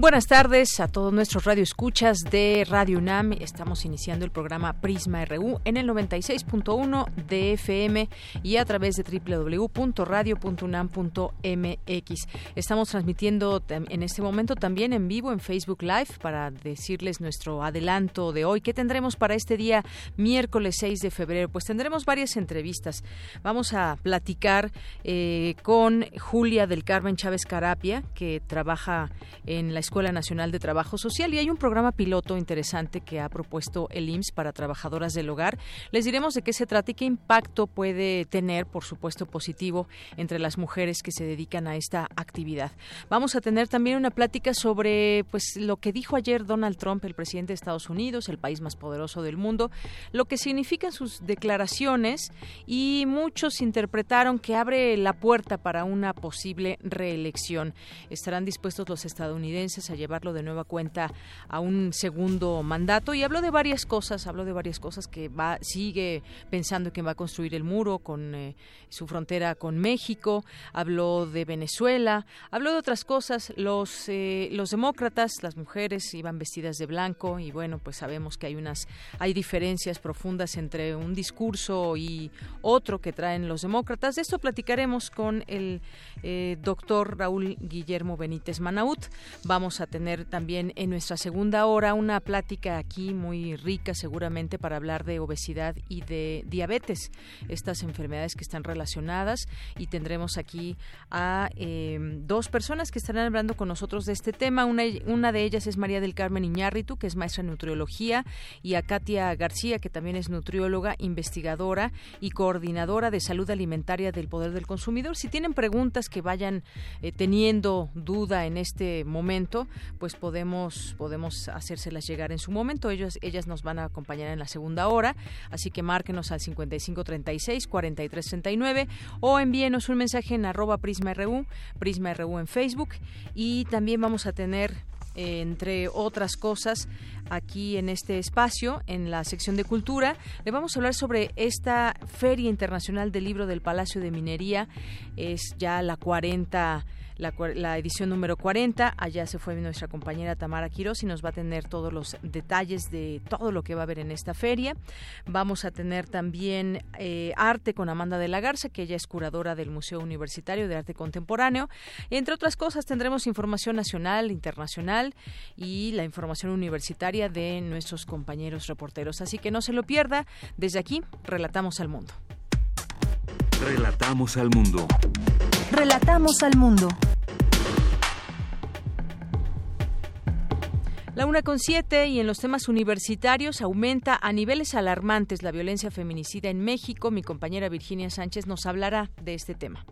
Buenas tardes a todos nuestros radioescuchas de Radio UNAM. Estamos iniciando el programa Prisma RU en el 96.1 de FM y a través de www.radio.unam.mx. Estamos transmitiendo en este momento también en vivo en Facebook Live para decirles nuestro adelanto de hoy. ¿Qué tendremos para este día miércoles 6 de febrero? Pues tendremos varias entrevistas. Vamos a platicar eh, con Julia del Carmen Chávez Carapia, que trabaja en la Escuela Nacional de Trabajo Social y hay un programa piloto interesante que ha propuesto el IMSS para trabajadoras del hogar. Les diremos de qué se trata y qué impacto puede tener, por supuesto, positivo entre las mujeres que se dedican a esta actividad. Vamos a tener también una plática sobre pues lo que dijo ayer Donald Trump, el presidente de Estados Unidos, el país más poderoso del mundo, lo que significan sus declaraciones y muchos interpretaron que abre la puerta para una posible reelección. Estarán dispuestos los estadounidenses a llevarlo de nueva cuenta a un segundo mandato y habló de varias cosas, habló de varias cosas que va sigue pensando que va a construir el muro con eh, su frontera con México, habló de Venezuela, habló de otras cosas, los eh, los demócratas, las mujeres iban vestidas de blanco y bueno, pues sabemos que hay unas hay diferencias profundas entre un discurso y otro que traen los demócratas. De esto platicaremos con el eh, doctor Raúl Guillermo Benítez Manaut. Vamos a tener también en nuestra segunda hora una plática aquí muy rica seguramente para hablar de obesidad y de diabetes, estas enfermedades que están relacionadas y tendremos aquí a em, dos personas que estarán hablando con nosotros de este tema. Una, una de ellas es María del Carmen Iñárritu, que es maestra en nutriología, y a Katia García, que también es nutrióloga, investigadora y coordinadora de salud alimentaria del Poder del Consumidor. Si tienen preguntas que vayan eh, teniendo duda en este momento, pues podemos, podemos hacérselas llegar en su momento. Ellos, ellas nos van a acompañar en la segunda hora, así que márquenos al 5536 4339 o envíenos un mensaje en arroba prisma.ru, prisma.ru en Facebook y también vamos a tener entre otras cosas, aquí en este espacio, en la sección de cultura, le vamos a hablar sobre esta Feria Internacional del Libro del Palacio de Minería. Es ya la 40 la, edición número 40. Allá se fue nuestra compañera Tamara Quiroz y nos va a tener todos los detalles de todo lo que va a haber en esta feria. Vamos a tener también eh, arte con Amanda de la Garza, que ella es curadora del Museo Universitario de Arte Contemporáneo. Entre otras cosas, tendremos información nacional, internacional y la información universitaria de nuestros compañeros reporteros. Así que no se lo pierda. Desde aquí, relatamos al mundo. Relatamos al mundo. Relatamos al mundo. La una con siete y en los temas universitarios aumenta a niveles alarmantes la violencia feminicida en México. Mi compañera Virginia Sánchez nos hablará de este tema.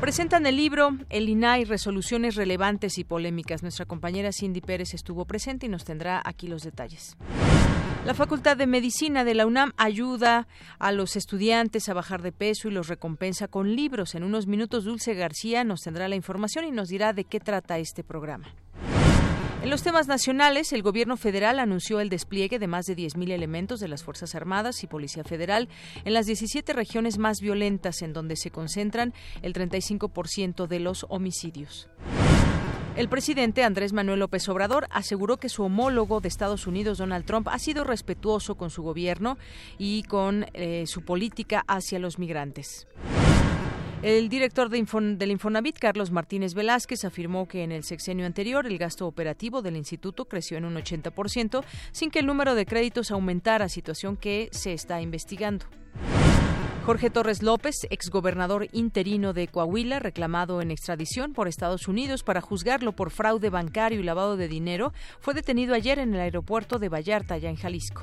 Presentan el libro El INAI, resoluciones relevantes y polémicas. Nuestra compañera Cindy Pérez estuvo presente y nos tendrá aquí los detalles. La Facultad de Medicina de la UNAM ayuda a los estudiantes a bajar de peso y los recompensa con libros. En unos minutos Dulce García nos tendrá la información y nos dirá de qué trata este programa. En los temas nacionales, el gobierno federal anunció el despliegue de más de 10.000 elementos de las Fuerzas Armadas y Policía Federal en las 17 regiones más violentas en donde se concentran el 35% de los homicidios. El presidente Andrés Manuel López Obrador aseguró que su homólogo de Estados Unidos, Donald Trump, ha sido respetuoso con su gobierno y con eh, su política hacia los migrantes. El director de del Infonavit, Carlos Martínez Velázquez, afirmó que en el sexenio anterior el gasto operativo del instituto creció en un 80% sin que el número de créditos aumentara, situación que se está investigando. Jorge Torres López, exgobernador interino de Coahuila, reclamado en extradición por Estados Unidos para juzgarlo por fraude bancario y lavado de dinero, fue detenido ayer en el aeropuerto de Vallarta, allá en Jalisco.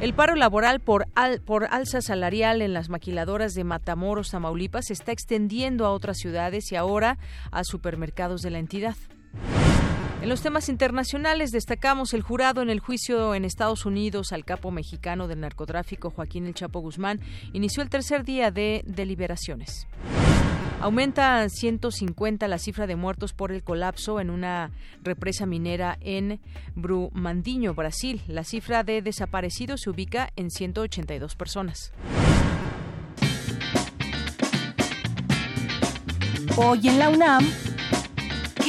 El paro laboral por, alza salarial en las maquiladoras de Matamoros, Tamaulipas, se está extendiendo a otras ciudades y ahora a supermercados de la entidad. En los temas internacionales destacamos el jurado en el juicio en Estados Unidos al capo mexicano del narcotráfico Joaquín El Chapo Guzmán inició el tercer día de deliberaciones. Aumenta 150 la cifra de muertos por el colapso en una represa minera en Brumadinho, Brasil. La cifra de desaparecidos se ubica en 182 personas. Hoy en la UNAM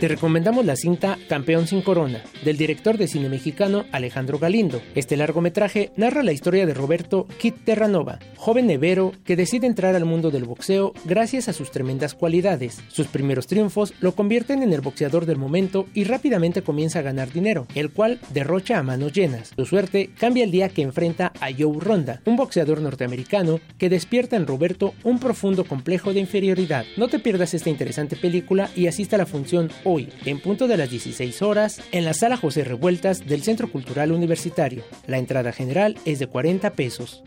Te recomendamos la cinta Campeón sin Corona, del director de cine mexicano Alejandro Galindo. Este largometraje narra la historia de Roberto Kit Terranova, joven nevero que decide entrar al mundo del boxeo gracias a sus tremendas cualidades. Sus primeros triunfos lo convierten en el boxeador del momento y rápidamente comienza a ganar dinero, el cual derrocha a manos llenas. Su suerte cambia el día que enfrenta a Joe Ronda, un boxeador norteamericano que despierta en Roberto un profundo complejo de inferioridad. No te pierdas esta interesante película y asista a la función hoy, en punto de las 16 horas, en la sala José Revueltas del Centro Cultural Universitario. La entrada general es de 40 pesos.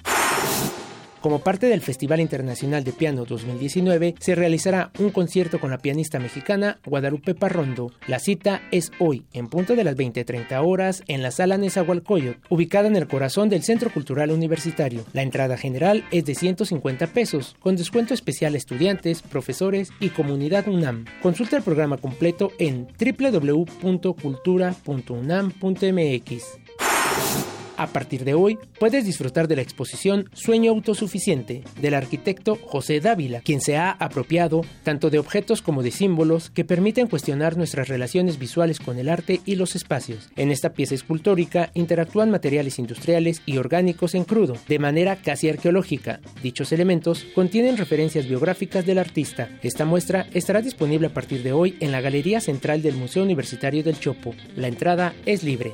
Como parte del Festival Internacional de Piano 2019, se realizará un concierto con la pianista mexicana Guadalupe Parrondo. La cita es hoy, en punto de las 20.30 horas, en la Sala Nezahualcóyotl, ubicada en el corazón del Centro Cultural Universitario. La entrada general es de 150 pesos, con descuento especial a estudiantes, profesores y comunidad UNAM. Consulta el programa completo en www.cultura.unam.mx. A partir de hoy, puedes disfrutar de la exposición Sueño Autosuficiente del arquitecto José Dávila, quien se ha apropiado tanto de objetos como de símbolos que permiten cuestionar nuestras relaciones visuales con el arte y los espacios. En esta pieza escultórica interactúan materiales industriales y orgánicos en crudo, de manera casi arqueológica. Dichos elementos contienen referencias biográficas del artista. Esta muestra estará disponible a partir de hoy en la Galería Central del Museo Universitario del Chopo. La entrada es libre.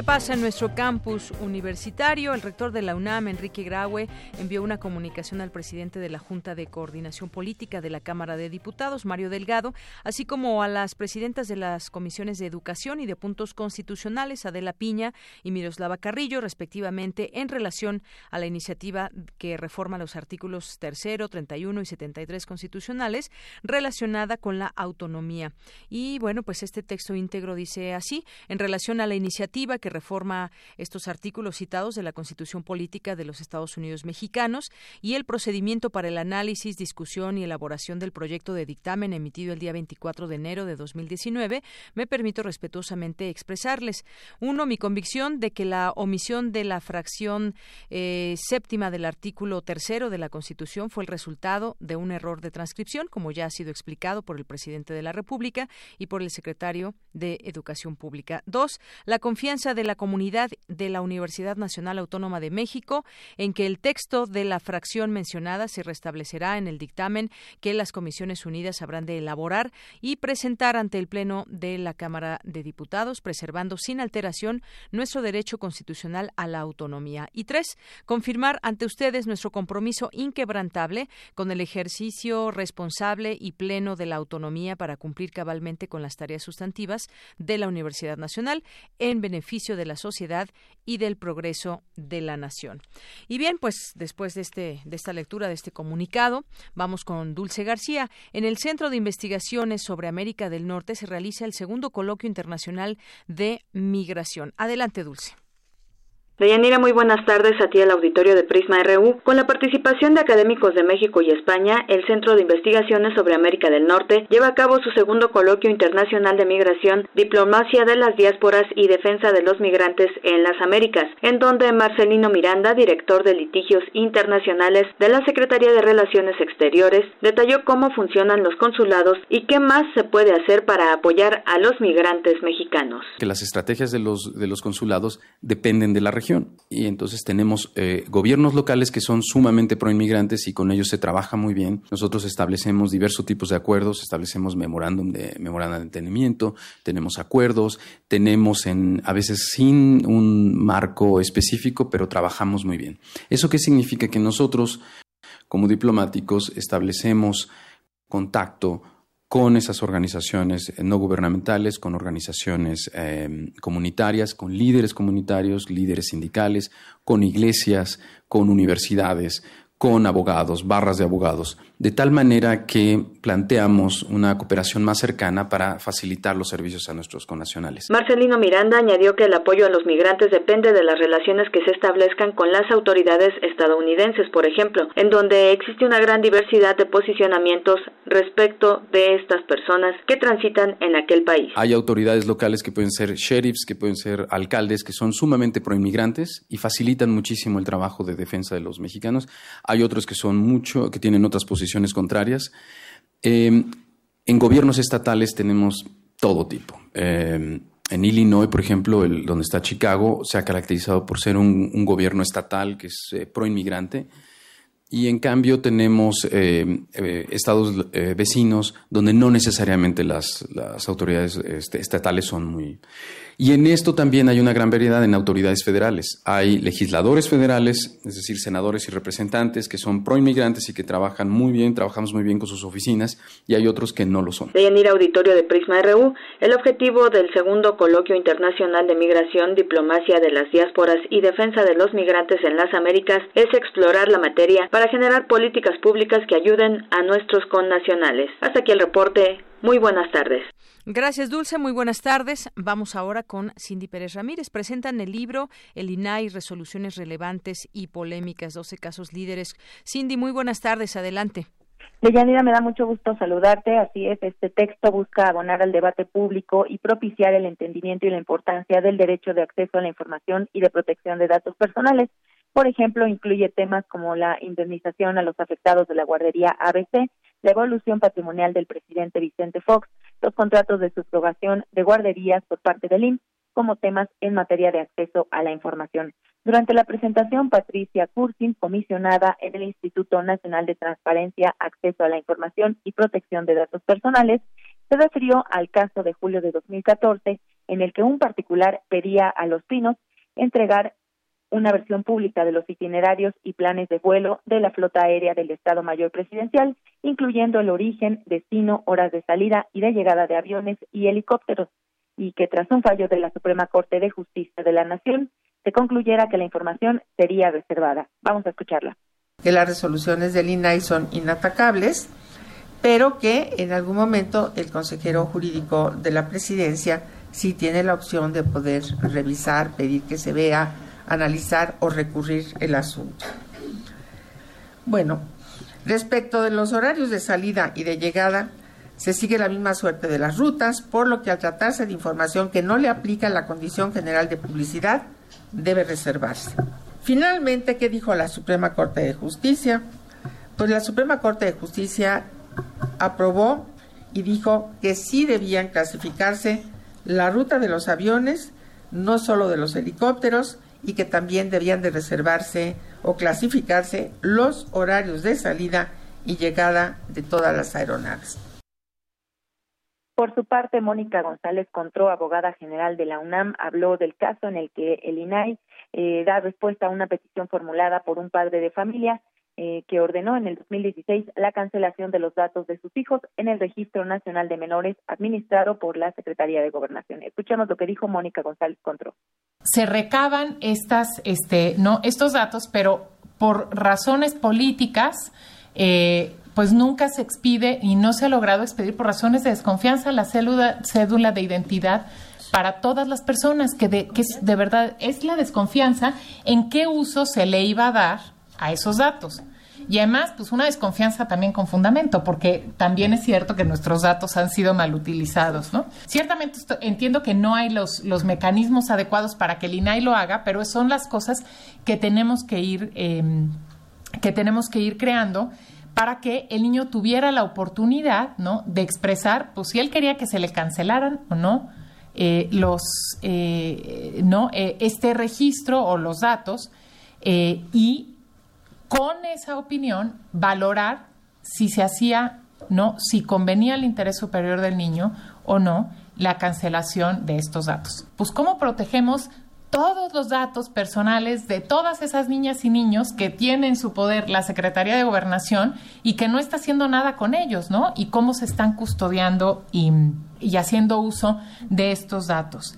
Qué pasa en nuestro campus universitario? El rector de la UNAM, Enrique Graue, envió una comunicación al presidente de la Junta de Coordinación Política de la Cámara de Diputados, Mario Delgado, así como a las presidentas de las comisiones de Educación y de Puntos Constitucionales, Adela Piña y Miroslava Carrillo, respectivamente, en relación a la iniciativa que reforma los artículos 3, 31 y 73 constitucionales relacionada con la autonomía. Y bueno, pues este texto íntegro dice así, en relación a la iniciativa que reforma estos artículos citados de la Constitución Política de los Estados Unidos Mexicanos y el procedimiento para el análisis, discusión y elaboración del proyecto de dictamen emitido el día 24 de enero de 2019, me permito respetuosamente expresarles. Uno, mi convicción de que la omisión de la fracción eh, séptima del artículo tercero de la Constitución fue el resultado de un error de transcripción, como ya ha sido explicado por el presidente de la República y por el secretario de Educación Pública. Dos, la confianza de la comunidad de la Universidad Nacional Autónoma de México en que el texto de la fracción mencionada se restablecerá en el dictamen que las Comisiones Unidas habrán de elaborar y presentar ante el Pleno de la Cámara de Diputados, preservando sin alteración nuestro derecho constitucional a la autonomía. Y tres, confirmar ante ustedes nuestro compromiso inquebrantable con el ejercicio responsable y pleno de la autonomía para cumplir cabalmente con las tareas sustantivas de la Universidad Nacional en beneficio de la sociedad y del progreso de la nación. Y bien, pues después de, este, de esta lectura, de este comunicado, vamos con Dulce García. En el Centro de Investigaciones sobre América del Norte se realiza el segundo coloquio internacional de migración. Adelante, Dulce. Deyanira, muy buenas tardes a ti el auditorio de Prisma RU. Con la participación de académicos de México y España, el Centro de Investigaciones sobre América del Norte lleva a cabo su segundo coloquio internacional de migración, diplomacia de las diásporas y defensa de los migrantes en las Américas, en donde Marcelino Miranda, director de litigios internacionales de la Secretaría de Relaciones Exteriores, detalló cómo funcionan los consulados y qué más se puede hacer para apoyar a los migrantes mexicanos. Que las estrategias de los, de los consulados dependen de la región y entonces tenemos eh, gobiernos locales que son sumamente proinmigrantes y con ellos se trabaja muy bien. Nosotros establecemos diversos tipos de acuerdos, establecemos memorándum de, memorándum de entendimiento, tenemos acuerdos, tenemos en, a veces sin un marco específico, pero trabajamos muy bien. ¿Eso qué significa? Que nosotros, como diplomáticos, establecemos contacto con esas organizaciones no gubernamentales, con organizaciones eh, comunitarias, con líderes comunitarios, líderes sindicales, con iglesias, con universidades, con abogados, barras de abogados, de tal manera que planteamos una cooperación más cercana para facilitar los servicios a nuestros connacionales. Marcelino Miranda añadió que el apoyo a los migrantes depende de las relaciones que se establezcan con las autoridades estadounidenses, por ejemplo, en donde existe una gran diversidad de posicionamientos respecto de estas personas que transitan en aquel país. Hay autoridades locales que pueden ser sheriffs, que pueden ser alcaldes, que son sumamente proinmigrantes y facilitan muchísimo el trabajo de defensa de los mexicanos hay otros que son mucho, que tienen otras posiciones contrarias. Em, en gobiernos estatales tenemos todo tipo. Em, en Illinois, por ejemplo, donde está Chicago, se ha caracterizado por ser un, gobierno estatal que es eh, pro-inmigrante. Y en cambio tenemos em, eh, estados eh, vecinos donde no necesariamente las, las autoridades este, estatales son muy... Y en esto también hay una gran variedad en autoridades federales. Hay legisladores federales, es decir, senadores y representantes que son pro-inmigrantes y que trabajan muy bien, trabajamos muy bien con sus oficinas, y hay otros que no lo son. De Yanira Auditorio de Prisma RU, el objetivo del segundo coloquio internacional de migración, diplomacia de las diásporas y defensa de los migrantes en las Américas es explorar la materia para generar políticas públicas que ayuden a nuestros connacionales. Hasta aquí el reporte. Muy buenas tardes. Gracias, Dulce. Muy buenas tardes. Vamos ahora con Cindy Pérez Ramírez. Presentan el libro El INAI, Resoluciones Relevantes y Polémicas, 12 casos líderes. Cindy, muy buenas tardes. Adelante. Deyanira, me da mucho gusto saludarte. Así es, este texto busca abonar al debate público y propiciar el entendimiento y la importancia del derecho de acceso a la información y de protección de datos personales. Por ejemplo, incluye temas como la indemnización a los afectados de la guardería ABC, la evolución patrimonial del presidente Vicente Fox, los contratos de subrogación de guarderías por parte del IMSS, como temas en materia de acceso a la información. Durante la presentación, Patricia Cursin, comisionada en el Instituto Nacional de Transparencia, Acceso a la Información y Protección de Datos Personales, se refirió al caso de julio de 2014, en el que un particular pedía a los pinos entregar una versión pública de los itinerarios y planes de vuelo de la flota aérea del Estado Mayor Presidencial, incluyendo el origen, destino, horas de salida y de llegada de aviones y helicópteros, y que tras un fallo de la Suprema Corte de Justicia de la Nación, se concluyera que la información sería reservada. Vamos a escucharla. Que las resoluciones del INAI son inatacables, pero que en algún momento el consejero jurídico de la presidencia sí tiene la opción de poder revisar, pedir que se vea analizar o recurrir el asunto. Bueno, respecto de los horarios de salida y de llegada, se sigue la misma suerte de las rutas, por lo que al tratarse de información que no le aplica la condición general de publicidad, debe reservarse. Finalmente, ¿qué dijo la Suprema Corte de Justicia? Pues la Suprema Corte de Justicia aprobó y dijo que sí debían clasificarse la ruta de los aviones, no solo de los helicópteros, y que también debían de reservarse o clasificarse los horarios de salida y llegada de todas las aeronaves. Por su parte, Mónica González Contró, abogada general de la UNAM, habló del caso en el que el INAI eh, da respuesta a una petición formulada por un padre de familia eh, que ordenó en el 2016 la cancelación de los datos de sus hijos en el Registro Nacional de Menores administrado por la Secretaría de Gobernación. Escuchamos lo que dijo Mónica González Contró. Se recaban estas, este, no, estos datos, pero por razones políticas, eh, pues nunca se expide y no se ha logrado expedir por razones de desconfianza la cédula, cédula de identidad para todas las personas, que de, que de verdad es la desconfianza en qué uso se le iba a dar a esos datos. Y además, pues una desconfianza también con fundamento, porque también es cierto que nuestros datos han sido mal utilizados, ¿no? Ciertamente entiendo que no hay los, los mecanismos adecuados para que el INAI lo haga, pero son las cosas que tenemos que ir, em, que tenemos que ir creando para que el niño tuviera la oportunidad, ¿no? De expresar, pues si él quería que se le cancelaran o no, eh, los, eh, ¿no? Eh, este registro o los datos y con esa opinión valorar si se hacía, no, si convenía al interés superior del niño o no la cancelación de estos datos. Pues cómo protegemos todos los datos personales de todas esas niñas y niños que tienen su poder la Secretaría de Gobernación y que no está haciendo nada con ellos, ¿no? Y cómo se están custodiando y haciendo uso de estos datos.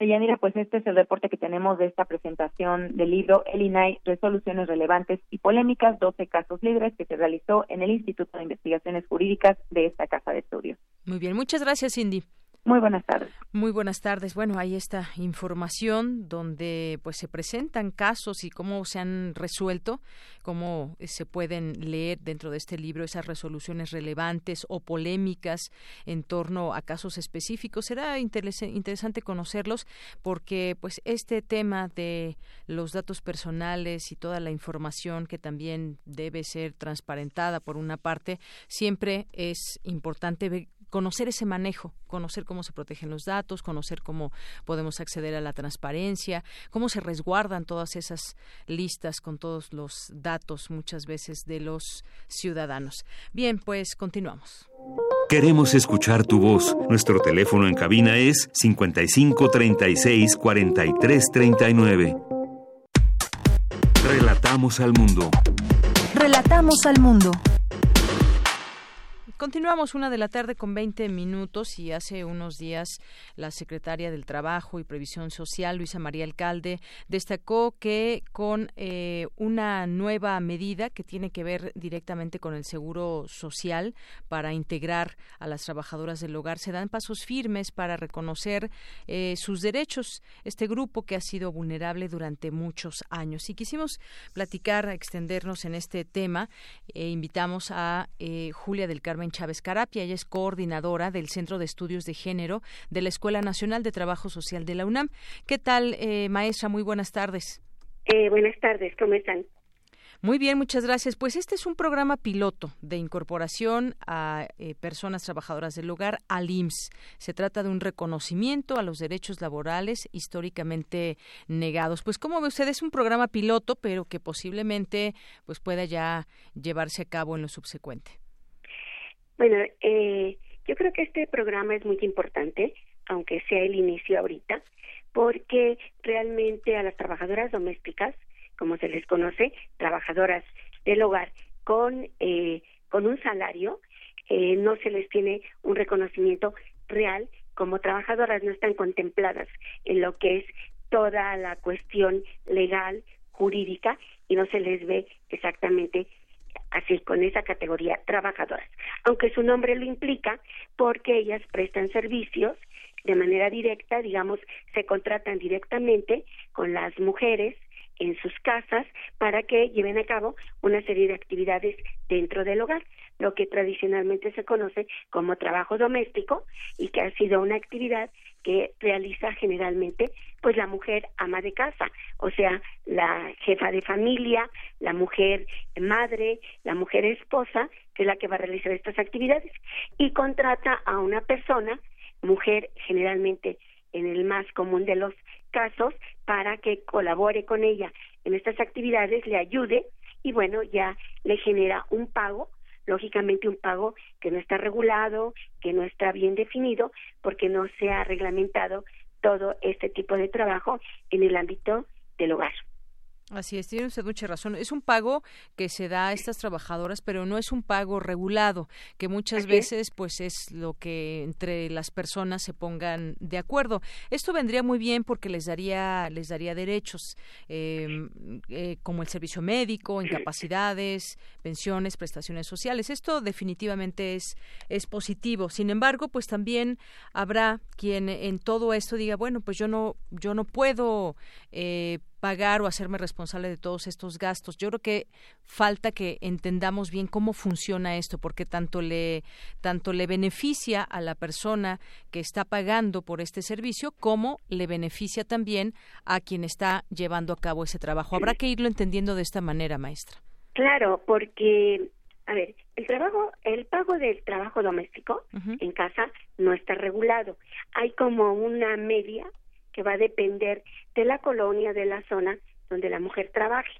Yanira, pues este es el reporte que tenemos de esta presentación del libro El INAI, Resoluciones Relevantes y Polémicas, 12 casos libres que se realizó en el Instituto de Investigaciones Jurídicas de esta Casa de Estudios. Muy bien, muchas gracias, Cindy. Muy buenas tardes. Muy buenas tardes. Bueno, hay esta información donde pues se presentan casos y cómo se han resuelto, cómo se pueden leer dentro de este libro esas resoluciones relevantes o polémicas en torno a casos específicos. Será interesante conocerlos porque pues este tema de los datos personales y toda la información que también debe ser transparentada por una parte, siempre es importante conocer ese manejo, conocer cómo se protegen los datos, conocer cómo podemos acceder a la transparencia, cómo se resguardan todas esas listas con todos los datos muchas veces de los ciudadanos. Bien, pues continuamos. Queremos escuchar tu voz. Nuestro teléfono en cabina es 55 36 43 39. Relatamos al mundo. Relatamos al mundo. Continuamos una de la tarde con 20 minutos y hace unos días la secretaria del Trabajo y Previsión Social, Luisa María Alcalde, destacó que con eh, una nueva medida que tiene que ver directamente con el seguro social para integrar a las trabajadoras del hogar, se dan pasos firmes para reconocer eh, sus derechos, este grupo que ha sido vulnerable durante muchos años. Y quisimos platicar, extendernos en este tema, e invitamos a eh, Julia del Carmen Chávez Carapia. Ella es coordinadora del Centro de Estudios de Género de la Escuela Nacional de Trabajo Social de la UNAM. ¿Qué tal, eh, maestra? Muy buenas tardes. Eh, buenas tardes, ¿cómo están? Muy bien, muchas gracias. Pues este es un programa piloto de incorporación a eh, personas trabajadoras del hogar al IMSS. Se trata de un reconocimiento a los derechos laborales históricamente negados. Pues como ve usted, es un programa piloto, pero que posiblemente pues pueda ya llevarse a cabo en lo subsecuente. Bueno, eh, yo creo que este programa es muy importante, aunque sea el inicio ahorita, porque realmente a las trabajadoras domésticas, como se les conoce, trabajadoras del hogar con, eh, con un salario, eh, no se les tiene un reconocimiento real como trabajadoras, no están contempladas en lo que es toda la cuestión legal, jurídica, y no se les ve exactamente así con esa categoría trabajadoras, aunque su nombre lo implica porque ellas prestan servicios de manera directa, digamos, se contratan directamente con las mujeres en sus casas para que lleven a cabo una serie de actividades dentro del hogar, lo que tradicionalmente se conoce como trabajo doméstico y que ha sido una actividad que realiza generalmente pues la mujer ama de casa, o sea, la jefa de familia, la mujer madre, la mujer esposa, que es la que va a realizar estas actividades y contrata a una persona, mujer generalmente en el más común de los casos, para que colabore con ella en estas actividades, le ayude y bueno, ya le genera un pago lógicamente un pago que no está regulado, que no está bien definido, porque no se ha reglamentado todo este tipo de trabajo en el ámbito del hogar. Así es, tiene usted mucha razón. Es un pago que se da a estas trabajadoras, pero no es un pago regulado, que muchas veces pues es lo que entre las personas se pongan de acuerdo. Esto vendría muy bien porque les daría les daría derechos em, eh, como el servicio médico, incapacidades, pensiones, prestaciones sociales. Esto definitivamente es es positivo. Sin embargo, pues también habrá quien en todo esto diga bueno pues yo no yo no puedo eh, pagar o hacerme responsable de todos estos gastos. Yo creo que falta que entendamos bien cómo funciona esto, porque tanto le tanto le beneficia a la persona que está pagando por este servicio como le beneficia también a quien está llevando a cabo ese trabajo. Habrá que irlo entendiendo de esta manera, maestra. Claro, porque a ver, el trabajo, el pago del trabajo doméstico en casa no está regulado. Hay como una media que va a depender de la colonia, de la zona donde la mujer trabaje.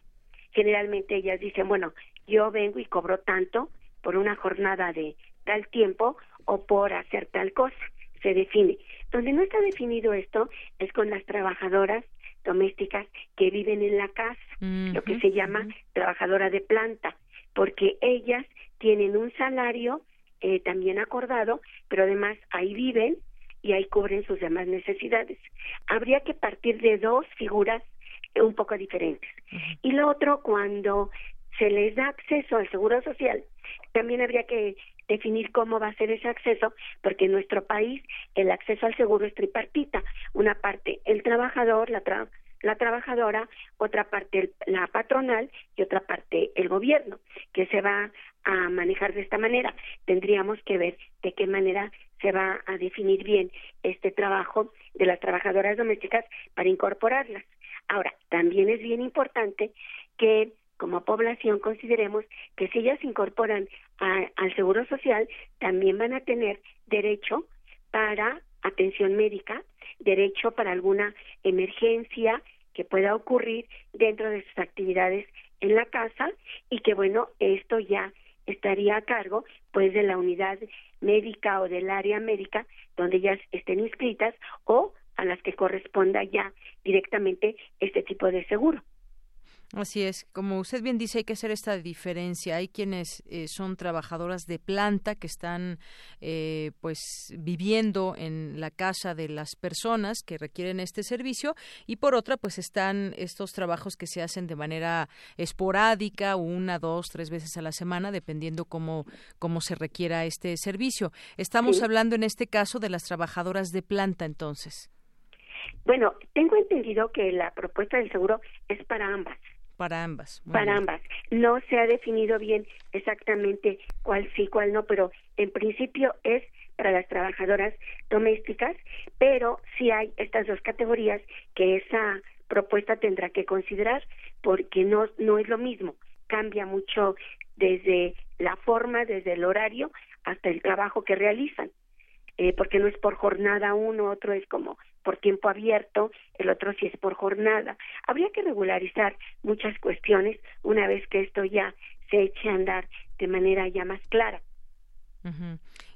Generalmente ellas dicen, bueno, yo vengo y cobro tanto por una jornada de tal tiempo o por hacer tal cosa. Se define. Donde no está definido esto es con las trabajadoras domésticas que viven en la casa, lo que se llama trabajadora de planta, porque ellas tienen un salario eh, también acordado, pero además ahí viven y ahí cubren sus demás necesidades. Habría que partir de dos figuras un poco diferentes. Y lo otro, cuando se les da acceso al seguro social, también habría que definir cómo va a ser ese acceso, porque en nuestro país el acceso al seguro es tripartita. Una parte el trabajador, la, la trabajadora, otra parte la patronal y otra parte el gobierno, que se va a manejar de esta manera. Tendríamos que ver de qué manera se va a definir bien este trabajo de las trabajadoras domésticas para incorporarlas. Ahora, también es bien importante que como población consideremos que si ellas se incorporan al Seguro Social, también van a tener derecho para atención médica, derecho para alguna emergencia que pueda ocurrir dentro de sus actividades en la casa y que bueno, esto ya estaría a cargo pues de la unidad médica o del área médica donde ellas estén inscritas o a las que corresponda ya directamente este tipo de seguro. Así es, como usted bien dice, hay que hacer esta diferencia. Hay quienes eh, son trabajadoras de planta que están, eh, pues, viviendo en la casa de las personas que requieren este servicio y por otra, pues, están estos trabajos que se hacen de manera esporádica, una, dos, tres veces a la semana, dependiendo cómo cómo se requiera este servicio. Estamos hablando en este caso de las trabajadoras de planta, entonces. Bueno, tengo entendido que la propuesta del seguro es para ambas. Para ambas. para ambas. No se ha definido bien exactamente cuál sí, cuál no, pero en principio es para las trabajadoras domésticas, pero sí hay estas dos categorías que esa propuesta tendrá que considerar porque no, no es lo mismo, cambia mucho desde la forma, desde el horario hasta el trabajo que realizan, eh, porque no es por jornada uno, otro es como por tiempo abierto, el otro si es por jornada. Habría que regularizar muchas cuestiones una vez que esto ya se eche a andar de manera ya más clara.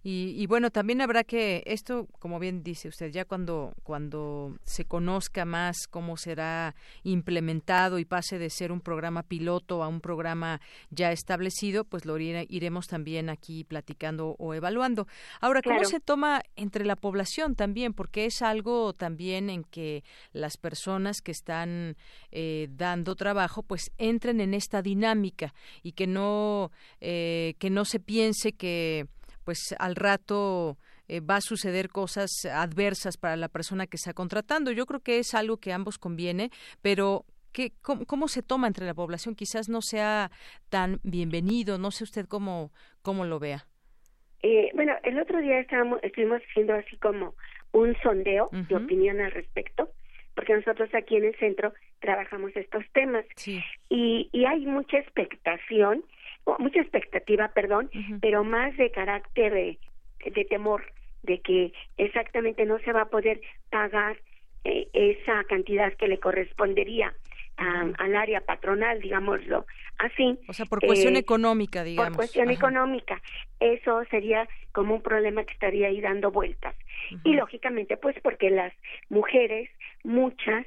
Y, bueno, también habrá que esto, como bien dice usted, ya cuando cuando se conozca más cómo será implementado y pase de ser un programa piloto a un programa ya establecido, pues lo iremos también aquí platicando o evaluando. Ahora, ¿cómo se toma entre la población también? Porque es algo también en que las personas que están eh, dando trabajo, pues entren en esta dinámica y que no eh, que no se piense que pues al rato eh, va a suceder cosas adversas para la persona que está contratando. Yo creo que es algo que a ambos conviene, pero ¿qué, cómo, se toma entre la población? Quizás no sea tan bienvenido, no sé usted cómo, cómo lo vea. Eh, bueno, el otro día estábamos, estuvimos haciendo así como un sondeo de opinión al respecto, porque nosotros aquí en el centro trabajamos estos temas y, y hay mucha expectación mucha expectativa, perdón, pero más de carácter de, temor de que exactamente no se va a poder pagar eh, esa cantidad que le correspondería al área patronal, digámoslo así. O sea, por cuestión eh, económica, digamos. Por cuestión económica. Eso sería como un problema que estaría ahí dando vueltas. Y lógicamente, pues porque las mujeres, muchas,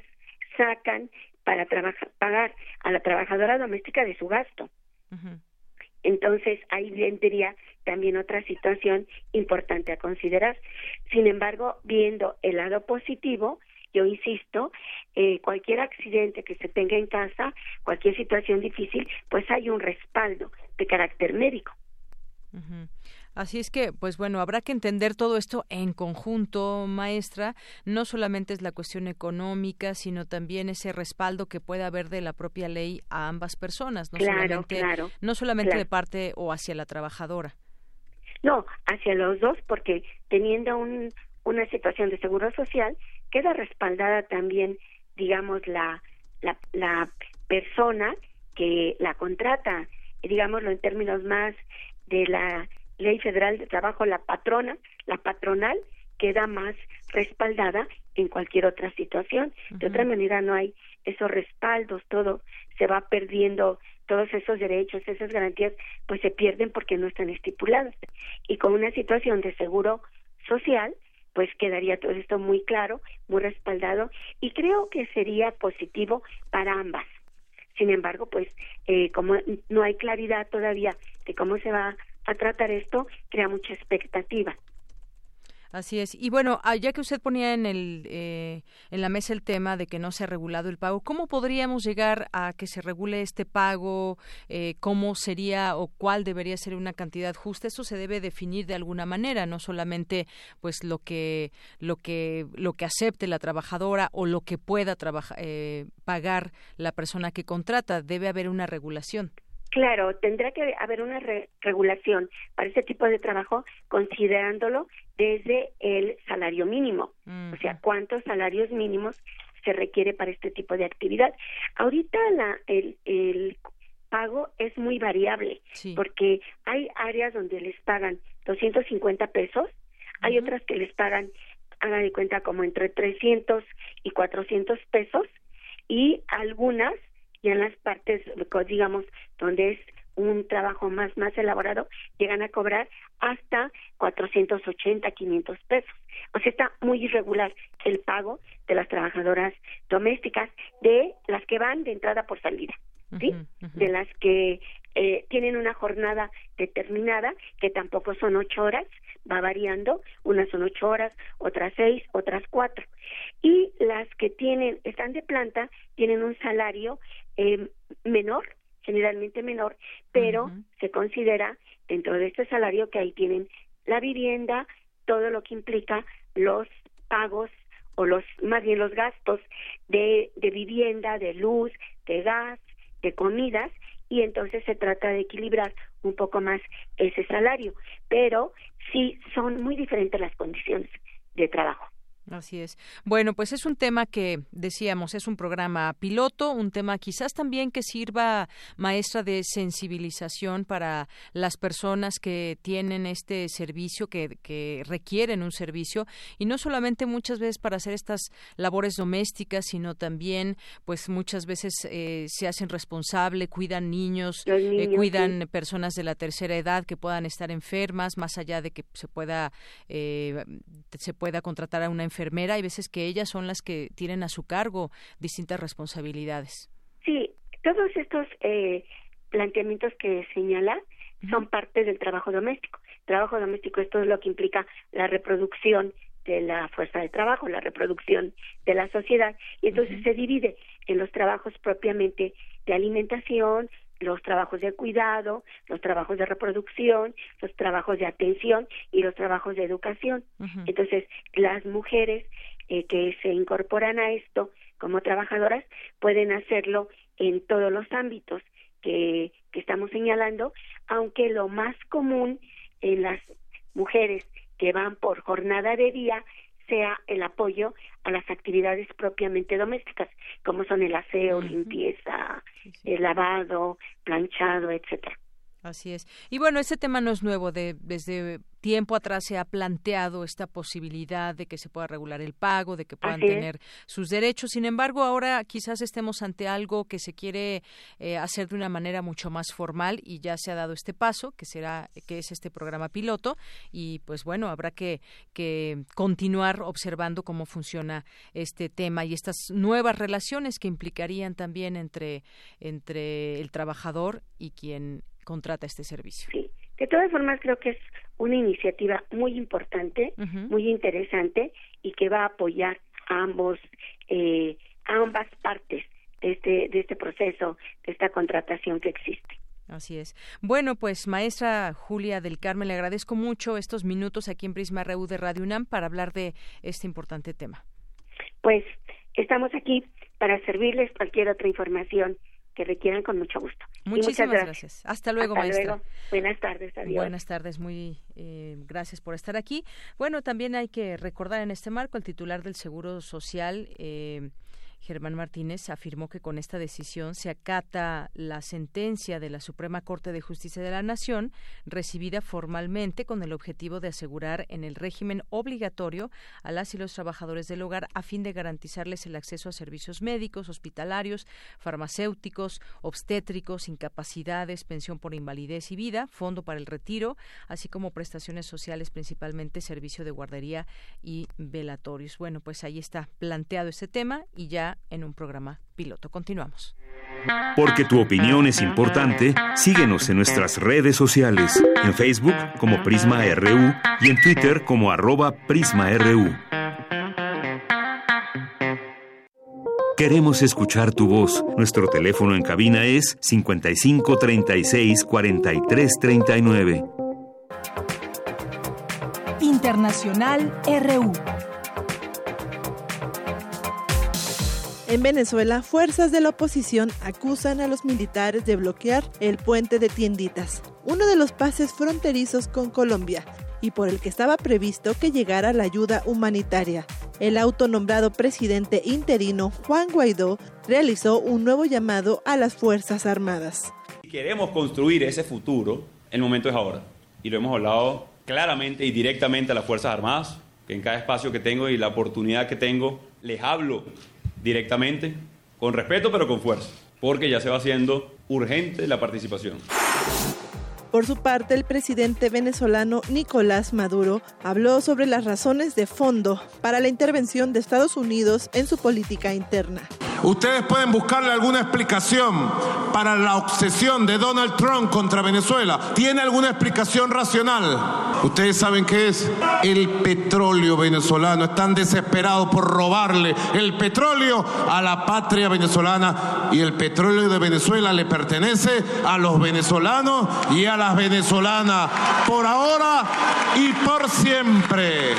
sacan para trabajar, pagar a la trabajadora doméstica de su gasto. Entonces, ahí vendría también otra situación importante a considerar. Sin embargo, viendo el lado positivo, yo insisto, eh, cualquier accidente que se tenga en casa, cualquier situación difícil, pues hay un respaldo de carácter médico. Así es que, pues bueno, habrá que entender todo esto en conjunto, maestra. No solamente es la cuestión económica, sino también ese respaldo que puede haber de la propia ley a ambas personas, no solamente, no solamente de parte o hacia la trabajadora. No, hacia los dos, porque teniendo un, una situación de seguro social, queda respaldada también, digamos, la, la, la persona que la contrata, digámoslo en términos más de la Ley Federal de Trabajo, la patrona, la patronal, queda más respaldada en cualquier otra situación. De otra manera no hay esos respaldos, todo se va perdiendo, todos esos derechos, esas garantías, pues se pierden porque no están estipuladas. Y con una situación de seguro social, pues quedaría todo esto muy claro, muy respaldado y creo que sería positivo para ambas. Sin embargo, pues eh, como no hay claridad todavía de cómo se va a tratar esto crea mucha expectativa. Así es. Y bueno, ah, ya que usted ponía en, el, eh, en la mesa el tema de que no se ha regulado el pago, ¿cómo podríamos llegar a que se regule este pago? Eh, ¿Cómo sería o cuál debería ser una cantidad justa? Eso se debe definir de alguna manera, no solamente pues lo que lo que lo que acepte la trabajadora o lo que pueda eh, pagar la persona que contrata. Debe haber una regulación. Claro, tendrá que haber una regulación para este tipo de trabajo considerándolo desde el salario mínimo, o sea, cuántos salarios mínimos se requiere para este tipo de actividad. Ahorita la, el, el pago es muy variable porque hay áreas donde les pagan 250 pesos, hay otras que les pagan, haga de cuenta, como entre 300 y 400 pesos y algunas y en las partes, digamos, donde es un trabajo más más elaborado, llegan a cobrar hasta 480, 500 pesos. O sea, está muy irregular el pago de las trabajadoras domésticas, de las que van de entrada por salida, ¿sí? De las que eh, tienen una jornada determinada, que tampoco son ocho horas, va variando, unas son ocho horas, otras seis, otras cuatro. Y las que tienen, están de planta, tienen un salario eh, menor, generalmente menor, pero se considera dentro de este salario que ahí tienen la vivienda, todo lo que implica los pagos o los más bien los gastos de, de vivienda, de luz, de gas, de comidas y entonces se trata de equilibrar un poco más ese salario, pero sí son muy diferentes las condiciones de trabajo. Así es. Bueno, pues es un tema que decíamos, es un programa piloto, un tema quizás también que sirva maestra de sensibilización para las personas que tienen este servicio, que, que requieren un servicio, y no solamente muchas veces para hacer estas labores domésticas, sino también, pues muchas veces eh, se hacen responsable, cuidan niños, eh, cuidan personas de la tercera edad que puedan estar enfermas, más allá de que se pueda, eh, se pueda contratar a una enfermera, hay veces que ellas son las que tienen a su cargo distintas responsabilidades. Sí, todos estos eh, planteamientos que señala son parte del trabajo doméstico. Trabajo doméstico es todo lo que implica la reproducción de la fuerza de trabajo, la reproducción de la sociedad, y entonces se divide en los trabajos propiamente de alimentación, los trabajos de cuidado, los trabajos de reproducción, los trabajos de atención y los trabajos de educación. Entonces, las mujeres eh, que se incorporan a esto como trabajadoras pueden hacerlo en todos los ámbitos que, que estamos señalando, aunque lo más común en las mujeres que van por jornada de día sea el apoyo a las actividades propiamente domésticas, como son el aseo, limpieza, el lavado, planchado, etcétera. Así es. Y bueno, este tema no es nuevo. De, desde tiempo atrás se ha planteado esta posibilidad de que se pueda regular el pago, de que puedan tener sus derechos. Sin embargo, ahora quizás estemos ante algo que se quiere eh, hacer de una manera mucho más formal y ya se ha dado este paso, que será que es este programa piloto. Y pues bueno, habrá que, que continuar observando cómo funciona este tema y estas nuevas relaciones que implicarían también entre entre el trabajador y quien contrata este servicio. Sí, de todas formas creo que es una iniciativa muy importante, muy interesante y que va a apoyar a ambos, eh, a ambas partes de este, de este proceso, de esta contratación que existe. Así es. Bueno, pues maestra Julia del Carmen, le agradezco mucho estos minutos aquí en Prisma RU de Radio UNAM para hablar de este importante tema. Pues estamos aquí para servirles cualquier otra información que requieran con mucho gusto. Muchísimas gracias. Hasta luego, Hasta maestra. Luego. Buenas tardes, adiós. Buenas tardes, muy eh, gracias por estar aquí. Bueno, también hay que recordar en este marco el titular del Seguro Social. Eh, Germán Martínez afirmó que con esta decisión se acata la sentencia de la Suprema Corte de Justicia de la Nación, recibida formalmente con el objetivo de asegurar en el régimen obligatorio a las y los trabajadores del hogar a fin de garantizarles el acceso a servicios médicos, hospitalarios, farmacéuticos, obstétricos, incapacidades, pensión por invalidez y vida, fondo para el retiro, así como prestaciones sociales, principalmente servicio de guardería y velatorios. Bueno, pues ahí está planteado este tema y ya en un programa piloto. Continuamos. Porque tu opinión es importante, síguenos en nuestras redes sociales, en Facebook como Prisma RU y en Twitter como arroba PrismaRU. Queremos escuchar tu voz. Nuestro teléfono en cabina es 55 36 43 39. Internacional RU. En Venezuela, fuerzas de la oposición acusan a los militares de bloquear el puente de Tienditas, uno de los pases fronterizos con Colombia, y por el que estaba previsto que llegara la ayuda humanitaria. El autonombrado presidente interino Juan Guaidó realizó un nuevo llamado a las Fuerzas Armadas. Queremos construir ese futuro, el momento es ahora. Y lo hemos hablado claramente y directamente a las Fuerzas Armadas, que en cada espacio que tengo y la oportunidad que tengo, les hablo directamente, con respeto pero con fuerza, porque ya se va haciendo urgente la participación. Por su parte, el presidente venezolano Nicolás Maduro habló sobre las razones de fondo para la intervención de Estados Unidos en su política interna. Ustedes pueden buscarle alguna explicación para la obsesión de Donald Trump contra Venezuela. ¿Tiene alguna explicación racional? Ustedes saben qué es el petróleo venezolano. Están desesperados por robarle el petróleo a la patria venezolana y el petróleo de Venezuela le pertenece a los venezolanos y a las venezolanas por ahora y por siempre.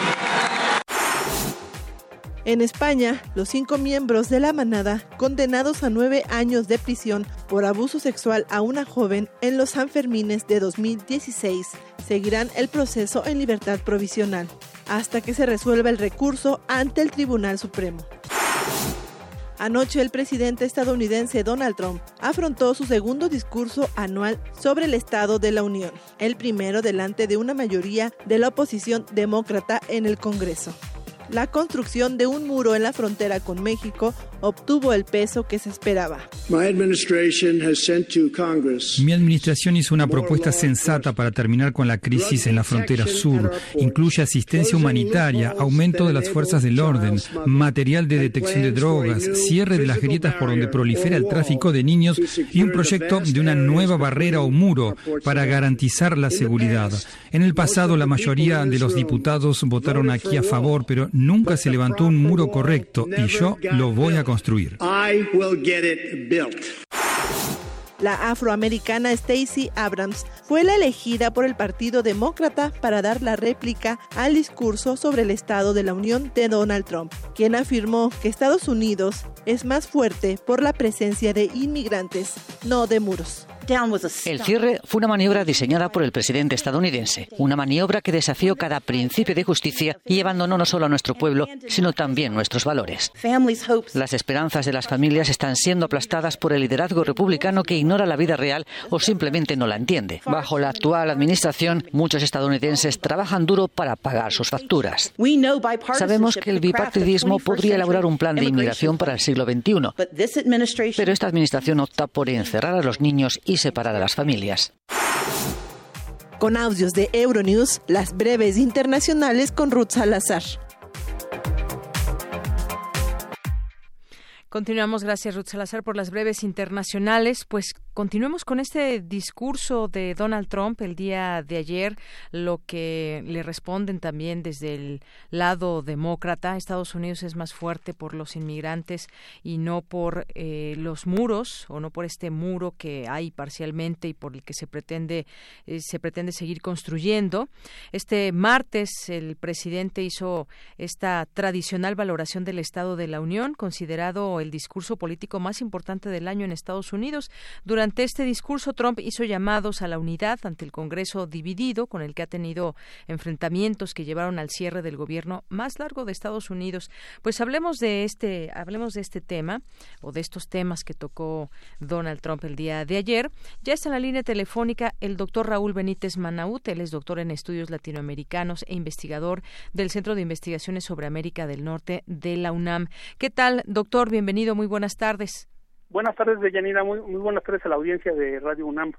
En España, los cinco miembros de la manada, condenados a nueve años de prisión por abuso sexual a una joven en los Sanfermines de 2016, seguirán el proceso en libertad provisional, hasta que se resuelva el recurso ante el Tribunal Supremo. Anoche el presidente estadounidense Donald Trump afrontó su segundo discurso anual sobre el Estado de la Unión, el primero delante de una mayoría de la oposición demócrata en el Congreso la construcción de un muro en la frontera con México obtuvo el peso que se esperaba. Mi administración hizo una propuesta sensata para terminar con la crisis en la frontera sur. Incluye asistencia humanitaria, aumento de las fuerzas del orden, material de detección de drogas, cierre de las grietas por donde prolifera el tráfico de niños y un proyecto de una nueva barrera o muro para garantizar la seguridad. En el pasado la mayoría de los diputados votaron aquí a favor, pero nunca se levantó un muro correcto y yo lo voy a construir. La afroamericana Stacey Abrams fue la elegida por el Partido Demócrata para dar la réplica al discurso sobre el Estado de la Unión de Donald Trump, quien afirmó que Estados Unidos es más fuerte por la presencia de inmigrantes, no de muros. El cierre fue una maniobra diseñada por el presidente estadounidense, una maniobra que desafió cada principio de justicia y abandonó no solo a nuestro pueblo, sino también nuestros valores. Las esperanzas de las familias están siendo aplastadas por el liderazgo republicano que ignora la vida real o simplemente no la entiende. Bajo la actual administración, muchos estadounidenses trabajan duro para pagar sus facturas. Sabemos que el bipartidismo podría elaborar un plan de inmigración para el siglo XXI, pero esta administración opta por encerrar a los niños y separar a las familias. Con audios de Euronews, las breves internacionales con Ruth Salazar. Continuamos, gracias Ruth Salazar por las breves internacionales. Pues continuemos con este discurso de Donald Trump el día de ayer, lo que le responden también desde el lado demócrata. Estados Unidos es más fuerte por los inmigrantes y no por eh, los muros o no por este muro que hay parcialmente y por el que se pretende eh, se pretende seguir construyendo. Este martes el presidente hizo esta tradicional valoración del Estado de la Unión, considerado el discurso político más importante del año en Estados Unidos. Durante este discurso, Trump hizo llamados a la unidad ante el Congreso dividido, con el que ha tenido enfrentamientos que llevaron al cierre del gobierno más largo de Estados Unidos. Pues hablemos de este, hablemos de este tema o de estos temas que tocó Donald Trump el día de ayer. Ya está en la línea telefónica el doctor Raúl Benítez Manaut. Él es doctor en estudios latinoamericanos e investigador del Centro de Investigaciones sobre América del Norte de la UNAM. ¿Qué tal, doctor? Bienvenido muy buenas tardes. Buenas tardes, Deyanira, muy, muy buenas tardes a la audiencia de Radio UNAM.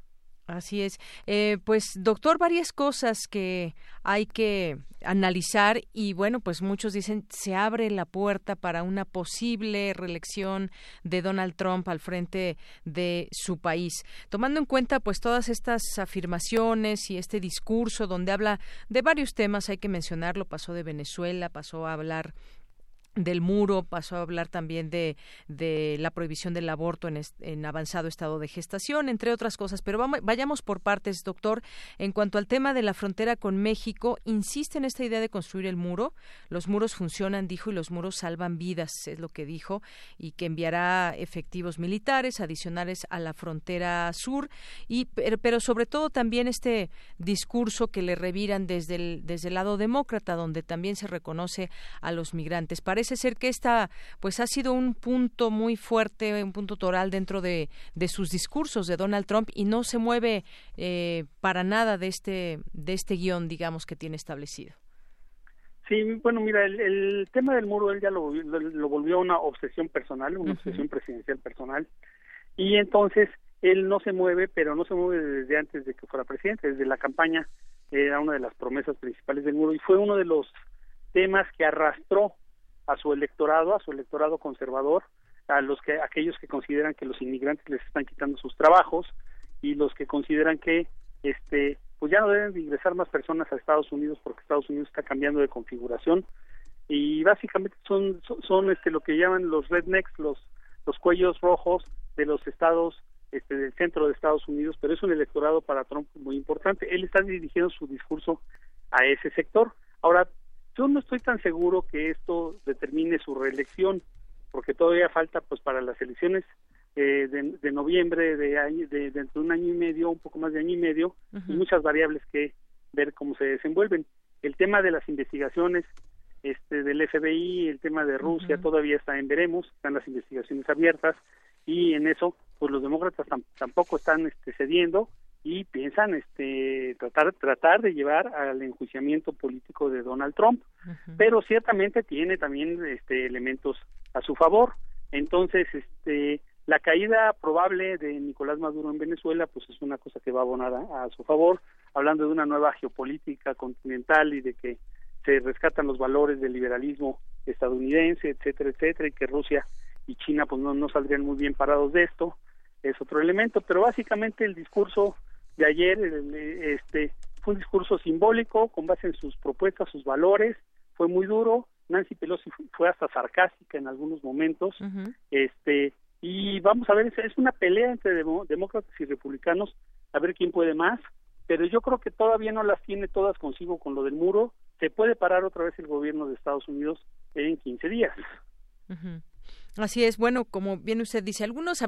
Así es. Eh, pues, doctor, varias cosas que hay que analizar y bueno, pues muchos dicen se abre la puerta para una posible reelección de Donald Trump al frente de su país. Tomando en cuenta pues todas estas afirmaciones y este discurso donde habla de varios temas, hay que mencionarlo, pasó de Venezuela, pasó a hablar del muro, pasó a hablar también de, de la prohibición del aborto en, en, avanzado estado de gestación, entre otras cosas. Pero vamos, vayamos por partes, doctor. En cuanto al tema de la frontera con México, insiste en esta idea de construir el muro. Los muros funcionan, dijo, y los muros salvan vidas, es lo que dijo, y que enviará efectivos militares adicionales a la frontera sur. Y, pero, sobre todo también este discurso que le reviran desde el, desde el lado demócrata, donde también se reconoce a los migrantes. Parece parece ser que esta pues ha sido un punto muy fuerte, un punto toral dentro de, de sus discursos de Donald Trump y no se mueve eh, para nada de este de este guion, digamos, que tiene establecido. Sí, bueno, mira, el, tema del muro él ya lo, lo, volvió una obsesión personal, una obsesión presidencial personal, y entonces él no se mueve, pero no se mueve desde antes de que fuera presidente, desde la campaña era una de las promesas principales del muro y fue uno de los temas que arrastró a su electorado, a su electorado conservador, a los que aquellos que consideran que los inmigrantes les están quitando sus trabajos y los que consideran que este pues ya no deben ingresar más personas a Estados Unidos porque Estados Unidos está cambiando de configuración y básicamente son son, este lo que llaman los rednecks, los los cuellos rojos de los estados este del centro de Estados Unidos, pero es un electorado para Trump muy importante. Él está dirigiendo su discurso a ese sector. Ahora yo no estoy tan seguro que esto determine su reelección, porque todavía falta pues para las elecciones eh, de, noviembre de, año, de, dentro de un año y medio, un poco más de año y medio, y muchas variables que ver cómo se desenvuelven. El tema de las investigaciones este, del FBI, el tema de Rusia, todavía está en veremos, están las investigaciones abiertas y en eso pues los demócratas tampoco están este, cediendo y piensan este tratar tratar de llevar al enjuiciamiento político de Donald Trump. Pero ciertamente tiene también este elementos a su favor. Entonces este la caída probable de Nicolás Maduro en Venezuela pues es una cosa que va a abonar a, su favor. Hablando de una nueva geopolítica continental y de que se rescatan los valores del liberalismo estadounidense etcétera etcétera y que Rusia y China pues no, no saldrían muy bien parados de esto es otro elemento. Pero básicamente el discurso de ayer este fue un discurso simbólico con base en sus propuestas, sus valores, fue muy duro, Nancy Pelosi fue hasta sarcástica en algunos momentos, este y vamos a ver, es una pelea entre demócratas y republicanos, a ver quién puede más, pero yo creo que todavía no las tiene todas consigo con lo del muro, se puede parar otra vez el gobierno de Estados Unidos en 15 días. Así es, bueno, como bien usted dice, algunos,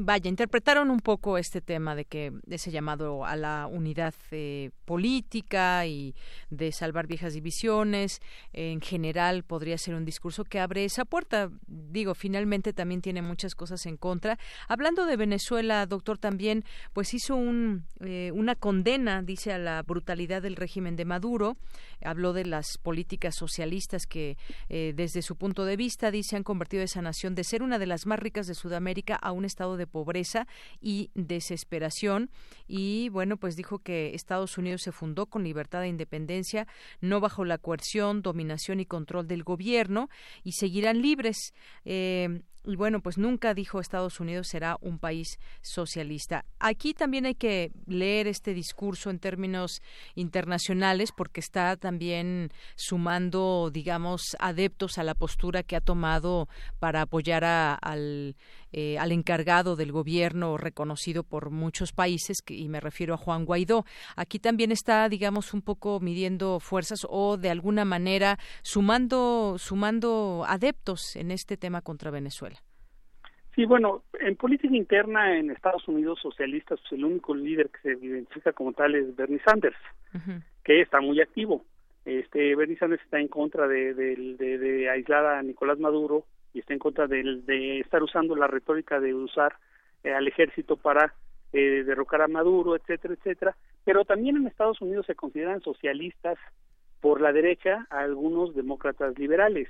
vaya, interpretaron un poco este tema de que ese llamado a la unidad eh, política y de salvar viejas divisiones, en general podría ser un discurso que abre esa puerta. Digo, finalmente también tiene muchas cosas en contra. Hablando de Venezuela, doctor, también pues hizo un, eh, una condena, dice, a la brutalidad del régimen de Maduro, habló de las políticas socialistas que eh, desde su punto de vista, dice, han convertido esa nación de ser una de las más ricas de Sudamérica a un estado de pobreza y desesperación. Y bueno, pues dijo que Estados Unidos se fundó con libertad e independencia, no bajo la coerción, dominación y control del gobierno, y seguirán libres. Eh, y bueno, pues nunca dijo Estados Unidos será un país socialista. Aquí también hay que leer este discurso en términos internacionales porque está también sumando, digamos, adeptos a la postura que ha tomado para apoyar al, eh, al encargado del gobierno reconocido por muchos países, y me refiero a Juan Guaidó. Aquí también está, digamos, un poco midiendo fuerzas o de alguna manera sumando, sumando adeptos en este tema contra Venezuela. Sí, bueno, en política interna en Estados Unidos socialistas, pues el único líder que se identifica como tal es Bernie Sanders, que está muy activo. Este Bernie Sanders está en contra de, de, aislar a Nicolás Maduro y está en contra de, estar usando la retórica de usar eh, al ejército para eh, derrocar a Maduro, etcétera, etcétera. Pero también en Estados Unidos se consideran socialistas por la derecha a algunos demócratas liberales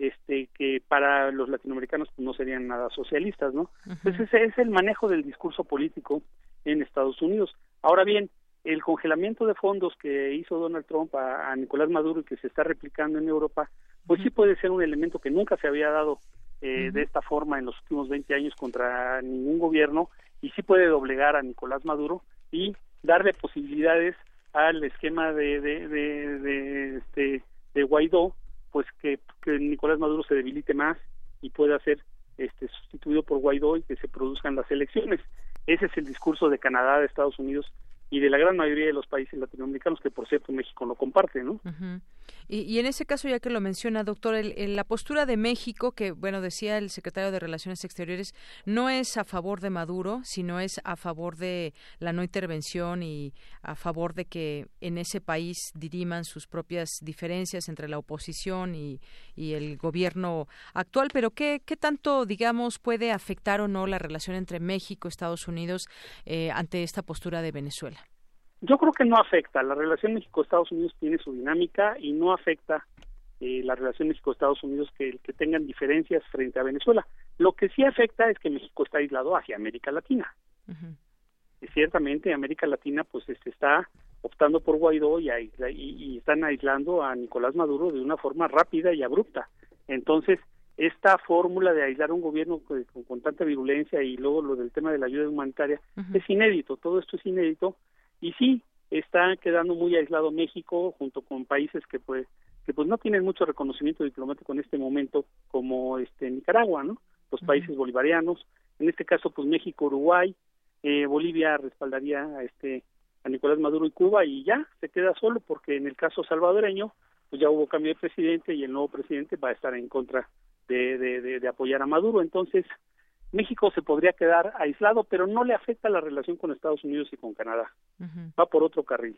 este que para los latinoamericanos pues, no serían nada socialistas, ¿no? Entonces ese es el manejo del discurso político en Estados Unidos. Ahora bien, el congelamiento de fondos que hizo Donald Trump a, Nicolás Maduro y que se está replicando en Europa, pues sí puede ser un elemento que nunca se había dado eh, de esta forma en los últimos 20 años contra ningún gobierno y sí puede doblegar a Nicolás Maduro y darle posibilidades al esquema de, de, de, de este de Guaidó pues que, que Nicolás Maduro se debilite más y pueda ser este, sustituido por Guaidó y que se produzcan las elecciones. Ese es el discurso de Canadá, de Estados Unidos y de la gran mayoría de los países latinoamericanos que por cierto México no comparte, ¿no? y, en ese caso, ya que lo menciona, doctor, el, la postura de México, que bueno decía el secretario de Relaciones Exteriores, no es a favor de Maduro, sino es a favor de la no intervención y a favor de que en ese país diriman sus propias diferencias entre la oposición y, y el gobierno actual. Pero qué, qué tanto, digamos, puede afectar o no la relación entre México, Estados Unidos eh, ante esta postura de Venezuela? Yo creo que no afecta. La relación México-Estados Unidos tiene su dinámica y no afecta eh, la relación México-Estados Unidos que, que tengan diferencias frente a Venezuela. Lo que sí afecta es que México está aislado hacia América Latina. y ciertamente América Latina pues este, está optando por Guaidó y, y, están aislando a Nicolás Maduro de una forma rápida y abrupta. Entonces, esta fórmula de aislar un gobierno con, con, tanta virulencia y luego lo del tema de la ayuda humanitaria es inédito, todo esto es inédito y sí está quedando muy aislado México junto con países que pues que pues no tienen mucho reconocimiento diplomático en este momento como este Nicaragua no los países bolivarianos. En este caso pues México Uruguay eh, Bolivia respaldaría a este a Nicolás Maduro y Cuba y ya se queda solo porque en el caso salvadoreño pues ya hubo cambio de presidente y el nuevo presidente va a estar en contra de, de, de apoyar a Maduro. Entonces México se podría quedar aislado, pero no le afecta la relación con Estados Unidos y con Canadá. Va por otro carril.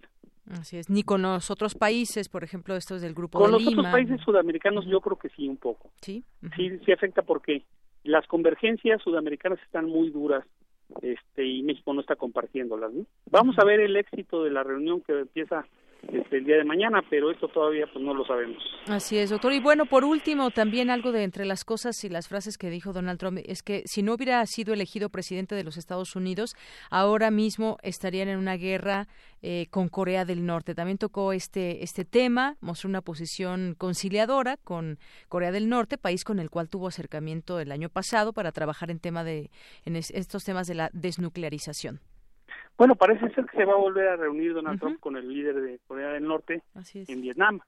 Así es, ni con los otros países, por ejemplo, estos del grupo con los otros países sudamericanos yo creo que sí un poco. Sí. Sí, sí afecta porque las convergencias sudamericanas están muy duras este y México no está compartiéndolas. ¿no? Vamos a ver el éxito de la reunión que empieza este, el día de mañana, pero esto todavía pues no lo sabemos. Así es, doctor. Y bueno, por último, también algo de entre las cosas y las frases que dijo Donald Trump es que si no hubiera sido elegido presidente de los Estados Unidos, ahora mismo estarían en una guerra eh, con Corea del Norte. También tocó este este tema, mostró una posición conciliadora con Corea del Norte, país con el cual tuvo acercamiento el año pasado para trabajar en tema de en estos temas de la desnuclearización. Bueno, parece ser que se va a volver a reunir Donald Trump con el líder de Corea del Norte en Vietnam.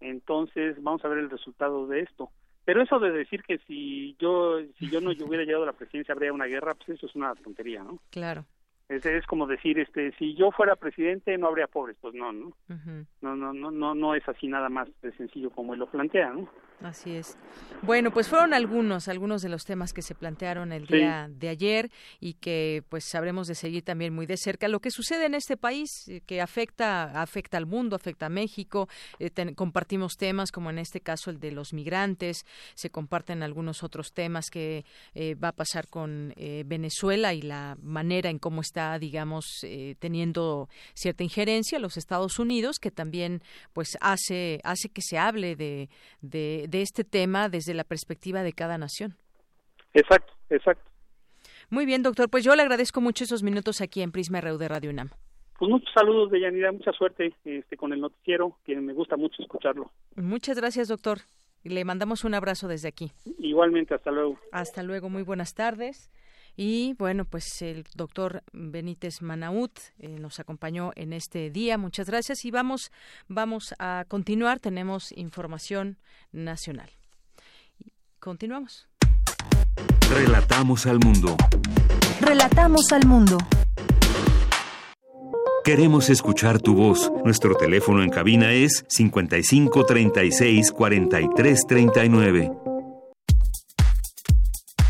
Entonces, vamos a ver el resultado de esto. Pero eso de decir que si yo si yo no hubiera llegado a la presidencia habría una guerra, pues eso es una tontería, ¿no? Claro. Es, es como decir, este, si yo fuera presidente no habría pobres, pues no, ¿no? No, no, no, no, no es así nada más de sencillo como él lo plantea, ¿no? Así es. Bueno, pues fueron algunos, algunos de los temas que se plantearon el día de ayer y que pues sabremos de seguir también muy de cerca lo que sucede en este país eh, que afecta afecta al mundo, afecta a México. Eh, compartimos temas como en este caso el de los migrantes, se comparten algunos otros temas que eh, va a pasar con Venezuela y la manera en cómo está, digamos, teniendo cierta injerencia los Estados Unidos, que también pues hace hace que se hable de, de, de este tema desde la perspectiva de cada nación. Exacto, exacto. Muy bien, doctor. Pues yo le agradezco mucho esos minutos aquí en Prisma RU de Radio UNAM. Pues muchos saludos de Yanira, mucha suerte este, con el noticiero, que me gusta mucho escucharlo. Muchas gracias, doctor. Le mandamos un abrazo desde aquí. Igualmente, hasta luego. Hasta luego, muy buenas tardes. Y bueno, pues el doctor Benítez Manaut eh, nos acompañó en este día. Muchas gracias y vamos, vamos a continuar. Tenemos información nacional. Continuamos. Relatamos al mundo. Relatamos al mundo. Queremos escuchar tu voz. Nuestro teléfono en cabina es 55 36 43 39.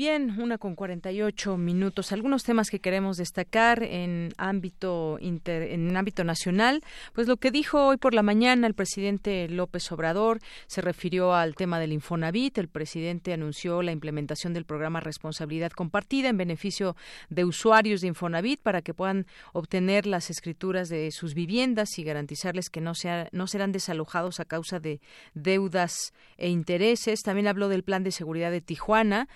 Bien, una con 48 minutos. Algunos temas que queremos destacar en ámbito en ámbito nacional, pues lo que dijo hoy por la mañana el presidente López Obrador se refirió al tema del Infonavit. El presidente anunció la implementación del programa Responsabilidad Compartida en beneficio de usuarios de Infonavit para que puedan obtener las escrituras de sus viviendas y garantizarles que no sea, no serán desalojados a causa de deudas e intereses. También habló del plan de seguridad de Tijuana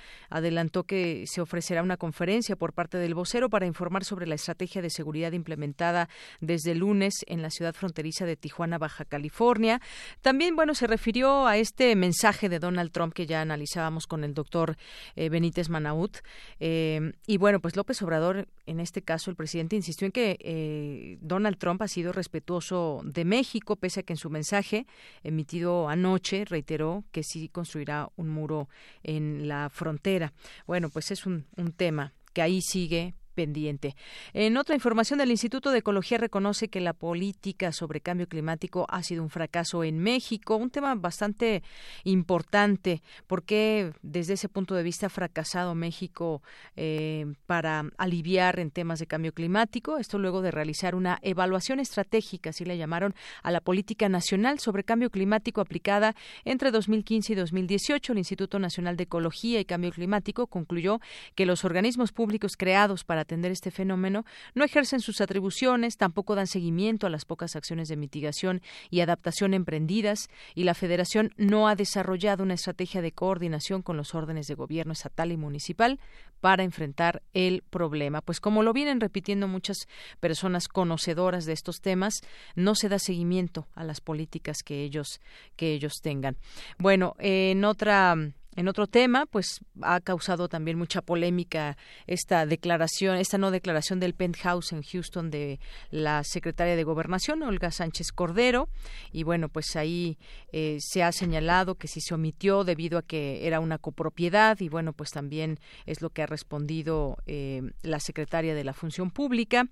adelantó que se ofrecerá una conferencia por parte del vocero para informar sobre la estrategia de seguridad implementada desde el lunes en la ciudad fronteriza de Tijuana, Baja California. También, bueno, se refirió a este mensaje de Donald Trump que ya analizábamos con el doctor eh, Benítez Manaut. Eh, y bueno, pues López Obrador, en este caso, el presidente insistió en que eh, Donald Trump ha sido respetuoso de México, pese a que en su mensaje emitido anoche reiteró que sí construirá un muro en la frontera. Bueno, pues es un, un tema que ahí sigue pendiente. En otra información, el Instituto de Ecología reconoce que la política sobre cambio climático ha sido un fracaso en México, un tema bastante importante, porque desde ese punto de vista ha fracasado México eh, para aliviar en temas de cambio climático. Esto luego de realizar una evaluación estratégica, así le llamaron, a la política nacional sobre cambio climático aplicada entre 2015 y 2018. El Instituto Nacional de Ecología y Cambio Climático concluyó que los organismos públicos creados para atender este fenómeno, no ejercen sus atribuciones, tampoco dan seguimiento a las pocas acciones de mitigación y adaptación emprendidas, y la Federación no ha desarrollado una estrategia de coordinación con los órdenes de gobierno estatal y municipal para enfrentar el problema. Pues como lo vienen repitiendo muchas personas conocedoras de estos temas, no se da seguimiento a las políticas que ellos que ellos tengan. Bueno, en otra en otro tema, pues ha causado también mucha polémica esta declaración, esta no declaración del penthouse en Houston de la secretaria de Gobernación, Olga Sánchez Cordero, y bueno, pues ahí eh, se ha señalado que sí se omitió debido a que era una copropiedad y bueno, pues también es lo que ha respondido eh, la secretaria de la Función Pública.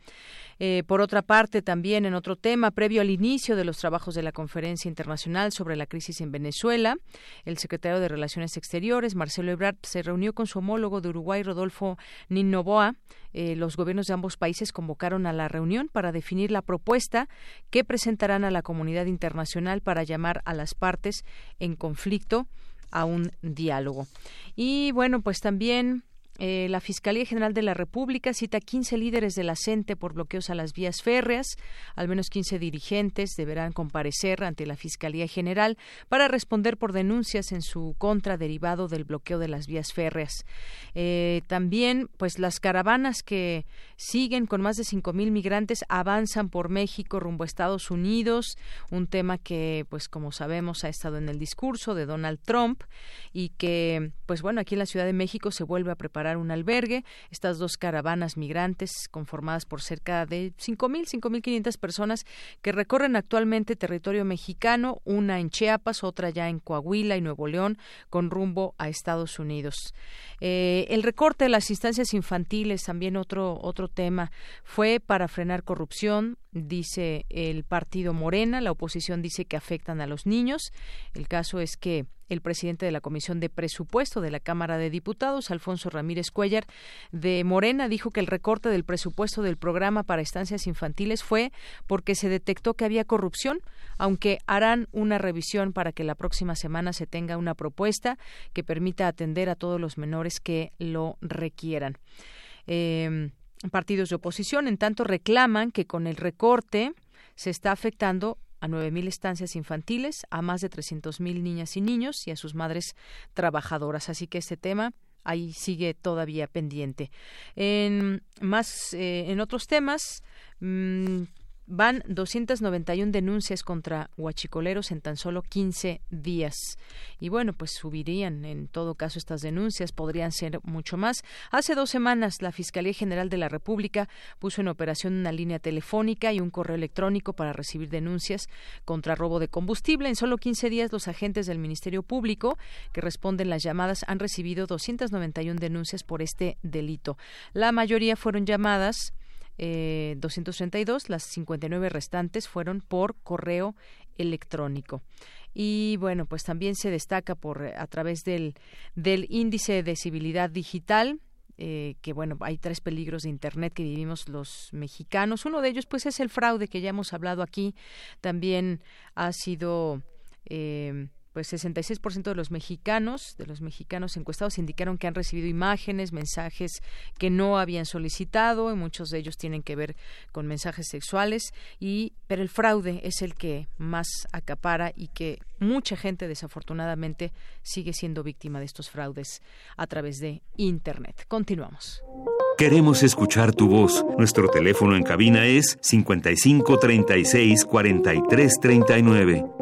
Eh, por otra parte, también en otro tema, previo al inicio de los trabajos de la Conferencia Internacional sobre la Crisis en Venezuela, el secretario de Relaciones Exteriores Marcelo Ebrard, se reunió con su homólogo de Uruguay, Rodolfo Ninnoboa. Eh, los gobiernos de ambos países convocaron a la reunión para definir la propuesta que presentarán a la comunidad internacional para llamar a las partes en conflicto a un diálogo. Y bueno, pues también eh, la Fiscalía General de la República cita 15 líderes de la por bloqueos a las vías férreas. Al menos 15 dirigentes deberán comparecer ante la Fiscalía General para responder por denuncias en su contra derivado del bloqueo de las vías férreas. Eh, también, pues las caravanas que siguen con más de 5.000 migrantes avanzan por México rumbo a Estados Unidos, un tema que, pues como sabemos, ha estado en el discurso de Donald Trump y que, pues bueno, aquí en la Ciudad de México se vuelve a preparar un albergue. Estas dos caravanas migrantes, conformadas por cerca de 5.000, 5.500 personas que recorren actualmente territorio mexicano, una en Chiapas, otra ya en Coahuila y Nuevo León, con rumbo a Estados Unidos. Eh, el recorte de las instancias infantiles, también otro, otro tema, fue para frenar corrupción, dice el partido Morena, la oposición dice que afectan a los niños. El caso es que el presidente de la Comisión de Presupuesto de la Cámara de Diputados, Alfonso Ramírez Cuellar, de Morena, dijo que el recorte del presupuesto del programa para estancias infantiles fue porque se detectó que había corrupción, aunque harán una revisión para que la próxima semana se tenga una propuesta que permita atender a todos los menores que lo requieran. Eh, partidos de oposición, en tanto, reclaman que con el recorte se está afectando a 9.000 estancias infantiles, a más de 300.000 niñas y niños y a sus madres trabajadoras. Así que este tema ahí sigue todavía pendiente. En más, eh, en otros temas, mmm, van 291 denuncias contra huachicoleros en tan solo 15 días. Y bueno, pues subirían en todo caso estas denuncias, podrían ser mucho más. Hace dos semanas la Fiscalía General de la República puso en operación una línea telefónica y un correo electrónico para recibir denuncias contra robo de combustible. En solo 15 días los agentes del Ministerio Público que responden las llamadas han recibido 291 denuncias por este delito. La mayoría fueron llamadas eh, 232, las 59 restantes fueron por correo electrónico. Y bueno, pues también se destaca por a través del, del índice de civilidad digital, eh, que bueno, hay tres peligros de Internet que vivimos los mexicanos. Uno de ellos, pues, es el fraude que ya hemos hablado aquí. También ha sido eh, pues 66% de los mexicanos, de los mexicanos encuestados indicaron que han recibido imágenes, mensajes que no habían solicitado, y muchos de ellos tienen que ver con mensajes sexuales y pero el fraude es el que más acapara y que mucha gente desafortunadamente sigue siendo víctima de estos fraudes a través de internet. Continuamos. Queremos escuchar tu voz. Nuestro teléfono en cabina es 55 36 43 39.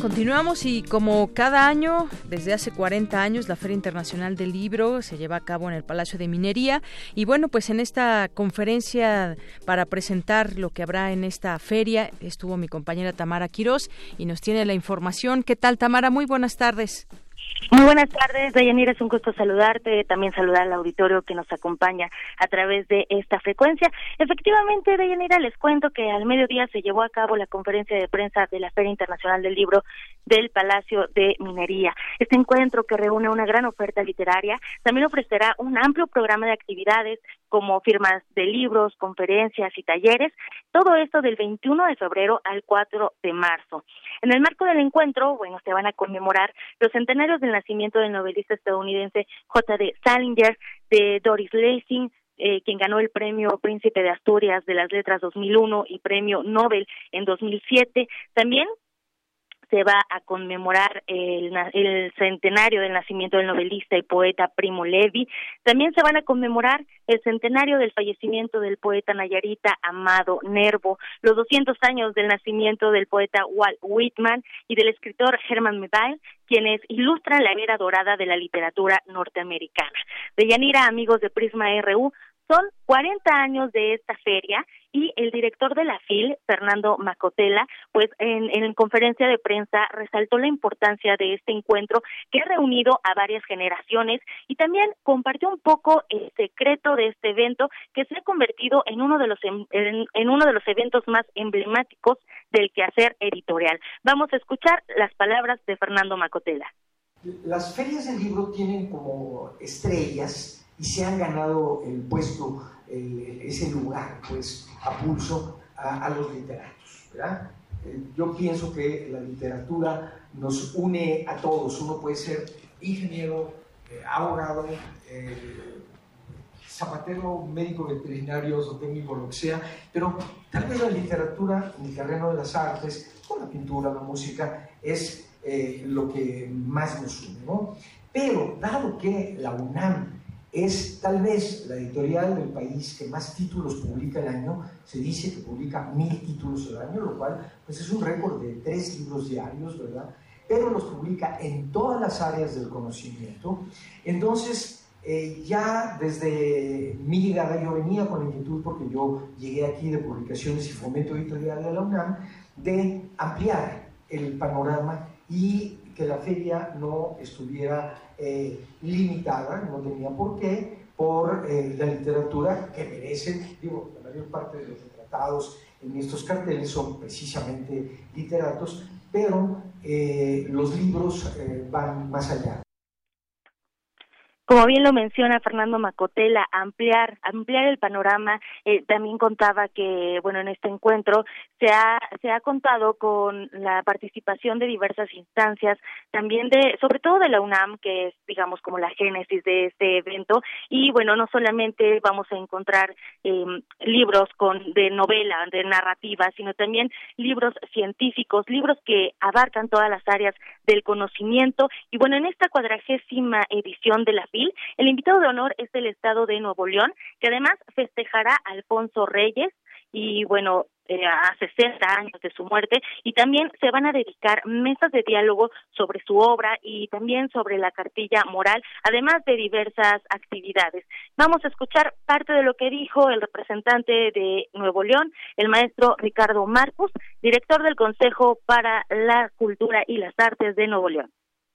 Continuamos y como cada año, desde hace 40 años, la Feria Internacional del Libro se lleva a cabo en el Palacio de Minería y bueno, pues en esta conferencia para presentar lo que habrá en esta feria estuvo mi compañera Tamara Quirós y nos tiene la información. ¿Qué tal Tamara? Muy buenas tardes. Muy buenas tardes, Dayanira, es un gusto saludarte, también saludar al auditorio que nos acompaña a través de esta frecuencia. Efectivamente, Dayanira, les cuento que al mediodía se llevó a cabo la conferencia de prensa de la Feria Internacional del Libro del Palacio de Minería. Este encuentro que reúne una gran oferta literaria también ofrecerá un amplio programa de actividades como firmas de libros, conferencias y talleres, todo esto del 21 de febrero al 4 de marzo. En el marco del encuentro, bueno, se van a conmemorar los centenarios del nacimiento del novelista estadounidense J.D. Salinger, de Doris Lessing, eh, quien ganó el premio Príncipe de Asturias de las Letras 2001 y premio Nobel en 2007. También se va a conmemorar el, el, centenario del nacimiento del novelista y poeta Primo Levi. También se van a conmemorar el centenario del fallecimiento del poeta Nayarita Amado Nervo, los 200 años del nacimiento del poeta Walt Whitman y del escritor Herman Melville, quienes ilustran la era dorada de la literatura norteamericana. De amigos de Prisma RU, son 40 años de esta feria y el director de la FIL, Fernando Macotela, pues en, en conferencia de prensa resaltó la importancia de este encuentro que ha reunido a varias generaciones y también compartió un poco el secreto de este evento que se ha convertido en uno de los en, en uno de los eventos más emblemáticos del quehacer editorial. Vamos a escuchar las palabras de Fernando Macotela. Las ferias del libro tienen como estrellas y se han ganado el puesto, el, ese lugar, pues, a pulso a, a los literatos, ¿verdad? Eh, yo pienso que la literatura nos une a todos. Uno puede ser ingeniero, eh, abogado, eh, zapatero, médico veterinario, técnico, lo que sea, pero tal vez la literatura en el terreno de las artes, con la pintura, la música, es eh, lo que más nos une. ¿no? Pero dado que la UNAM es tal vez la editorial del país que más títulos publica el año, se dice que publica mil títulos al año, lo cual pues es un récord de tres libros diarios, ¿verdad? Pero los publica en todas las áreas del conocimiento. Entonces, eh, ya desde mi llegada yo venía con la inquietud, porque yo llegué aquí de publicaciones y fomento editorial de la UNAM, de ampliar el panorama y que la feria no estuviera eh, limitada, no tenía por qué, por eh, la literatura que merecen, digo, la mayor parte de los retratados en estos carteles son precisamente literatos, pero eh, los libros van más allá. Como bien lo menciona Fernando Macotela, ampliar, ampliar el panorama. Eh, también contaba que, bueno, en este encuentro se ha, se ha contado con la participación de diversas instancias, también de, sobre todo de la UNAM, que es, digamos, como la génesis de este evento. Y bueno, no solamente vamos a encontrar eh, libros con, de novela, de narrativa, sino también libros científicos, libros que abarcan todas las áreas del conocimiento. Y bueno, en esta cuadragésima edición de la el invitado de honor es el Estado de Nuevo León, que además festejará a Alfonso Reyes y bueno, eh, a 60 años de su muerte y también se van a dedicar mesas de diálogo sobre su obra y también sobre la cartilla moral, además de diversas actividades. Vamos a escuchar parte de lo que dijo el representante de Nuevo León, el maestro Ricardo Marcus, director del Consejo para la Cultura y las Artes de Nuevo León.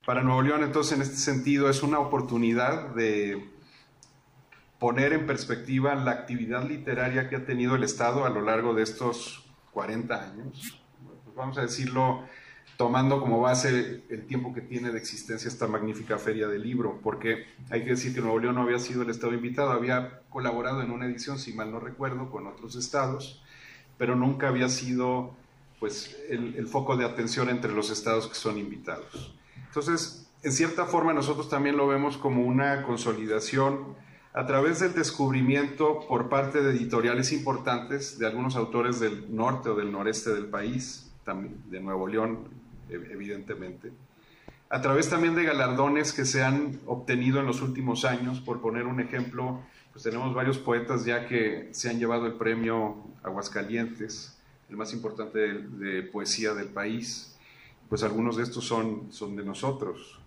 Para Nuevo León, entonces, en este sentido, es una oportunidad de poner en perspectiva la actividad literaria que ha tenido el Estado a lo largo de estos 40 años. Pues vamos a decirlo tomando como base el tiempo que tiene de existencia esta magnífica feria del libro, porque hay que decir que Nuevo León no había sido el estado invitado, había colaborado en una edición, si mal no recuerdo, con otros estados, pero nunca había sido pues el, el foco de atención entre los estados que son invitados. Entonces, en cierta forma nosotros también lo vemos como una consolidación a través del descubrimiento por parte de editoriales importantes de algunos autores del norte o del noreste del país, de Nuevo León, evidentemente. A través también de galardones que se han obtenido en los últimos años, por poner un ejemplo, pues tenemos varios poetas ya que se han llevado el premio Aguascalientes, el más importante de poesía del país pues algunos de estos son, son de nosotros.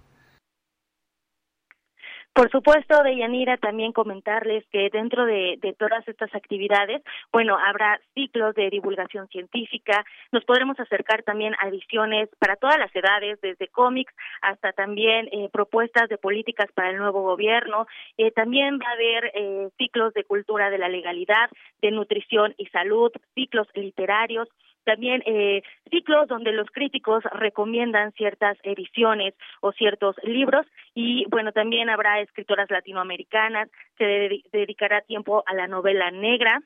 Por supuesto, de Yanira, también comentarles que dentro de, de, todas estas actividades, bueno, habrá ciclos de divulgación científica, nos podremos acercar también a visiones para todas las edades, desde cómics hasta también eh, propuestas de políticas para el nuevo gobierno. Eh, también va a haber eh, ciclos de cultura de la legalidad, de nutrición y salud, ciclos literarios, también eh, ciclos donde los críticos recomiendan ciertas ediciones o ciertos libros y bueno también habrá escritoras latinoamericanas se dedicará tiempo a la novela negra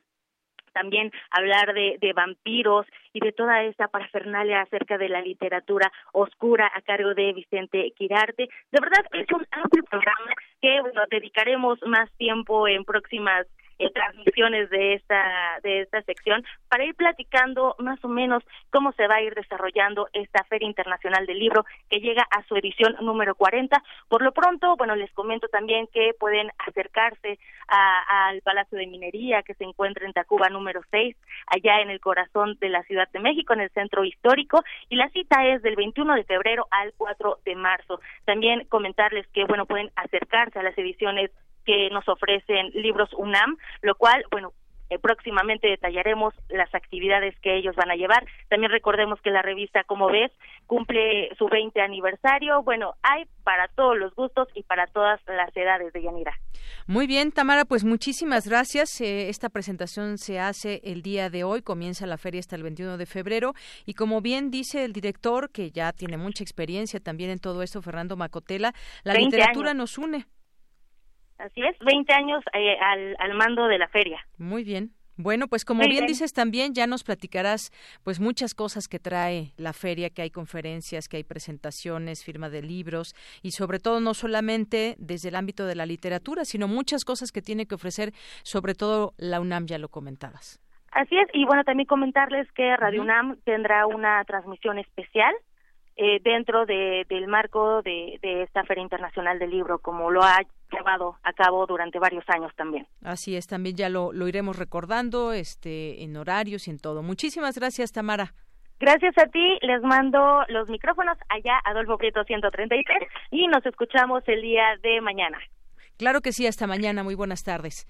también hablar de, de, vampiros y de toda esta parafernalia acerca de la literatura oscura a cargo de Vicente Quirarte. De verdad es un amplio programa que bueno dedicaremos más tiempo en próximas eh, transmisiones de esta de esta sección para ir platicando más o menos cómo se va a ir desarrollando esta Feria Internacional del Libro que llega a su edición número 40. Por lo pronto, bueno, les comento también que pueden acercarse al Palacio de Minería que se encuentra en Tacuba número 6, allá en el corazón de la Ciudad de México, en el centro histórico, y la cita es del 21 de febrero al 4 de marzo. También comentarles que, bueno, pueden acercarse a las ediciones que nos ofrecen libros UNAM, lo cual, bueno, eh, próximamente detallaremos las actividades que ellos van a llevar. También recordemos que la revista, como ves, cumple su 20 aniversario. Bueno, hay para todos los gustos y para todas las edades de Yanira. Muy bien, Tamara, pues muchísimas gracias. Eh, esta presentación se hace el día de hoy, comienza la feria hasta el 21 de febrero y como bien dice el director, que ya tiene mucha experiencia también en todo esto, Fernando Macotela, la literatura nos une. Así es, 20 años eh, al, al mando de la feria. Muy bien, Bueno, pues como bien, dices también, ya nos platicarás pues muchas cosas que trae la feria, que hay conferencias, que hay presentaciones, firma de libros y sobre todo no solamente desde el ámbito de la literatura, sino muchas cosas que tiene que ofrecer, sobre todo la UNAM, ya lo comentabas. Así es, y bueno, también comentarles que Radio UNAM tendrá una transmisión especial eh, dentro del marco de, esta Feria Internacional del Libro, como lo ha llevado a cabo durante varios años también. Así es, también ya lo, lo iremos recordando este, en horarios y en todo. Muchísimas gracias, Tamara. Gracias a ti, les mando los micrófonos allá, Adolfo Prieto 133, y nos escuchamos el día de mañana. Claro que sí, hasta mañana, muy buenas tardes.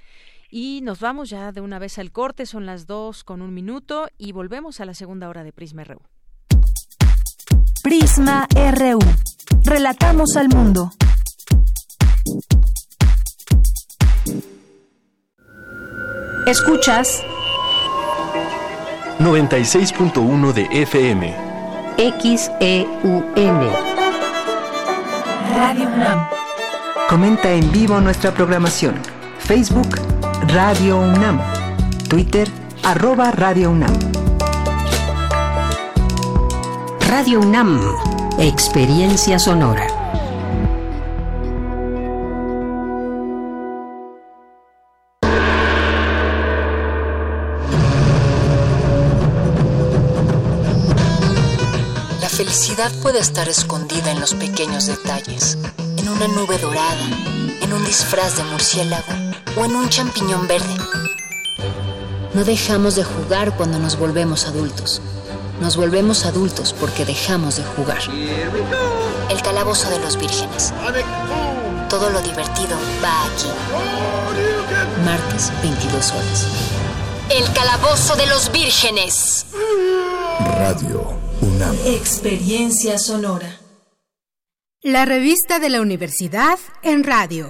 Y nos vamos ya de una vez al corte, son las dos con un minuto y volvemos a la segunda hora de Prisma RU. Prisma RU. Relatamos al mundo. Escuchas 96.1 de FM. XEUN. Radio UNAM. Comenta en vivo nuestra programación. Facebook Radio UNAM. Twitter arroba Radio UNAM. Radio UNAM, Experiencia Sonora. La felicidad puede estar escondida en los pequeños detalles, en una nube dorada, en un disfraz de murciélago o en un champiñón verde. No dejamos de jugar cuando nos volvemos adultos nos volvemos adultos porque dejamos de jugar. El calabozo de los vírgenes. Todo lo divertido va aquí. Martes, 22 horas. El calabozo de los vírgenes. Radio UNAM. Experiencia sonora. La revista de la universidad en radio.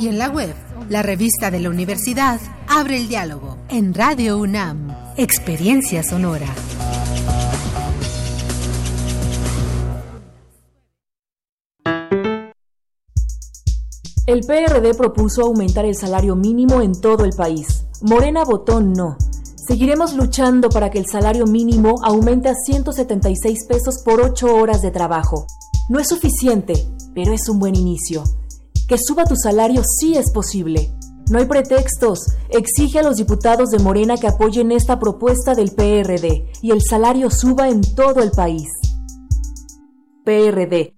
y en la web. La revista de la universidad abre el diálogo en Radio UNAM. Experiencia sonora. El PRD propuso aumentar el salario mínimo en todo el país. Morena votó no. Seguiremos luchando para que el salario mínimo aumente a 176 pesos por 8 horas de trabajo. No es suficiente, pero es un buen inicio. Que suba tu salario sí es posible. No hay pretextos. Exige a los diputados de Morena que apoyen esta propuesta del PRD y el salario suba en todo el país. PRD.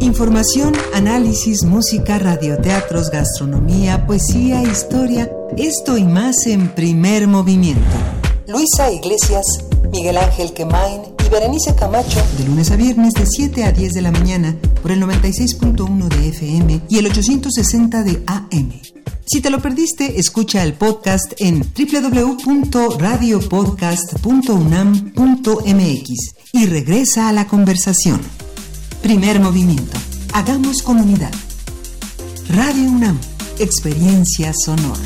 Información, análisis, música, radioteatros, gastronomía, poesía, historia, esto y más en primer movimiento. Luisa Iglesias, Miguel Ángel Quemain y Berenice Camacho. De lunes a viernes de 7 a 10 de la mañana por el 96.1 de FM y el 860 de AM. Si te lo perdiste, escucha el podcast en www.radiopodcast.unam.mx y regresa a la conversación. Primer movimiento. Hagamos comunidad. Radio UNAM. Experiencia sonora.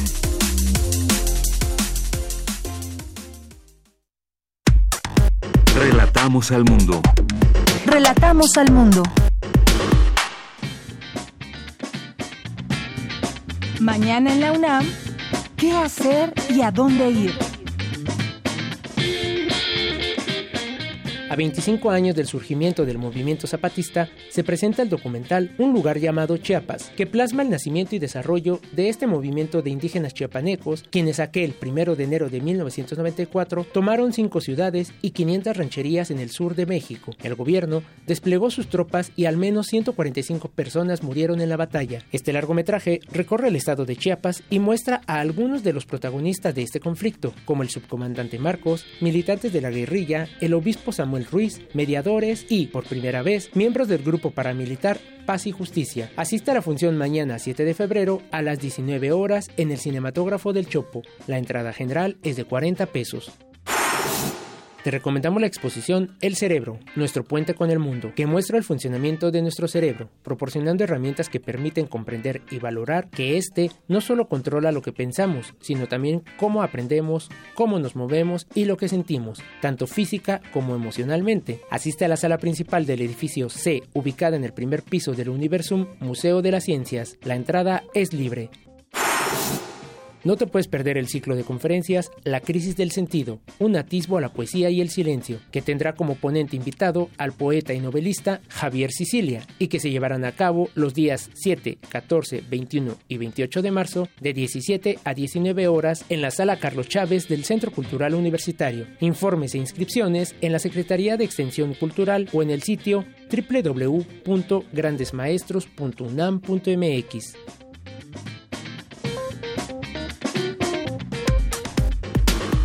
Relatamos al mundo. Relatamos al mundo. Mañana en la UNAM, ¿qué hacer y a dónde ir? A 25 años del surgimiento del movimiento zapatista, se presenta el documental Un lugar llamado Chiapas, que plasma el nacimiento y desarrollo de este movimiento de indígenas chiapanecos, quienes aquel primero de enero de 1994 tomaron cinco ciudades y 500 rancherías en el sur de México. El gobierno desplegó sus tropas y al menos 145 personas murieron en la batalla. Este largometraje recorre el estado de Chiapas y muestra a algunos de los protagonistas de este conflicto, como el subcomandante Marcos, militantes de la guerrilla, el obispo Samuel Ruiz, mediadores y, por primera vez, miembros del grupo paramilitar Paz y Justicia. Asiste a la función mañana 7 de febrero a las 19 horas en el cinematógrafo del Chopo. La entrada general es de 40 pesos. Te recomendamos la exposición El Cerebro, nuestro puente con el mundo, que muestra el funcionamiento de nuestro cerebro, proporcionando herramientas que permiten comprender y valorar que éste no solo controla lo que pensamos, sino también cómo aprendemos, cómo nos movemos y lo que sentimos, tanto física como emocionalmente. Asiste a la sala principal del edificio C, ubicada en el primer piso del Universum Museo de las Ciencias. La entrada es libre. No te puedes perder el ciclo de conferencias La crisis del sentido, un atisbo a la poesía y el silencio, que tendrá como ponente invitado al poeta y novelista Javier Sicilia y que se llevarán a cabo los días 7, 14, 21 y 28 de marzo de 17 a 19 horas en la sala Carlos Chávez del Centro Cultural Universitario. Informes e inscripciones en la Secretaría de Extensión Cultural o en el sitio www.grandesmaestros.unam.mx.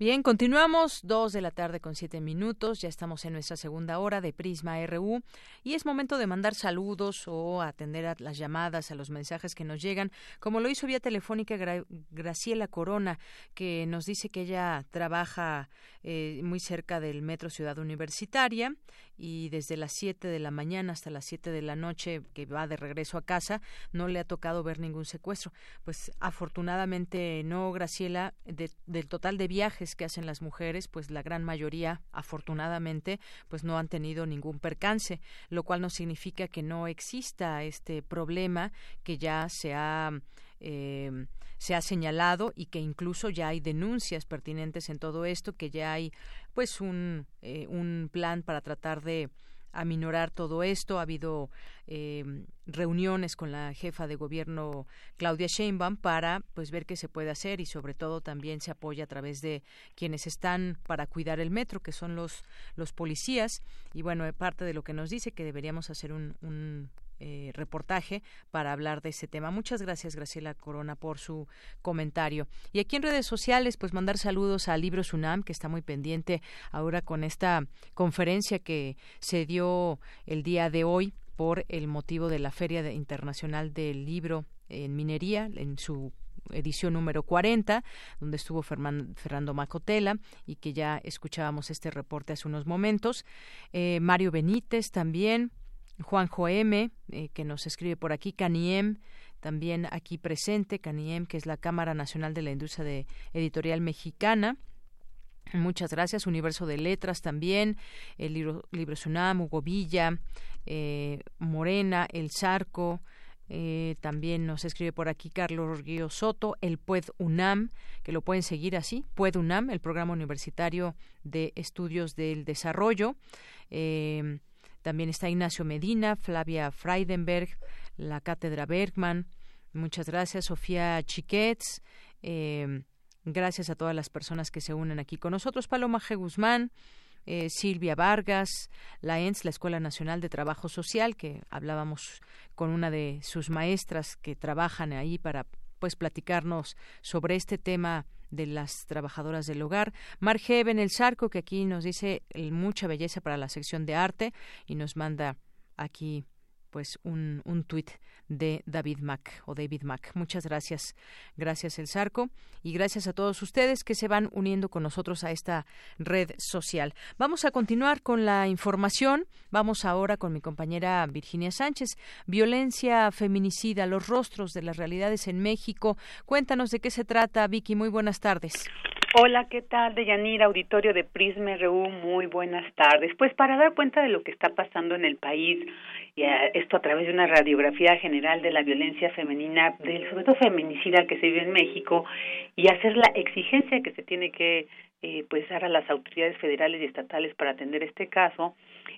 Bien, continuamos, dos de la tarde con siete minutos, ya estamos en nuestra segunda hora de Prisma RU y es momento de mandar saludos o atender a las llamadas, a los mensajes que nos llegan, como lo hizo vía telefónica Graciela Corona, que nos dice que ella trabaja eh, muy cerca del Metro Ciudad Universitaria y desde las 7 de la mañana hasta las 7 de la noche que va de regreso a casa no le ha tocado ver ningún secuestro. Pues afortunadamente no, Graciela, del total de viajes que hacen las mujeres, pues la gran mayoría, afortunadamente, pues no han tenido ningún percance, lo cual no significa que no exista este problema que ya se ha eh, se ha señalado y que incluso ya hay denuncias pertinentes en todo esto, que ya hay pues un, eh, un plan para tratar de aminorar todo esto. Ha habido eh, reuniones con la jefa de gobierno Claudia Sheinbaum para pues ver qué se puede hacer y sobre todo también se apoya a través de quienes están para cuidar el metro, que son los los policías. Y bueno, parte de lo que nos dice que deberíamos hacer un, un eh, reportaje para hablar de ese tema. Muchas gracias, Graciela Corona, por su comentario. Y aquí en redes sociales, pues mandar saludos a Libro Sunam, que está muy pendiente ahora con esta conferencia que se dio el día de hoy por el motivo de la Feria Internacional del Libro en Minería, en su edición número 40, donde estuvo Fernando Macotela y que ya escuchábamos este reporte hace unos momentos. Eh, Mario Benítez también, Juanjo M, eh, que nos escribe por aquí, Caniem, también aquí presente, Caniem, que es la Cámara Nacional de la Industria de Editorial Mexicana. Muchas gracias. Universo de Letras también, el libro, libro Sunam, Hugo Villa, eh, Morena, El Zarco, eh, también nos escribe por aquí Carlos Orguillo Soto, el PUED UNAM, que lo pueden seguir así, PUED UNAM, el Programa Universitario de Estudios del Desarrollo. Eh, también está Ignacio Medina, Flavia Freidenberg, la Cátedra Bergman. Muchas gracias, Sofía Chiquets. Eh, gracias a todas las personas que se unen aquí con nosotros. Paloma G. Guzmán. Eh, Silvia Vargas, la ENS, la Escuela Nacional de Trabajo Social, que hablábamos con una de sus maestras que trabajan ahí para pues platicarnos sobre este tema de las trabajadoras del hogar. Margeven el Sarco, que aquí nos dice mucha belleza para la sección de arte y nos manda aquí pues un, un tuit de David Mac o David Mac. Muchas gracias. Gracias El Sarco y gracias a todos ustedes que se van uniendo con nosotros a esta red social. Vamos a continuar con la información. Vamos ahora con mi compañera Virginia Sánchez. Violencia feminicida, los rostros de las realidades en México. Cuéntanos de qué se trata, Vicky. Muy buenas tardes. Hola, ¿qué tal? Deyanira, auditorio de Prisma RU, muy buenas tardes. Pues para dar cuenta de lo que está pasando en el país, esto a través de una radiografía general de la violencia femenina, del sobre todo feminicida que se vive en México, y hacer la exigencia que se tiene que eh, pues dar a las autoridades federales y estatales para atender este caso,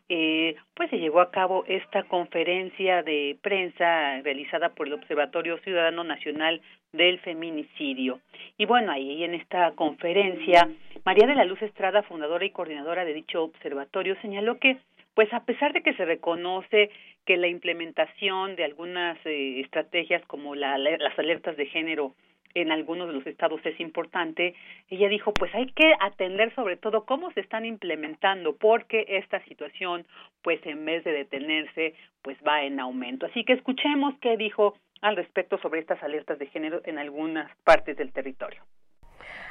eh, pues se llevó a cabo esta conferencia de prensa realizada por el Observatorio Ciudadano Nacional del Feminicidio. Y bueno, ahí en esta conferencia, María de la Luz Estrada, fundadora y coordinadora de dicho observatorio, señaló que pues a pesar de que se reconoce que la implementación de algunas eh, estrategias como la, las alertas de género en algunos de los estados es importante, ella dijo, pues hay que atender sobre todo cómo se están implementando, porque esta situación, pues en vez de detenerse, pues va en aumento. Así que escuchemos qué dijo al respecto sobre estas alertas de género en algunas partes del territorio.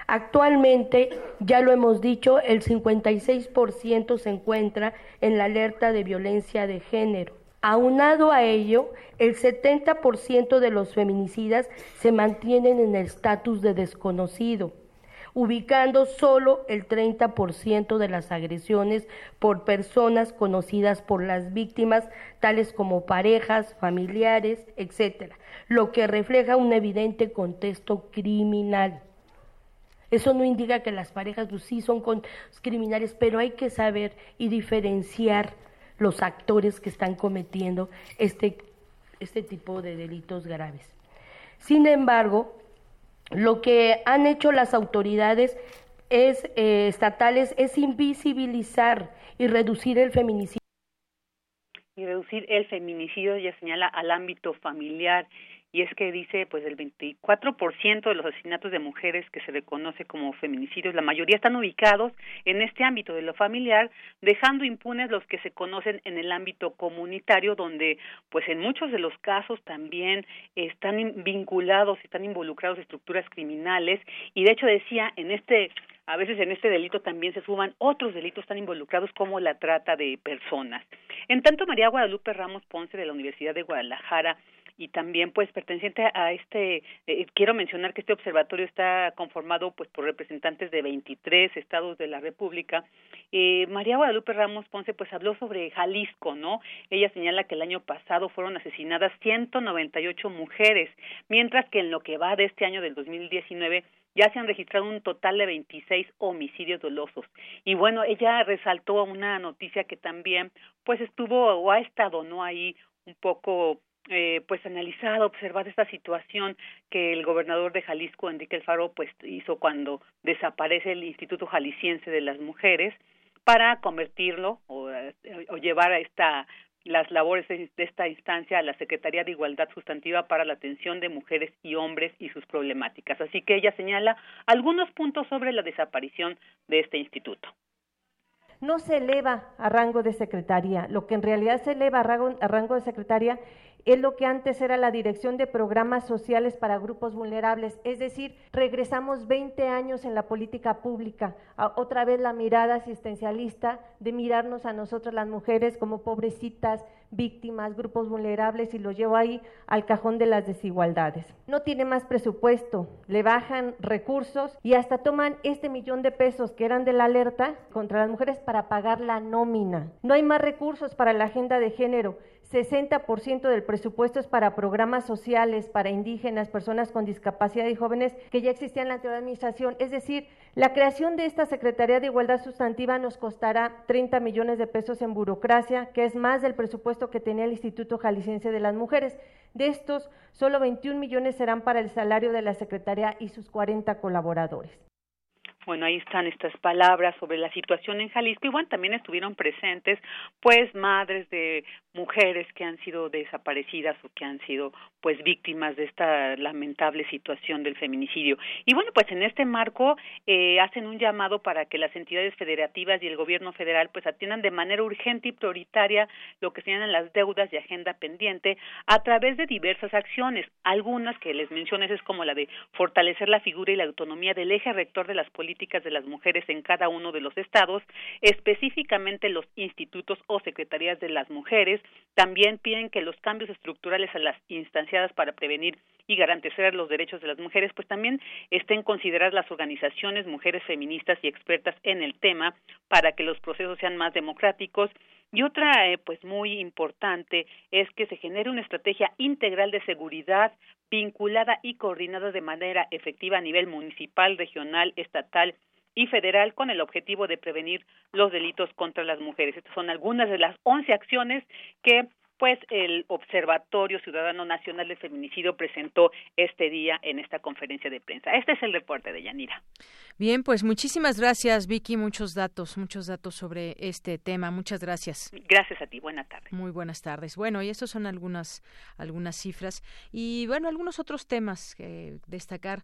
Actualmente, ya lo hemos dicho, el 56% se encuentra en la alerta de violencia de género. Aunado a ello, el 70% de los feminicidas se mantienen en el estatus de desconocido, ubicando solo el 30% de las agresiones por personas conocidas por las víctimas, tales como parejas, familiares, etc., lo que refleja un evidente contexto criminal. Eso no indica que las parejas pues, sí son criminales, pero hay que saber y diferenciar los actores que están cometiendo este, este tipo de delitos graves. Sin embargo, lo que han hecho las autoridades es, eh, estatales es invisibilizar y reducir el feminicidio. Y reducir el feminicidio, ya señala, al ámbito familiar y es que dice pues el 24% de los asesinatos de mujeres que se reconoce como feminicidios, la mayoría están ubicados en este ámbito de lo familiar, dejando impunes los que se conocen en el ámbito comunitario donde pues en muchos de los casos también están vinculados, están involucrados estructuras criminales y de hecho decía en este a veces en este delito también se suman otros delitos tan involucrados como la trata de personas. En tanto, María Guadalupe Ramos Ponce de la Universidad de Guadalajara y también pues perteneciente a este eh, quiero mencionar que este observatorio está conformado pues por representantes de 23 estados de la República. Eh, María Guadalupe Ramos Ponce pues habló sobre Jalisco no ella señala que el año pasado fueron asesinadas 198 mujeres mientras que en lo que va de este año del 2019 ya se han registrado un total de 26 homicidios dolosos. Y bueno, ella resaltó una noticia que también pues estuvo o ha estado no ahí un poco eh, pues analizado, observado esta situación que el gobernador de Jalisco, Enrique Alfaro, pues hizo cuando desaparece el Instituto Jalisciense de las Mujeres para convertirlo o, o llevar a esta las labores de esta instancia a la Secretaría de Igualdad Sustantiva para la atención de mujeres y hombres y sus problemáticas. Así que ella señala algunos puntos sobre la desaparición de este instituto no se eleva a rango de secretaría. Lo que en realidad se eleva a rango, a rango, de secretaria es lo que antes era la Dirección de Programas Sociales para Grupos Vulnerables, es decir, regresamos 20 años en la política pública, otra vez la mirada asistencialista de mirarnos a nosotras las mujeres como pobrecitas, víctimas, grupos vulnerables y lo llevo ahí al cajón de las desigualdades. No tiene más presupuesto, le bajan recursos y hasta toman este millón de pesos que eran de la alerta contra las mujeres para pagar la nómina. No hay más recursos para la agenda de género 60% del presupuesto es para programas sociales, para indígenas, personas con discapacidad y jóvenes que ya existían en la anterior administración. Es decir, la creación de esta Secretaría de Igualdad Sustantiva nos costará 30 millones de pesos en burocracia, que es más del presupuesto que tenía el Instituto Jalisciense de las Mujeres. De estos, solo 21 millones serán para el salario de la Secretaría y sus 40 colaboradores. Bueno, ahí están estas palabras sobre la situación en Jalisco y bueno, también estuvieron presentes pues madres de mujeres que han sido desaparecidas o que han sido pues víctimas de esta lamentable situación del feminicidio. Y bueno, pues en este marco eh, hacen un llamado para que las entidades federativas y el gobierno federal pues atiendan de manera urgente y prioritaria lo que sean las deudas de agenda pendiente a través de diversas acciones. Algunas que les mencioné es como la de fortalecer la figura y la autonomía del eje rector de las políticas de las mujeres en cada uno de los estados, específicamente los institutos o secretarías de las mujeres. También piden que los cambios estructurales a las instanciadas para prevenir y garantizar los derechos de las mujeres, pues también estén consideradas las organizaciones, mujeres feministas y expertas en el tema para que los procesos sean más democráticos. Y otra, eh, pues muy importante, es que se genere una estrategia integral de seguridad vinculada y coordinada de manera efectiva a nivel municipal, regional, estatal y federal con el objetivo de prevenir los delitos contra las mujeres. Estas son algunas de las once acciones que pues el Observatorio Ciudadano Nacional de Feminicidio presentó este día en esta conferencia de prensa. Este es el reporte de Yanira. Bien, pues muchísimas gracias, Vicky. Muchos datos, muchos datos sobre este tema. Muchas gracias. Gracias a ti. Buenas tardes. Muy buenas tardes. Bueno, y estos son algunas, algunas cifras. Y bueno, algunos otros temas que destacar.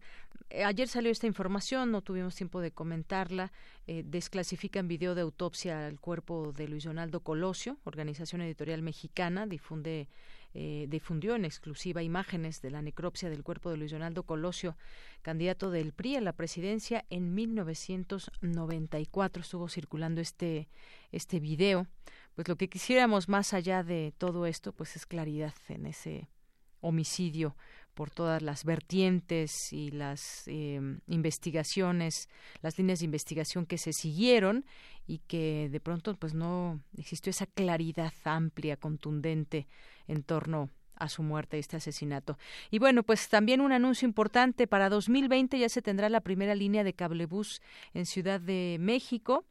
Eh, ayer salió esta información, no tuvimos tiempo de comentarla. Eh, desclasifican video de autopsia al cuerpo de Luis Donaldo Colosio, Organización Editorial Mexicana, eh, difundió en exclusiva imágenes de la necropsia del cuerpo de Luis Donaldo Colosio, candidato del PRI a la presidencia en 1994. Estuvo circulando este, este video. Pues lo que quisiéramos más allá de todo esto, pues es claridad en ese homicidio por todas las vertientes y las eh, investigaciones, las líneas de investigación que se siguieron y que de pronto pues no existió esa claridad amplia, contundente en torno a su muerte, este asesinato. Y bueno, pues también un anuncio importante para 2020 ya se tendrá la primera línea de cablebús en Ciudad de México.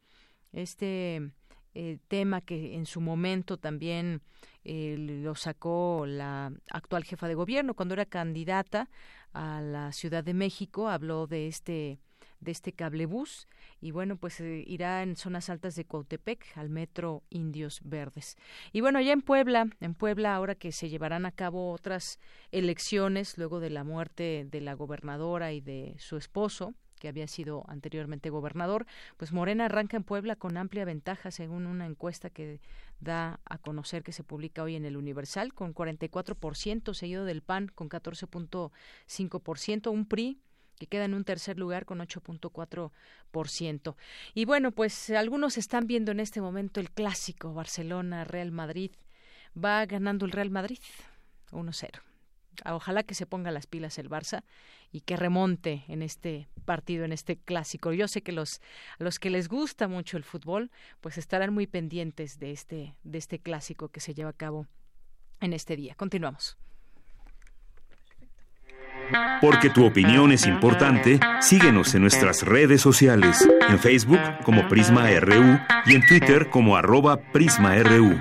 Este eh, tema que en su momento también eh, lo sacó la actual jefa de gobierno cuando era candidata a la Ciudad de México habló de este de este cablebús y bueno pues eh, irá en zonas altas de Cuautepec al metro Indios Verdes. Y bueno ya en Puebla en Puebla ahora que se llevarán a cabo otras elecciones luego de la muerte de la gobernadora y de su esposo que había sido anteriormente gobernador, pues Morena arranca en Puebla con amplia ventaja según una encuesta que da a conocer que se publica hoy en el Universal con 44%, seguido del PAN con 14.5%, un PRI que queda en un tercer lugar con 8.4%. Y bueno, pues algunos están viendo en este momento el clásico Barcelona-Real Madrid. Va ganando el Real Madrid 1-0. Ojalá que se ponga las pilas el Barça y que remonte en este partido, en este clásico. Yo sé que los, a los que les gusta mucho el fútbol, pues estarán muy pendientes de este, de este clásico que se lleva a cabo en este día. Continuamos. Porque tu opinión es importante, síguenos en nuestras redes sociales, en Facebook como Prisma RU y en Twitter como arroba PrismaRU.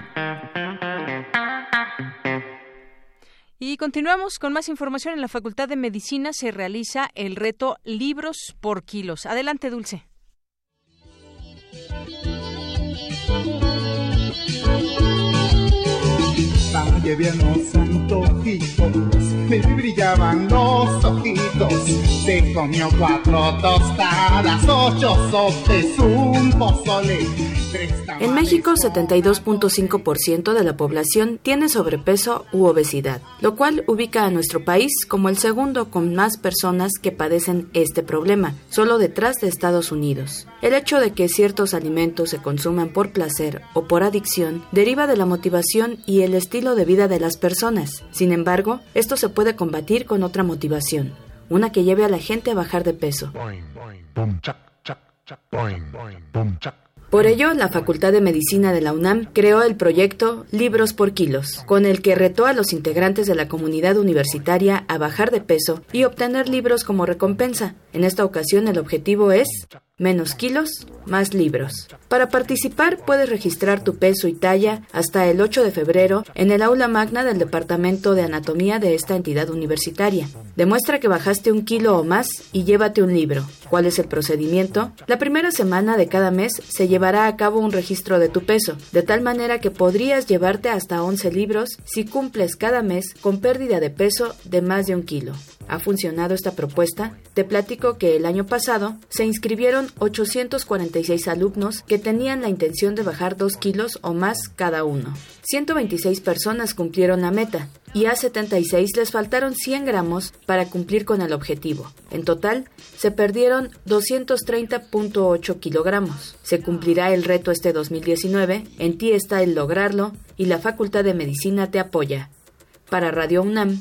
Y continuamos con más información. En la Facultad de Medicina se realiza el reto Libros por Kilos. Adelante, Dulce. Antojitos, me brillaban los ojitos. Se comió cuatro tostadas, ocho sopes, un pozole. En México, 72.5% de la población tiene sobrepeso u obesidad, lo cual ubica a nuestro país como el segundo con más personas que padecen este problema, solo detrás de Estados Unidos. El hecho de que ciertos alimentos se consuman por placer o por adicción deriva de la motivación y el estilo de vida de las personas. Sin embargo, esto se puede combatir con otra motivación, una que lleve a la gente a bajar de peso. Por ello, la Facultad de Medicina de la UNAM creó el proyecto Libros por Kilos, con el que retó a los integrantes de la comunidad universitaria a bajar de peso y obtener libros como recompensa. En esta ocasión el objetivo es Menos kilos, más libros. Para participar puedes registrar tu peso y talla hasta el 8 de febrero en el aula magna del Departamento de Anatomía de esta entidad universitaria. Demuestra que bajaste un kilo o más y llévate un libro. ¿Cuál es el procedimiento? La primera semana de cada mes se llevará a cabo un registro de tu peso, de tal manera que podrías llevarte hasta 11 libros si cumples cada mes con pérdida de peso de más de un kilo. ¿Ha funcionado esta propuesta? Te platico que el año pasado se inscribieron 846 alumnos que tenían la intención de bajar 2 kilos o más cada uno. 126 personas cumplieron la meta. y a 76 les faltaron 100 gramos para cumplir con el objetivo. En total, se perdieron 230.8 kilogramos. Se cumplirá el reto este 2019, en ti está el lograrlo y la Facultad de Medicina te apoya. Para Radio UNAM,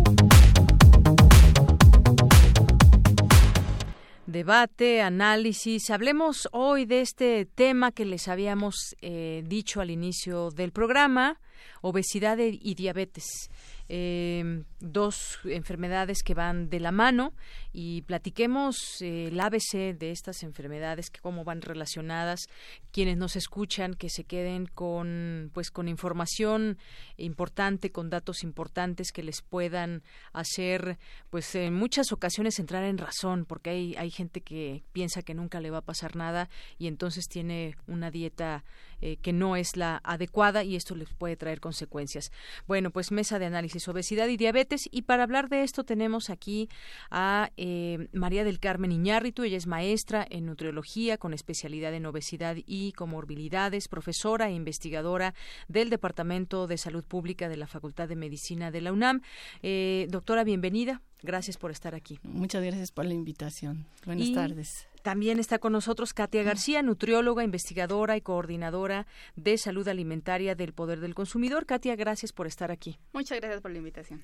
Debate, análisis. Hablemos hoy de este tema que les habíamos eh, dicho al inicio del programa, obesidad y diabetes. Eh, dos enfermedades que van de la mano y platiquemos eh, el ABC de estas enfermedades, que cómo van relacionadas, quienes nos escuchan, que se queden con, pues, con información importante, con datos importantes que les puedan hacer, pues, en muchas ocasiones entrar en razón, porque hay, hay gente que piensa que nunca le va a pasar nada y entonces tiene una dieta eh, que no es la adecuada y esto les puede traer consecuencias. Bueno, pues mesa de análisis, obesidad y diabetes. Y para hablar de esto tenemos aquí a eh, María del Carmen Iñárritu. Ella es maestra en nutriología con especialidad en obesidad y comorbilidades, profesora e investigadora del Departamento de Salud Pública de la Facultad de Medicina de la UNAM. Eh, doctora, bienvenida. Gracias por estar aquí. Muchas gracias por la invitación. Buenas tardes. También está con nosotros Katia García, nutrióloga, investigadora y coordinadora de salud alimentaria del Poder del Consumidor. Katia, gracias por estar aquí. Muchas gracias por la invitación.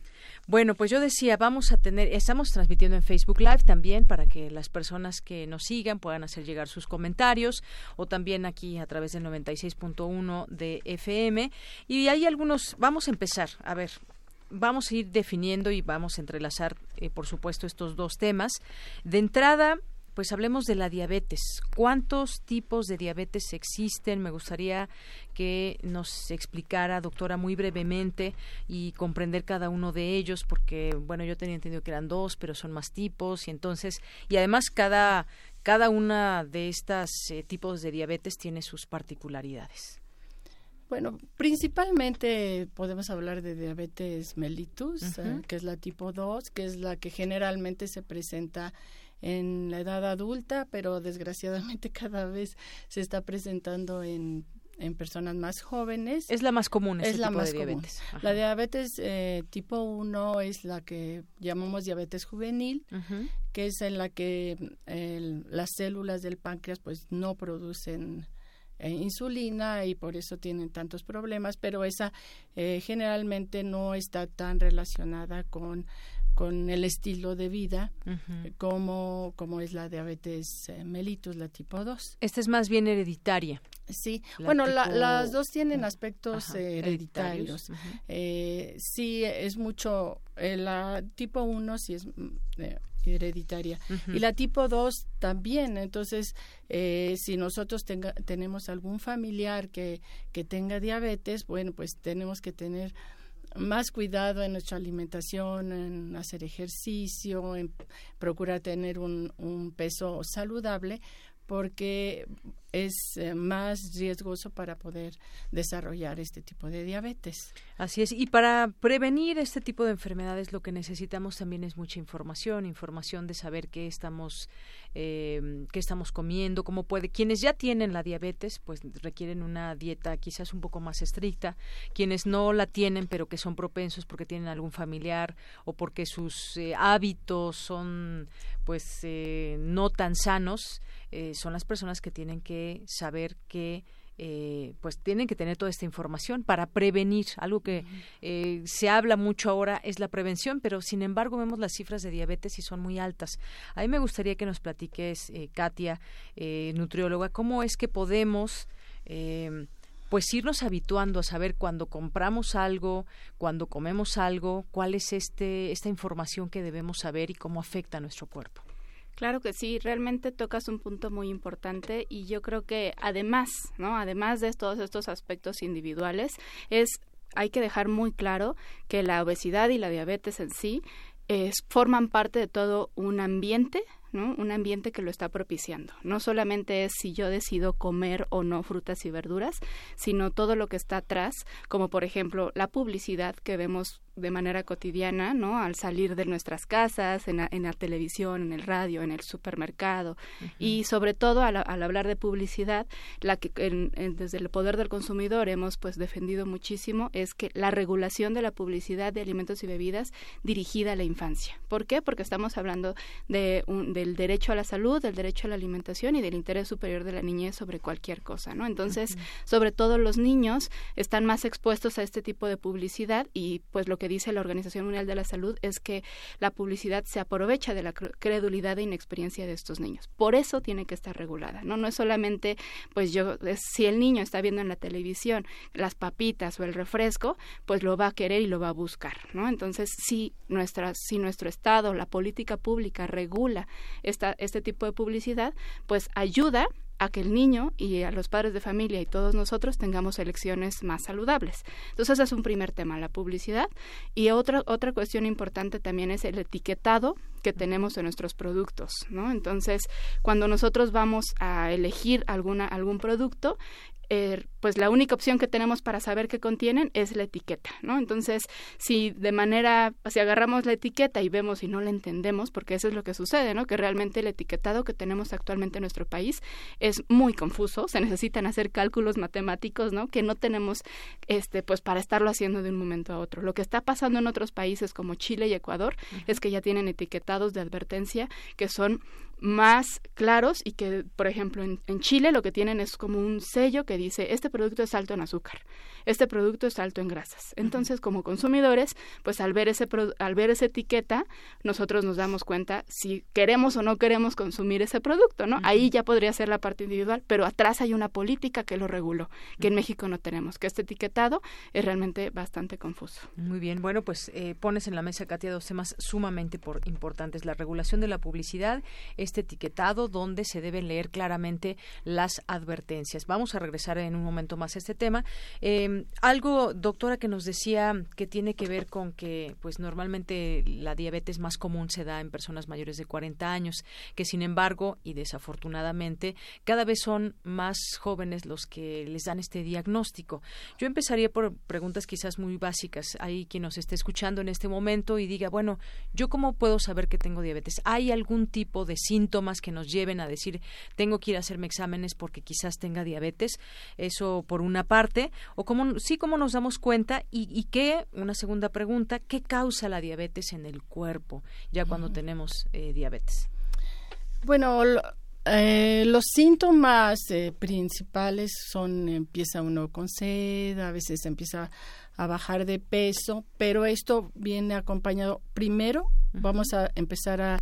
Bueno, pues yo decía, vamos a tener, estamos transmitiendo en Facebook Live también para que las personas que nos sigan puedan hacer llegar sus comentarios o también aquí a través del 96.1 de FM. Y hay algunos, vamos a empezar, a ver, vamos a ir definiendo y vamos a entrelazar, eh, por supuesto, estos dos temas. De entrada, pues hablemos de la diabetes. ¿Cuántos tipos de diabetes existen? Me gustaría que nos explicara, doctora, muy brevemente y comprender cada uno de ellos, porque, bueno, yo tenía entendido que eran dos, pero son más tipos y entonces, y además cada, cada una de estas eh, tipos de diabetes tiene sus particularidades. Bueno, principalmente podemos hablar de diabetes mellitus, eh, que es la tipo 2, que es la que generalmente se presenta en la edad adulta, pero desgraciadamente cada vez se está presentando en, en personas más jóvenes. Es la más común, es la más diabetes. La diabetes eh, tipo 1 es la que llamamos diabetes juvenil, que es en la que las células del páncreas pues no producen eh, insulina y por eso tienen tantos problemas, pero esa eh, generalmente no está tan relacionada con con el estilo de vida como, como es la diabetes eh, mellitus, la tipo 2. Esta es más bien hereditaria. Sí, bueno, las dos tienen aspectos hereditarios. Eh, sí, es mucho, eh, la tipo 1 sí es mm, hereditaria y la tipo 2 también. Entonces, si nosotros tenga, tenemos algún familiar que, que tenga diabetes, bueno, pues tenemos que tener más cuidado en nuestra alimentación, en hacer ejercicio, en procurar tener un, un peso saludable, porque es eh, más riesgoso para poder desarrollar este tipo de diabetes. Así es. Y para prevenir este tipo de enfermedades lo que necesitamos también es mucha información, información de saber qué estamos, eh, qué estamos comiendo, cómo puede. Quienes ya tienen la diabetes, pues requieren una dieta quizás un poco más estricta. Quienes no la tienen, pero que son propensos porque tienen algún familiar o porque sus eh, hábitos son, pues, no tan sanos, son las personas que tienen que saber que eh, pues tienen que tener toda esta información para prevenir. Algo que eh, se habla mucho ahora es la prevención, pero sin embargo vemos las cifras de diabetes y son muy altas. A mí me gustaría que nos platiques, eh, Katia, nutrióloga, cómo es que podemos pues irnos habituando a saber cuando compramos algo, cuando comemos algo, cuál es este esta información que debemos saber y cómo afecta a nuestro cuerpo. Claro que sí, realmente tocas un punto muy importante y yo creo que además, ¿no? Además de todos estos aspectos individuales, es hay que dejar muy claro que la obesidad y la diabetes en sí es, forman parte de todo un ambiente ¿no? Un ambiente que lo está propiciando. No solamente es si yo decido comer o no frutas y verduras, sino todo lo que está atrás, como por ejemplo la publicidad que vemos de manera cotidiana, ¿no? Al salir de nuestras casas, en la, en la televisión, en el radio, en el supermercado y sobre todo al, hablar de publicidad, la que desde el poder del consumidor hemos pues defendido muchísimo es que la regulación de la publicidad de alimentos y bebidas dirigida a la infancia. ¿Por qué? Porque estamos hablando de un, del derecho a la salud, del derecho a la alimentación y del interés superior de la niñez sobre cualquier cosa, ¿no? Entonces, sobre todo los niños están más expuestos a este tipo de publicidad y pues lo que dice la Organización Mundial de la Salud es que la publicidad se aprovecha de la credulidad e inexperiencia de estos niños. Por eso tiene que estar regulada, ¿no? No es solamente, pues yo, si el niño está viendo en la televisión las papitas o el refresco, pues lo va a querer y lo va a buscar, ¿no? Entonces, si, nuestra, si nuestro Estado, la política pública regula esta, este tipo de publicidad, pues ayuda a que el niño y a los padres de familia y todos nosotros tengamos elecciones más saludables. Entonces, ese es un primer tema, la publicidad. Y otra, otra cuestión importante también es el etiquetado que tenemos en nuestros productos, ¿no? Entonces, cuando nosotros vamos a elegir alguna, algún producto, eh, pues la única opción que tenemos para saber qué contienen es la etiqueta, ¿no? Entonces, si de manera, si agarramos la etiqueta y vemos y no la entendemos, porque eso es lo que sucede, ¿no? Que realmente el etiquetado que tenemos actualmente en nuestro país es muy confuso, se necesitan hacer cálculos matemáticos, ¿no? Que no tenemos, este, pues para estarlo haciendo de un momento a otro. Lo que está pasando en otros países como Chile y Ecuador es que ya tienen etiquetados de advertencia que son más claros y que, por ejemplo, en, en, Chile lo que tienen es como un sello que dice, este producto es alto en azúcar, este producto es alto en grasas. Entonces, como consumidores, pues al ver, ese al ver esa etiqueta, nosotros nos damos cuenta si queremos o no queremos consumir ese producto, ¿no? Ahí ya podría ser la parte individual, pero atrás hay una política que lo reguló, que en México no tenemos, que este etiquetado es realmente bastante confuso. Muy bien, bueno, pues eh, pones en la mesa, Katia, dos temas sumamente por, importantes, la regulación de la publicidad, este etiquetado donde se deben leer claramente las advertencias. Vamos a regresar en un momento más a este tema. Em, algo, doctora, que nos decía que tiene que ver con que, pues normalmente la diabetes más común se da en personas mayores de 40 años, que sin embargo, y desafortunadamente, cada vez son más jóvenes los que les dan este diagnóstico. Yo empezaría por preguntas quizás muy básicas. Hay quien nos esté escuchando en este momento y diga, bueno, ¿yo cómo puedo saber que tengo diabetes? ¿Hay algún tipo de síntomas que nos lleven a decir tengo que ir a hacerme exámenes porque quizás tenga diabetes? Eso por una parte. O cómo, sí, cómo nos damos cuenta y, y qué, una segunda pregunta, ¿qué causa la diabetes en el cuerpo ya cuando tenemos eh, diabetes? Bueno, eh, los síntomas eh, principales son empieza uno con sed, a veces empieza a bajar de peso, pero esto viene acompañado primero, vamos a empezar a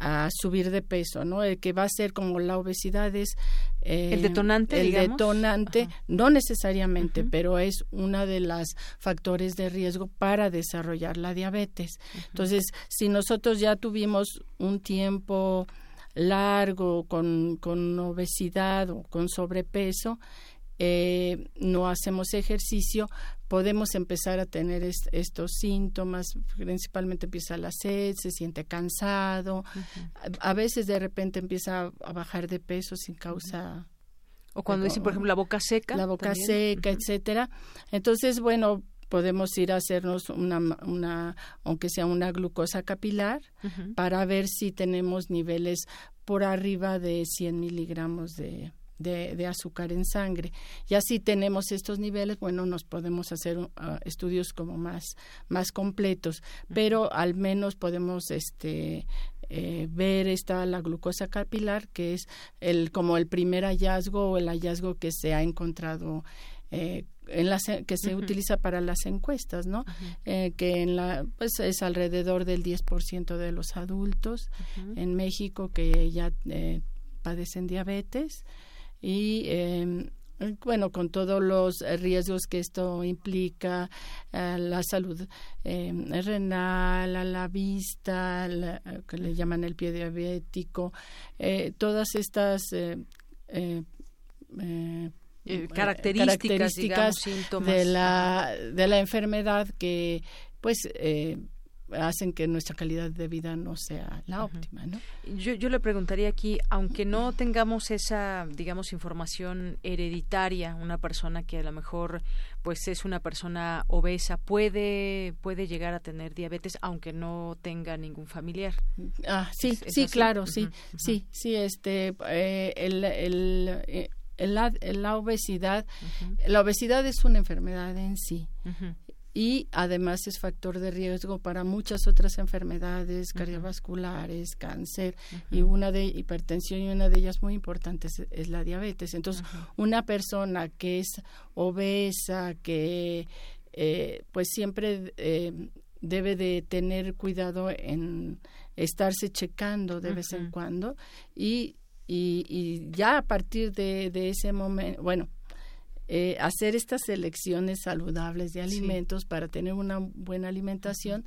a subir de peso, ¿no? El que va a ser como la obesidad es eh, el detonante, el detonante, no necesariamente, pero es una de las factores de riesgo para desarrollar la diabetes. Entonces, si nosotros ya tuvimos un tiempo largo con, con obesidad o con sobrepeso, eh, no hacemos ejercicio, podemos empezar a tener estos síntomas, principalmente empieza la sed, se siente cansado, a, veces de repente empieza a bajar de peso sin causa. O cuando dicen, por ejemplo, la boca seca. La boca seca, etcétera. Entonces, bueno, podemos ir a hacernos una, una aunque sea una glucosa capilar, para ver si tenemos niveles por arriba de 100 miligramos de, de, azúcar en sangre. Y así tenemos estos niveles, bueno, nos podemos hacer uh, estudios como más, más completos, pero al menos podemos este, eh, ver esta la glucosa capilar, que es el, como el primer hallazgo o el hallazgo que se ha encontrado eh, en la que se utiliza para las encuestas, ¿no? Eh, que en la pues es alrededor del 10% de los adultos en México que ya padecen diabetes y eh, bueno, con todos los riesgos que esto implica, eh, la salud eh, renal, a la vista, que le llaman el pie diabético, eh, todas estas eh, características, síntomas. de la de la enfermedad que pues eh, hacen que nuestra calidad de vida no sea la óptima, ¿no? Yo, yo le preguntaría aquí, aunque no tengamos esa, digamos, información hereditaria, una persona que a lo mejor, pues, es una persona obesa, puede puede llegar a tener diabetes, aunque no tenga ningún familiar. Ah, sí, sí, claro, sí, sí, sí, este, eh, el, el eh, la, la, obesidad, la obesidad es una enfermedad en sí y además es factor de riesgo para muchas otras enfermedades cardiovasculares, cáncer y una de hipertensión y una de ellas muy importante es, la diabetes. Entonces, una persona que es obesa, que eh, pues siempre eh, debe de tener cuidado en estarse checando de vez en cuando y, y, y ya a partir de, de ese momento, bueno, eh, hacer estas selecciones saludables de alimentos para tener una buena alimentación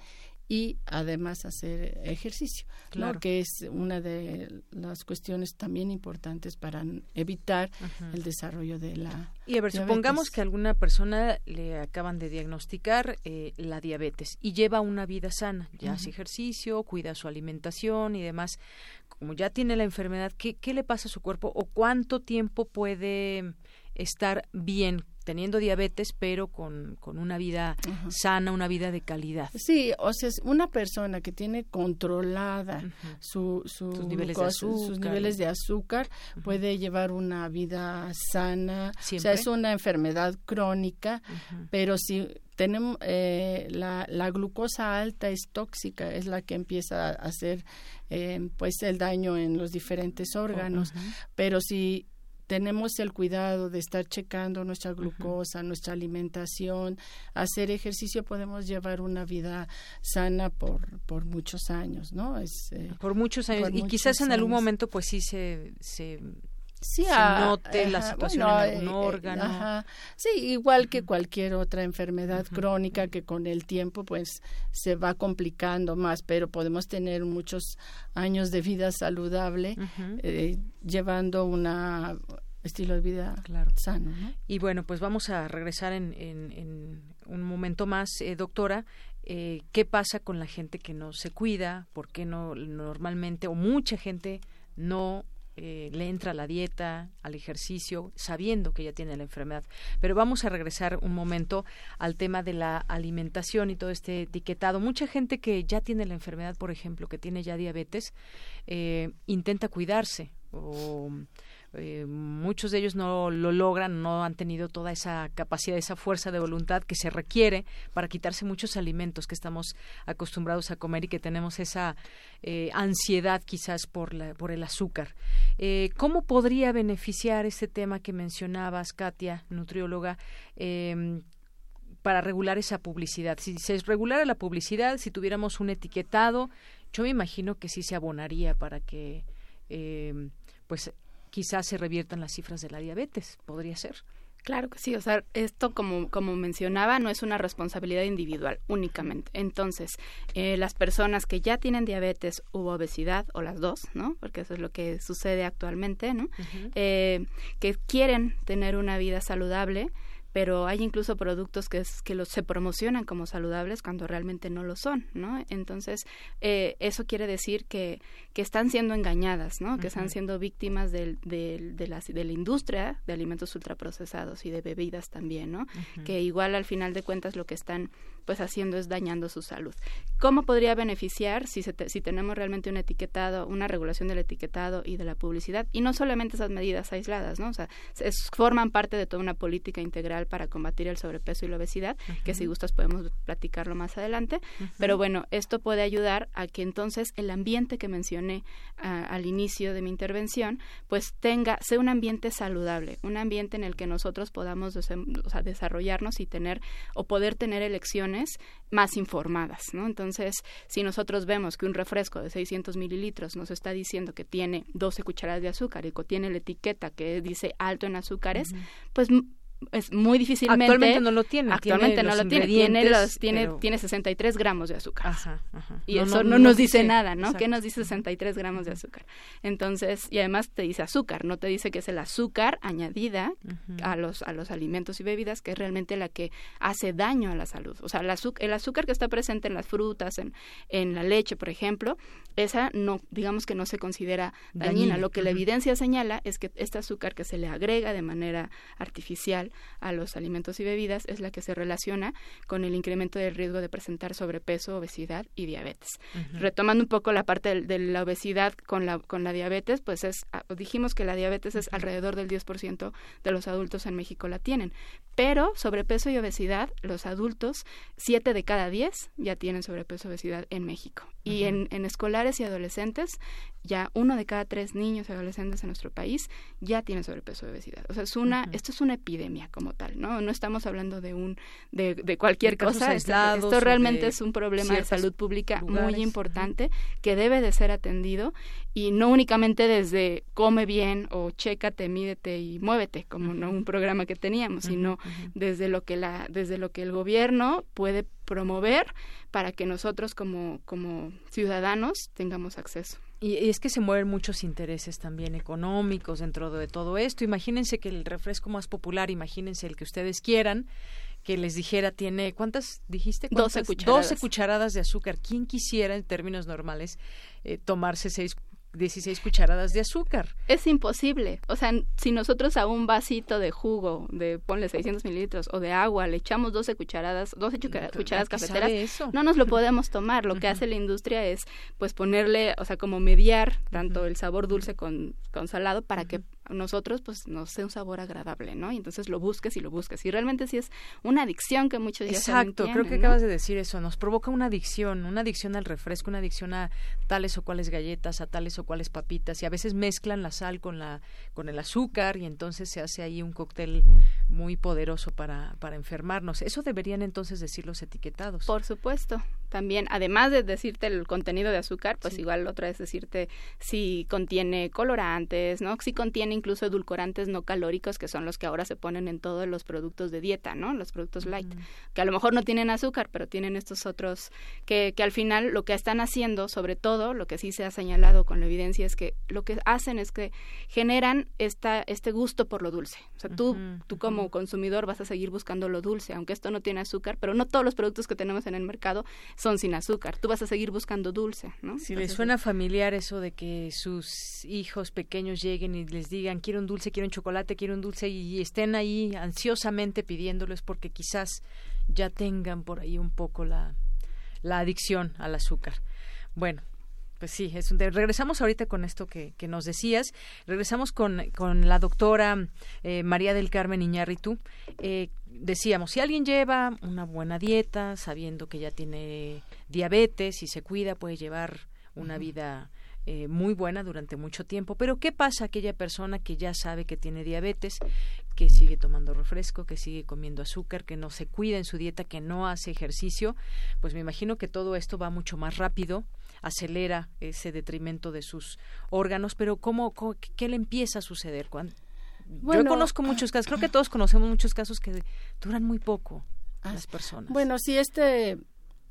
y además hacer ejercicio, claro. que es una de las cuestiones también importantes para evitar el desarrollo de la y a ver supongamos que alguna persona le acaban de diagnosticar eh, la diabetes y lleva una vida sana ya hace ejercicio cuida su alimentación y demás. Como ya tiene la enfermedad qué qué le pasa a su cuerpo o cuánto tiempo puede estar bien teniendo diabetes, pero con, con una vida sana, una vida de calidad. Sí, o sea, una persona que tiene controlada su, sus, niveles azúcar, sus niveles de azúcar puede llevar una vida sana. O sea, es una enfermedad crónica, pero si tenemos eh, la, la, glucosa alta es tóxica, es la que empieza a hacer eh, pues el daño en los diferentes órganos. Pero si tenemos el cuidado de estar checando nuestra glucosa, nuestra alimentación, hacer ejercicio, podemos llevar una vida sana por, por muchos años, ¿no? Es, eh, por muchos años. y quizás en algún momento, pues sí se, se sí, note la situación en algún eh, eh, órgano. Sí, igual que cualquier otra enfermedad crónica que con el tiempo pues se va complicando más, pero podemos tener muchos años de vida saludable eh, llevando una estilo de vida sano. Y bueno, pues vamos a regresar en, en, un momento más, doctora. ¿Qué pasa con la gente que no se cuida? ¿Por qué no normalmente o mucha gente no eh, le entra a la dieta, al ejercicio, sabiendo que ya tiene la enfermedad. Pero vamos a regresar un momento al tema de la alimentación y todo este etiquetado. Mucha gente que ya tiene la enfermedad, por ejemplo, que tiene ya diabetes, eh, intenta cuidarse o eh, muchos de ellos no lo logran, no han tenido toda esa capacidad, esa fuerza de voluntad que se requiere para quitarse muchos alimentos que estamos acostumbrados a comer y que tenemos esa eh, ansiedad quizás por, la, por el azúcar. Eh, ¿Cómo podría beneficiar este tema que mencionabas, Katia, nutrióloga? Em, para regular esa publicidad. Si se regulara la publicidad, si tuviéramos un etiquetado, yo me imagino que sí se abonaría para que em, pues quizás se reviertan las cifras de la diabetes. ¿Podría ser? Claro que sí, o sea, esto como, como mencionaba no es una responsabilidad individual únicamente. Entonces, eh, las personas que ya tienen diabetes u obesidad, o las dos, ¿no? Porque eso es lo que sucede actualmente, ¿no? eh, que quieren tener una vida saludable, pero hay incluso productos que, que los, se promocionan como saludables cuando realmente no lo son, ¿no? Entonces, eh, eso quiere decir que, que están siendo engañadas, ¿no? Que están siendo víctimas del, del, de, la, de la industria de alimentos ultraprocesados y de bebidas también, ¿no? Que igual al final de cuentas lo que están pues haciendo es dañando su salud. ¿Cómo podría beneficiar si, se si tenemos realmente un etiquetado, una regulación del etiquetado y de la publicidad? Y no solamente esas medidas aisladas, ¿no? O sea, forman parte de toda una política integral para combatir el sobrepeso y la obesidad, que si gustas podemos platicarlo más adelante. Pero bueno, esto puede ayudar a que entonces el ambiente que mencioné al inicio de mi intervención, pues tenga, sea un ambiente saludable, un ambiente en el que nosotros podamos desarrollarnos y tener o poder tener elecciones más informadas, ¿no? Entonces, si nosotros vemos que un refresco de 600 mililitros nos está diciendo que tiene 12 cucharadas de azúcar y que tiene la etiqueta que dice alto en azúcares, pues es muy difícilmente actualmente no lo tiene actualmente no lo tiene tiene los tiene tiene 63 gramos de azúcar. Y eso no, nos dice nada no qué nos dice 63 gramos de azúcar entonces y además te dice azúcar no te dice que es el azúcar añadida a los a los alimentos y bebidas que es realmente la que hace daño a la salud. O sea el azúcar, el azúcar que está presente en las frutas en, en la leche por ejemplo esa no digamos que no se considera dañina, lo que la evidencia señala es que este azúcar que se le agrega de manera artificial a los alimentos y bebidas es la que se relaciona con el incremento del riesgo de presentar sobrepeso, obesidad y diabetes. Retomando un poco la parte de, la obesidad con la, con la diabetes, pues es, ah, dijimos que la diabetes es alrededor del 10% de los adultos en México la tienen, pero sobrepeso y obesidad, los adultos, 7 de cada 10 ya tienen sobrepeso y obesidad en México. Y en, en escolares y adolescentes, ya uno de cada tres niños y adolescentes en nuestro país ya tiene sobrepeso y obesidad. O sea, es una, esto es una epidemia como tal, ¿no? No estamos hablando de un, de, de cualquier cosa. Esto, realmente es un problema de salud pública muy importante que debe de ser atendido y no únicamente desde come bien o chécate, mídete y muévete, como no un programa que teníamos, sino desde lo que la, desde lo que el gobierno puede promover para que nosotros como, como ciudadanos tengamos acceso. Y, es que se mueven muchos intereses también económicos dentro de todo esto. Imagínense que el refresco más popular, imagínense el que ustedes quieran, que les dijera tiene, ¿cuántas dijiste? 12 cucharadas. 12 cucharadas de azúcar. ¿Quién quisiera en términos normales eh, tomarse seis 16 cucharadas de azúcar. Es imposible. O sea, si nosotros a un vasito de jugo, de ponle 600 mililitros, o de agua, le echamos 12 cucharadas, 12 cucharadas cafeteras, no nos lo podemos tomar. Lo que hace la industria es, pues, ponerle, o sea, como mediar tanto el sabor dulce con, con salado para que nosotros pues nos sea un sabor agradable, ¿no? Y entonces lo busques y lo busques. Y realmente sí es una adicción que muchos ya Exacto, creo que acabas de decir eso, nos provoca una adicción, una adicción al refresco, una adicción a tales o cuales galletas, a tales o cuales papitas y a veces mezclan la sal con la con el azúcar y entonces se hace ahí un cóctel muy poderoso para para enfermarnos. Eso deberían entonces decir los etiquetados. Por supuesto también, además de decirte el contenido de azúcar, pues igual otra vez decirte si contiene colorantes, ¿no? Si contiene incluso edulcorantes no calóricos, que son los que ahora se ponen en todos los productos de dieta, ¿no? Los productos light, que a lo mejor no tienen azúcar, pero tienen estos otros que, que al final lo que están haciendo, sobre todo, lo que sí se ha señalado con la evidencia es que lo que hacen es que generan esta, este gusto por lo dulce. O sea, tú, tú como consumidor vas a seguir buscando lo dulce, aunque esto no tiene azúcar, pero no todos los productos que tenemos en el mercado son sin azúcar. Tú vas a seguir buscando dulce, ¿no? Si les suena familiar eso de que sus hijos pequeños lleguen y les digan quiero un dulce, quiero un chocolate, quiero un dulce y estén ahí ansiosamente pidiéndolo es porque quizás ya tengan por ahí un poco la, la adicción al azúcar. Bueno, pues sí, es un regresamos ahorita con esto que, que nos decías. Regresamos con, con la doctora eh, María del Carmen Iñárritu. Eh, decíamos, si alguien lleva una buena dieta, sabiendo que ya tiene diabetes y se cuida, puede llevar una vida eh, muy buena durante mucho tiempo. Pero ¿qué pasa aquella persona que ya sabe que tiene diabetes, que sigue tomando refresco, que sigue comiendo azúcar, que no se cuida en su dieta, que no hace ejercicio? Pues me imagino que todo esto va mucho más rápido acelera ese detrimento de sus órganos, pero ¿cómo, qué le empieza a suceder? Cuando, yo conozco muchos casos, creo que todos conocemos muchos casos que duran muy poco ah, las personas. Bueno, si este,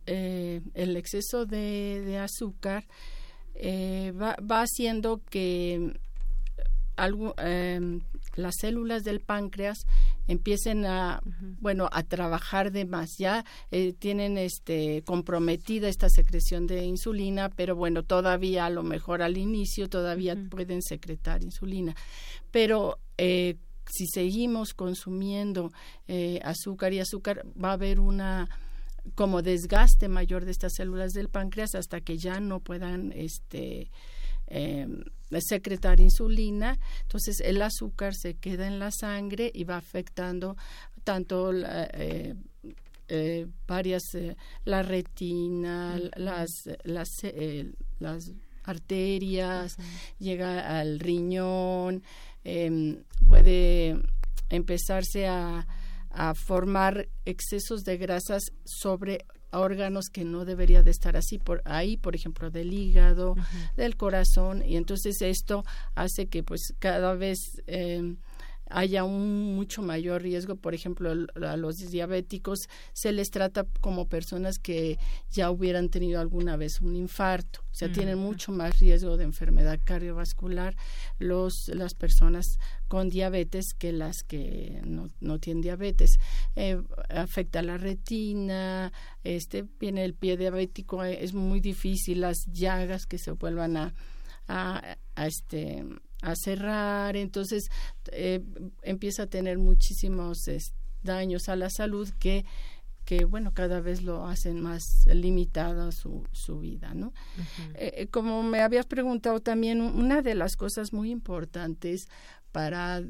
eh, el exceso de, azúcar eh, va, va, haciendo que algo, em, las células del páncreas empiecen a bueno a trabajar de más ya eh, tienen este comprometida esta secreción de insulina pero bueno todavía a lo mejor al inicio todavía pueden secretar insulina. Pero eh, si seguimos consumiendo eh, azúcar y azúcar va a haber una como desgaste mayor de estas células del páncreas hasta que ya no puedan este eh, secretar insulina, entonces el azúcar se queda en la sangre y va afectando tanto eh, eh, varias, eh, la retina, las, las, las arterias, llega al riñón, em, puede empezarse a, a formar excesos de grasas sobre órganos que no debería de estar así por ahí, por ejemplo, del hígado, del corazón, y entonces esto hace que pues cada vez eh, haya un mucho mayor riesgo. Por ejemplo, a los diabéticos se les trata como personas que ya hubieran tenido alguna vez un infarto, o sea, tienen mucho más riesgo de enfermedad cardiovascular los las personas con diabetes que las que no, no tienen diabetes. Eh, afecta la retina, este viene el pie diabético, eh, es muy difícil las llagas que se vuelvan a, a, a este a cerrar, entonces eh, empieza a tener muchísimos daños a la salud que que bueno cada vez lo hacen más limitada su, su vida no eh, eh, como me habías preguntado también una de las cosas muy importantes para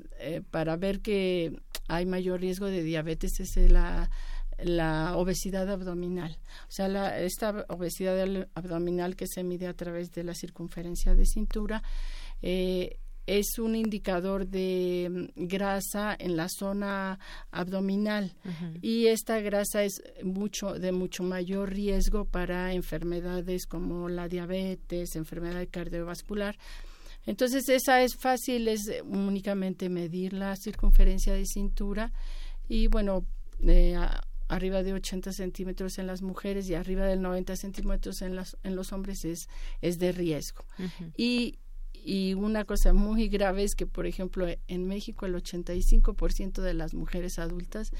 para ver que hay mayor riesgo de diabetes es la la obesidad abdominal. O sea, la, esta obesidad abdominal que se mide a través de la circunferencia de cintura eh, es un indicador de mm, grasa en la zona abdominal y esta grasa es mucho de mucho mayor riesgo para enfermedades como la diabetes, enfermedad cardiovascular. Entonces esa es fácil, es únicamente medir la circunferencia de cintura y bueno, arriba de 80 centímetros en las mujeres y arriba de 90 centímetros en, las, en los hombres es, es de riesgo. Y y una cosa muy grave es que, por ejemplo, en México el 85% de las mujeres adultas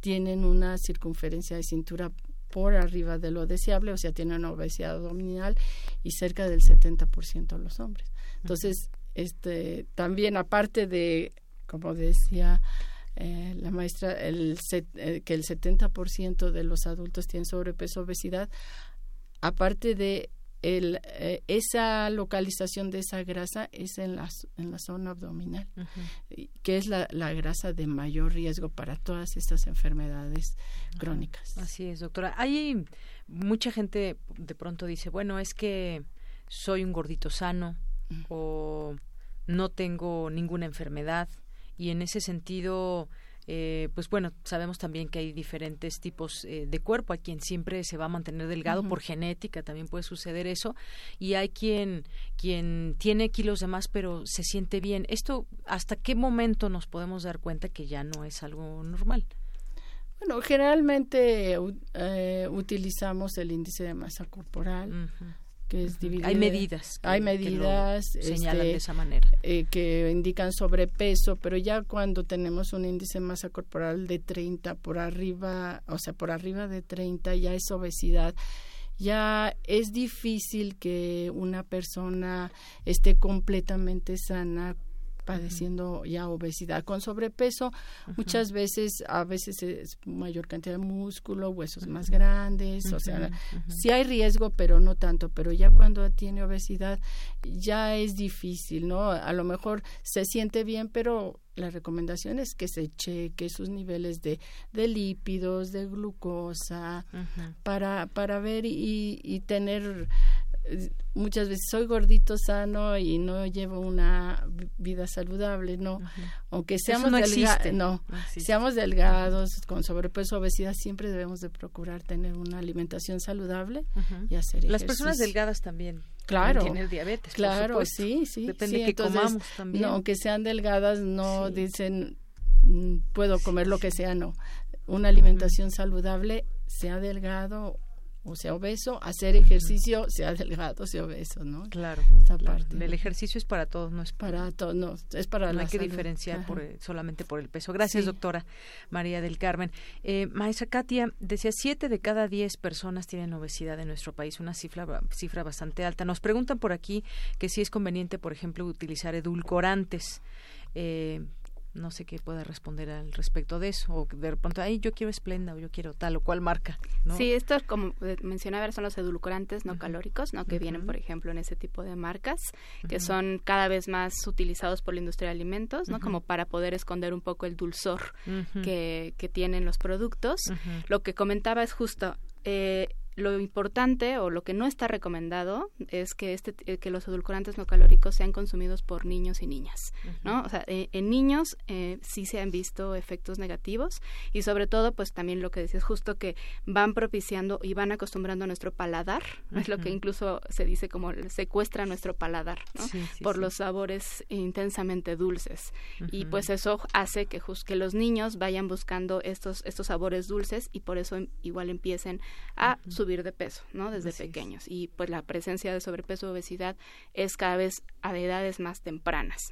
tienen una circunferencia de cintura por arriba de lo deseable, o sea, tienen obesidad abdominal y cerca del 70% de los hombres. Entonces, este, también aparte de, como decía eh, la maestra, el, eh, que el 70% de los adultos tienen sobrepeso, obesidad, aparte de el, eh, esa localización de esa grasa es en la, en la zona abdominal, que es la, la, grasa de mayor riesgo para todas estas enfermedades crónicas. Así es, doctora. Hay mucha gente de pronto dice, bueno, es que soy un gordito sano o no tengo ninguna enfermedad y en ese sentido eh, pues bueno, sabemos también que hay diferentes tipos eh, de cuerpo. Hay quien siempre se va a mantener delgado por genética, también puede suceder eso. Y hay quien, quien tiene kilos de más, pero se siente bien. ¿Esto hasta qué momento nos podemos dar cuenta que ya no es algo normal? Bueno, generalmente eh, utilizamos el índice de masa corporal que es Hay medidas. hay medidas señalan de este, esa manera. Eh, que indican sobrepeso, pero ya cuando tenemos un índice de masa corporal de 30 por arriba, o sea, por arriba de 30 ya es obesidad. Ya es difícil que una persona esté completamente sana padeciendo ya obesidad con sobrepeso muchas veces a veces es mayor cantidad de músculo huesos más grandes o sea sí hay riesgo pero no tanto pero ya cuando tiene obesidad ya es difícil no a lo mejor se siente bien pero la recomendación es que se cheque sus niveles de, de lípidos, de glucosa, para, para ver y, y tener muchas veces soy gordito sano y no llevo una vida saludable, no. Aunque seamos delgados, no, seamos delgados con sobrepeso, obesidad, siempre debemos de procurar tener una alimentación saludable y hacer ejercicio. Las personas delgadas también claro tienen diabetes claro sí sí depende sí, que comamos también. no, aunque sean delgadas no dicen mm, puedo comer lo que sea no. Una alimentación saludable sea delgado o sea obeso, hacer ejercicio, sea delgado, sea obeso, ¿no? Claro. El ejercicio es para todos, no es para todos, no, es para no hay que diferenciar por, solamente por el peso. Gracias, doctora María del Carmen. Eh, maestra Katia, decía, siete de cada diez personas tienen obesidad en nuestro país, una cifra, cifra bastante alta. Nos preguntan por aquí que si es conveniente, por ejemplo, utilizar edulcorantes. Eh, no sé qué pueda responder al respecto de eso o de pronto ay yo quiero esplenda o yo quiero tal o cual marca ¿no? sí esto como mencionaba son los edulcorantes no calóricos no que vienen por ejemplo en ese tipo de marcas que son cada vez más utilizados por la industria de alimentos no como para poder esconder un poco el dulzor que, que tienen los productos. Lo que comentaba es justo eh, lo importante o lo que no está recomendado es que este eh, que los edulcorantes no calóricos sean consumidos por niños y niñas no o sea eh, en niños eh, sí se han visto efectos negativos y sobre todo pues también lo que decías justo que van propiciando y van acostumbrando a nuestro paladar es lo que incluso se dice como secuestra nuestro paladar ¿no? por los sabores intensamente dulces. Y pues eso hace que que los niños vayan buscando estos estos sabores dulces y por eso igual empiecen a subir de peso, ¿no? Desde pequeños. Y pues la presencia de sobrepeso o obesidad es cada vez a edades más tempranas.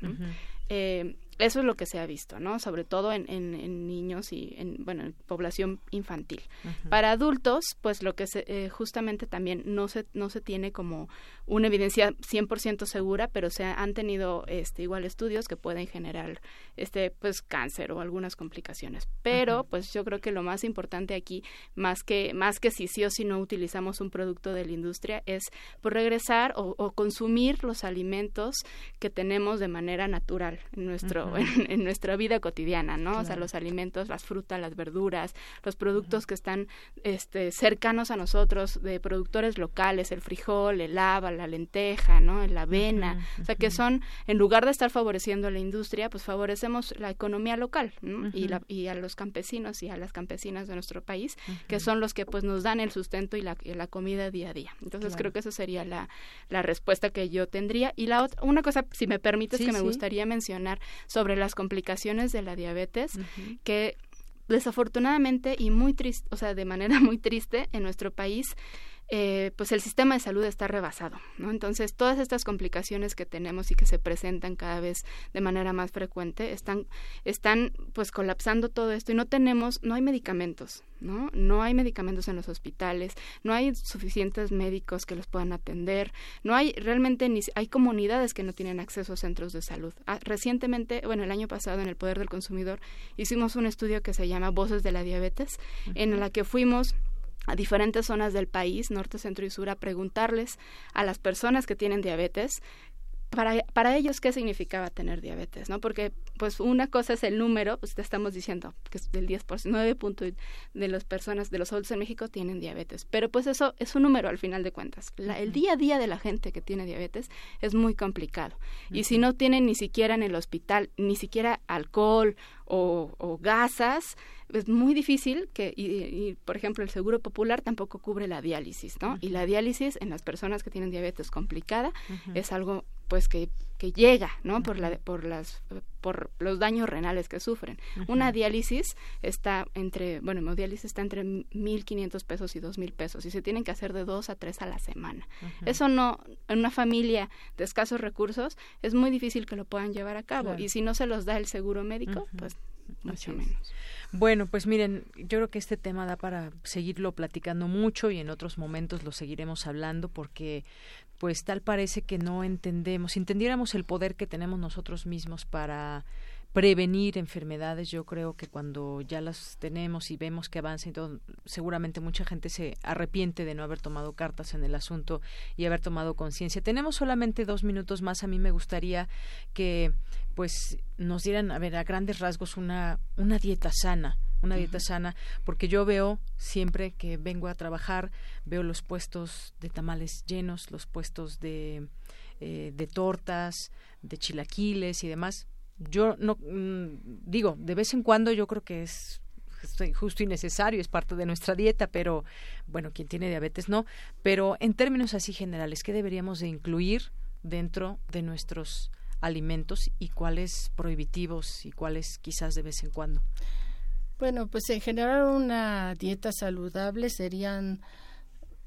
eh, eso es lo que se ha visto, ¿no? Sobre todo en, en, niños y en, bueno, en población infantil. Para adultos, pues lo que se, eh, justamente también no se, no se tiene como una evidencia 100% segura, pero se han tenido este, igual estudios que pueden generar este, pues cáncer o algunas complicaciones. Pero, pues yo creo que lo más importante aquí, más que, más que si sí o si no utilizamos un producto de la industria, es por pues, regresar o, o consumir los alimentos que tenemos de manera natural en nuestro en, nuestra vida cotidiana, ¿no? O sea, los alimentos, las frutas, las verduras, los productos que están este, cercanos a nosotros, de productores locales, el frijol, el haba, la lenteja, ¿no? La avena, o sea, que son, en lugar de estar favoreciendo a la industria, pues favorecemos la economía local y, la, y a los campesinos y a las campesinas de nuestro país, que son los que pues nos dan el sustento y la, la comida día a día. Entonces creo que esa sería la, la respuesta que yo tendría. Y la otra, una cosa, si me permites, que me gustaría mencionar sobre las complicaciones de la diabetes, que desafortunadamente y muy triste, o sea, de manera muy triste en nuestro país, eh, pues el sistema de salud está rebasado, ¿no? Entonces, todas estas complicaciones que tenemos y que se presentan cada vez de manera más frecuente están, están pues colapsando todo esto y no tenemos, no hay medicamentos, ¿no? No hay medicamentos en los hospitales, no hay suficientes médicos que los puedan atender, no hay realmente ni hay comunidades que no tienen acceso a centros de salud. Ah, recientemente, bueno, el año pasado en el Poder del Consumidor hicimos un estudio que se llama Voces de la Diabetes, en la que fuimos a diferentes zonas del país, norte, centro y sur, a preguntarles a las personas que tienen diabetes para, para ellos qué significaba tener diabetes, ¿no? Porque pues una cosa es el número, pues te estamos diciendo que es del 10%, 9 puntos de las personas, de los adultos en México tienen diabetes, pero pues eso es un número al final de cuentas. el día a día de la gente que tiene diabetes es muy complicado y si no tienen ni siquiera en el hospital, ni siquiera alcohol o, o gasas, es muy difícil que, y, por ejemplo, el Seguro Popular tampoco cubre la diálisis, ¿no? Y la diálisis en las personas que tienen diabetes complicada es algo pues que, que llega, ¿no? Por la por las por los daños renales que sufren. Una diálisis está entre, bueno, hemodiálisis está entre 1.500 pesos y 2.000 pesos y se tienen que hacer de dos a tres a la semana. Eso no, en una familia de escasos recursos, es muy difícil que lo puedan llevar a cabo y si no se los da el seguro médico, pues mucho menos. Bueno, pues miren, yo creo que este tema da para seguirlo platicando mucho y en otros momentos lo seguiremos hablando porque pues tal parece que no entendemos, si entendiéramos el poder que tenemos nosotros mismos para prevenir enfermedades, yo creo que cuando ya las tenemos y vemos que avanza y todo, seguramente mucha gente se arrepiente de no haber tomado cartas en el asunto y haber tomado conciencia. Tenemos solamente dos minutos más. A mí me gustaría que pues nos dieran, a ver, a grandes rasgos una, una dieta sana, una dieta sana, porque yo veo siempre que vengo a trabajar, veo los puestos de tamales llenos, los puestos de, eh, de tortas, de chilaquiles y demás. Yo no mm, digo, de vez en cuando yo creo que es justo y necesario, es parte de nuestra dieta, pero bueno, quien tiene diabetes no, pero en términos así generales, ¿qué deberíamos de incluir dentro de nuestros alimentos y cuáles prohibitivos y cuáles quizás de vez en cuando? Bueno, pues en general una dieta saludable serían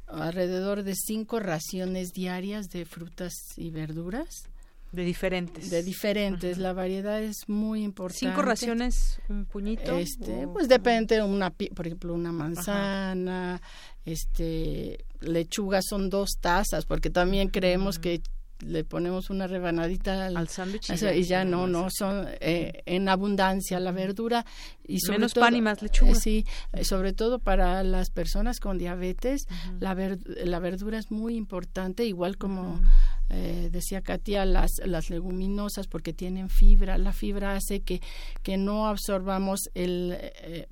alrededor de cinco raciones diarias de frutas y verduras. De diferentes. De diferentes. La variedad es muy importante. ¿Cinco raciones? ¿Un puñito? Este, pues depende, una, por ejemplo, una manzana, este, lechuga son dos tazas, porque también creemos que le ponemos una rebanadita al, sándwich y, ya no no son eh, en abundancia la verdura y sobre menos pan y más lechuga. eh, sí eh, sobre todo para las personas con diabetes la la verdura es muy importante igual como eh, decía Katia, las, las leguminosas porque tienen fibra. La fibra hace que, que no absorbamos el... Eh,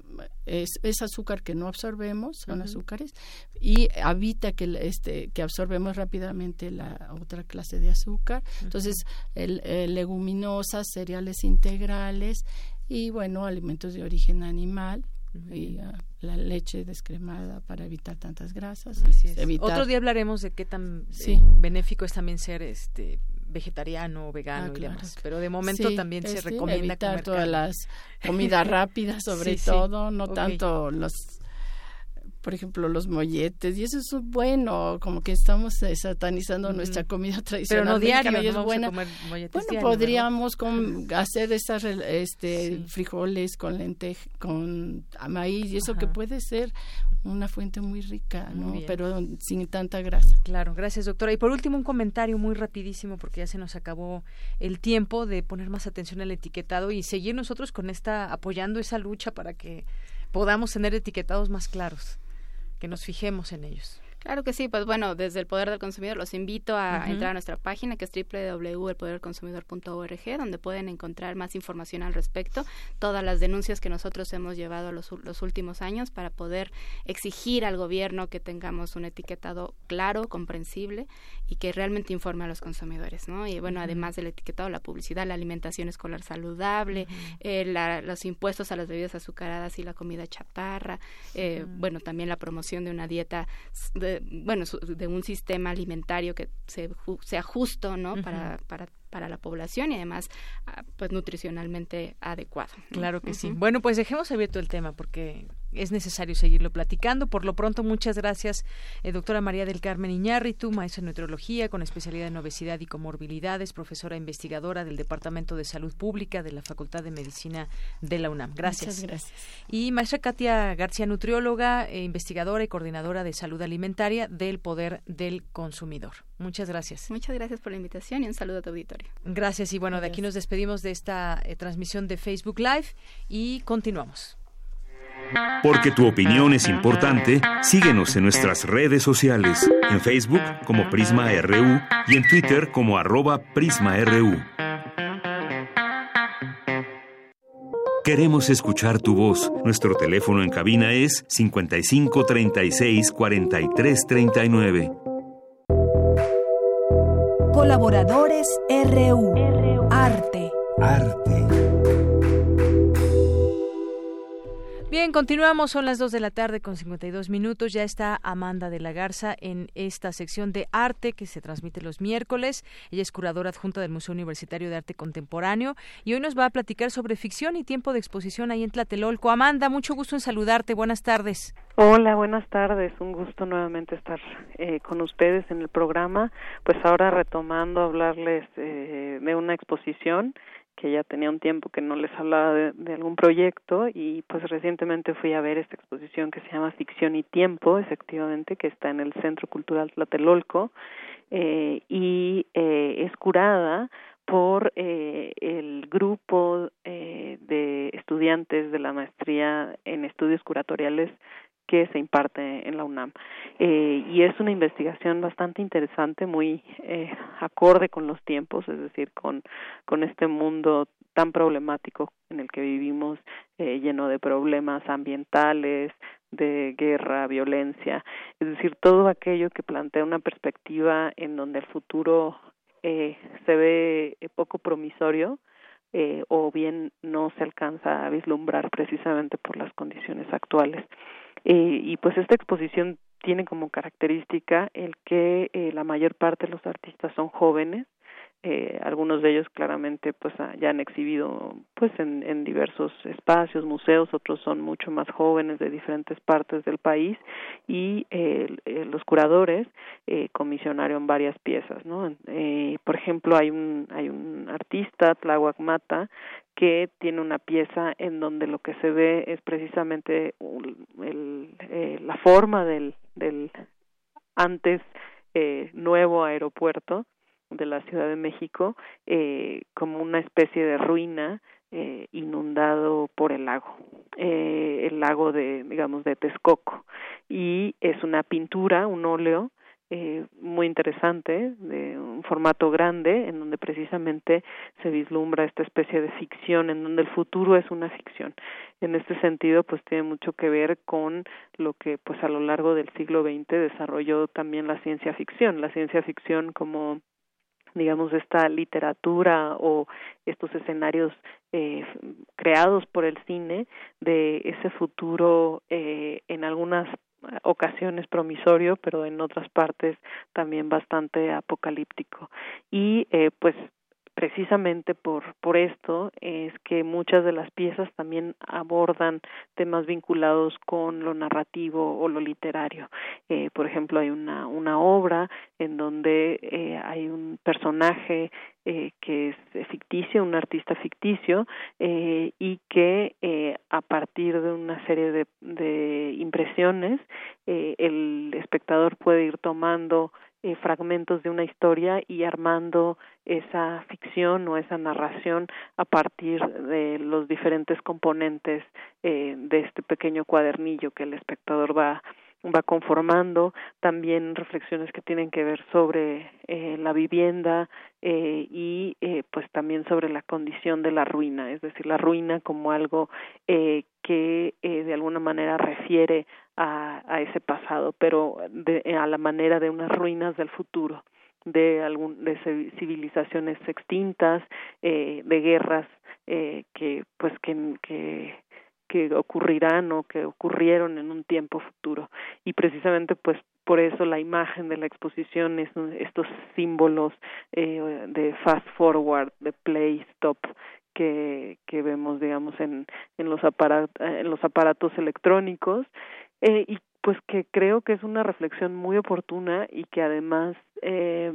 es, azúcar que no absorbemos, son azúcares, y evita que, este, que absorbemos rápidamente la otra clase de azúcar. Entonces, el, leguminosas, cereales integrales y, bueno, alimentos de origen animal y ah, la leche descremada para evitar tantas grasas. Otro día hablaremos de qué tan eh, benéfico es también ser este vegetariano, vegano ah, y demás. Pero de momento también se este, recomienda evitar todas las comidas rápidas, sobre todo, no tanto los por ejemplo, los molletes, y eso es bueno, como que estamos satanizando nuestra comida tradicional. Pero no diario, es buena. bueno, podríamos hacer esas este, frijoles con lenteja, con maíz, y eso que puede ser una fuente muy rica, ¿no? Pero sin tanta grasa. Claro, gracias, doctora. Y por último, un comentario muy rapidísimo, porque ya se nos acabó el tiempo de poner más atención al etiquetado y seguir nosotros con esta, apoyando esa lucha para que podamos tener etiquetados más claros que nos fijemos en ellos. Claro que sí, pues bueno, desde el Poder del Consumidor los invito a entrar a nuestra página que es www.elpoderdelconsumidor.org donde pueden encontrar más información al respecto, todas las denuncias que nosotros hemos llevado los, los últimos años para poder exigir al gobierno que tengamos un etiquetado claro, comprensible y que realmente informe a los consumidores, ¿no? Y bueno, además del etiquetado, la publicidad, la alimentación escolar saludable, eh, los impuestos a las bebidas azucaradas y la comida chaparra, eh, bueno, también la promoción de una dieta de, bueno, de un sistema alimentario que se, sea justo, ¿no? para, para para la población y además ah, pues nutricionalmente adecuado. Claro que sí. Bueno, pues dejemos abierto el tema porque es necesario seguirlo platicando. Por lo pronto, muchas gracias, eh, doctora María del Carmen Iñárritu, maestra en nutrología con especialidad en obesidad y comorbilidades, profesora investigadora del Departamento de Salud Pública de la Facultad de Medicina de la UNAM. Gracias. Muchas gracias. Y maestra Katia García, nutrióloga, eh, investigadora y coordinadora de salud alimentaria del Poder del Consumidor. Muchas gracias. Muchas gracias por la invitación y un saludo a tu auditorio. Gracias y bueno, de aquí nos despedimos de esta eh, transmisión de Facebook Live y continuamos. Porque tu opinión es importante, síguenos en nuestras redes sociales, en Facebook como Prisma RU y en Twitter como arroba PrismaRU. Queremos escuchar tu voz. Nuestro teléfono en cabina es 55 36 43 39. Colaboradores RU. Arte. Arte. Bien, continuamos, son las 2 de la tarde con 52 minutos. Ya está Amanda de la Garza en esta sección de arte que se transmite los miércoles. Ella es curadora adjunta del Museo Universitario de Arte Contemporáneo y hoy nos va a platicar sobre ficción y tiempo de exposición ahí en Tlatelolco. Amanda, mucho gusto en saludarte. Buenas tardes. Hola, buenas tardes. Un gusto nuevamente estar eh, con ustedes en el programa. Pues ahora retomando hablarles eh, de una exposición que ya tenía un tiempo que no les hablaba de, algún proyecto y pues recientemente fui a ver esta exposición que se llama Ficción y Tiempo, efectivamente, que está en el Centro Cultural Tlatelolco eh, y eh, es curada por eh, el grupo eh, de estudiantes de la maestría en estudios curatoriales que se imparte en la UNAM. Eh, y es una investigación bastante interesante, muy eh, acorde con los tiempos, es decir, con, con este mundo tan problemático en el que vivimos, eh, lleno de problemas ambientales, de guerra, violencia, es decir, todo aquello que plantea una perspectiva en donde el futuro eh, se ve poco promisorio, eh, o bien no se alcanza a vislumbrar precisamente por las condiciones actuales. Eh, y pues esta exposición tiene como característica el que eh, la mayor parte de los artistas son jóvenes eh, algunos de ellos claramente pues ah, ya han exhibido pues en, en diversos espacios museos otros son mucho más jóvenes de diferentes partes del país y eh, los curadores eh, comisionaron varias piezas no eh, por ejemplo hay un hay un artista Tláhuac Mata que tiene una pieza en donde lo que se ve es precisamente el, eh, la forma del del antes eh, nuevo aeropuerto de la Ciudad de México eh, como una especie de ruina eh, inundado por el lago, eh, el lago de, digamos, de Texcoco. Y es una pintura, un óleo, eh, muy interesante, de un formato grande, en donde precisamente se vislumbra esta especie de ficción, en donde el futuro es una ficción. En este sentido, pues tiene mucho que ver con lo que, pues a lo largo del siglo XX desarrolló también la ciencia ficción, la ciencia ficción como digamos esta literatura o estos escenarios eh, creados por el cine de ese futuro eh, en algunas ocasiones promisorio, pero en otras partes también bastante apocalíptico. Y eh, pues precisamente por, por esto es que muchas de las piezas también abordan temas vinculados con lo narrativo o lo literario. Eh, por ejemplo, hay una, una obra en donde eh, hay un personaje eh, que es ficticio, un artista ficticio, eh, y que eh, a partir de una serie de, de impresiones, eh, el espectador puede ir tomando eh, fragmentos de una historia y armando esa ficción o esa narración a partir de los diferentes componentes eh, de este pequeño cuadernillo que el espectador va va conformando también reflexiones que tienen que ver sobre eh, la vivienda eh, y eh, pues también sobre la condición de la ruina es decir la ruina como algo eh, que eh, de alguna manera refiere a, a ese pasado pero de, a la manera de unas ruinas del futuro de algún de civilizaciones extintas eh, de guerras eh, que pues que, que que ocurrirán o que ocurrieron en un tiempo futuro. Y precisamente pues por eso la imagen de la exposición es estos símbolos eh, de fast forward de play stop que, que vemos digamos en, en los aparatos en los aparatos electrónicos. Eh, y pues que creo que es una reflexión muy oportuna y que además eh,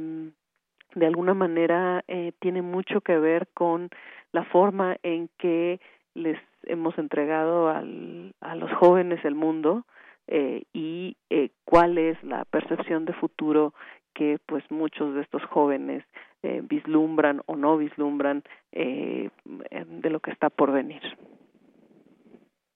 de alguna manera eh, tiene mucho que ver con la forma en que les hemos entregado al, a los jóvenes el mundo eh, y eh, cuál es la percepción de futuro que pues muchos de estos jóvenes eh, vislumbran o no vislumbran eh, de lo que está por venir.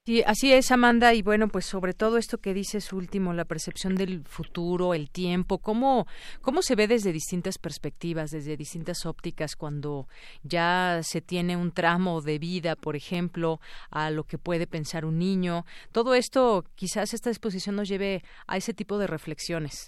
Sí, así es, Amanda, y bueno, pues sobre todo esto que dices último, la percepción del futuro, el tiempo, cómo, cómo se ve desde distintas perspectivas, desde distintas ópticas, cuando ya se tiene un tramo de vida, por ejemplo, a lo que puede pensar un niño. Todo esto, quizás esta exposición nos lleve a ese tipo de reflexiones.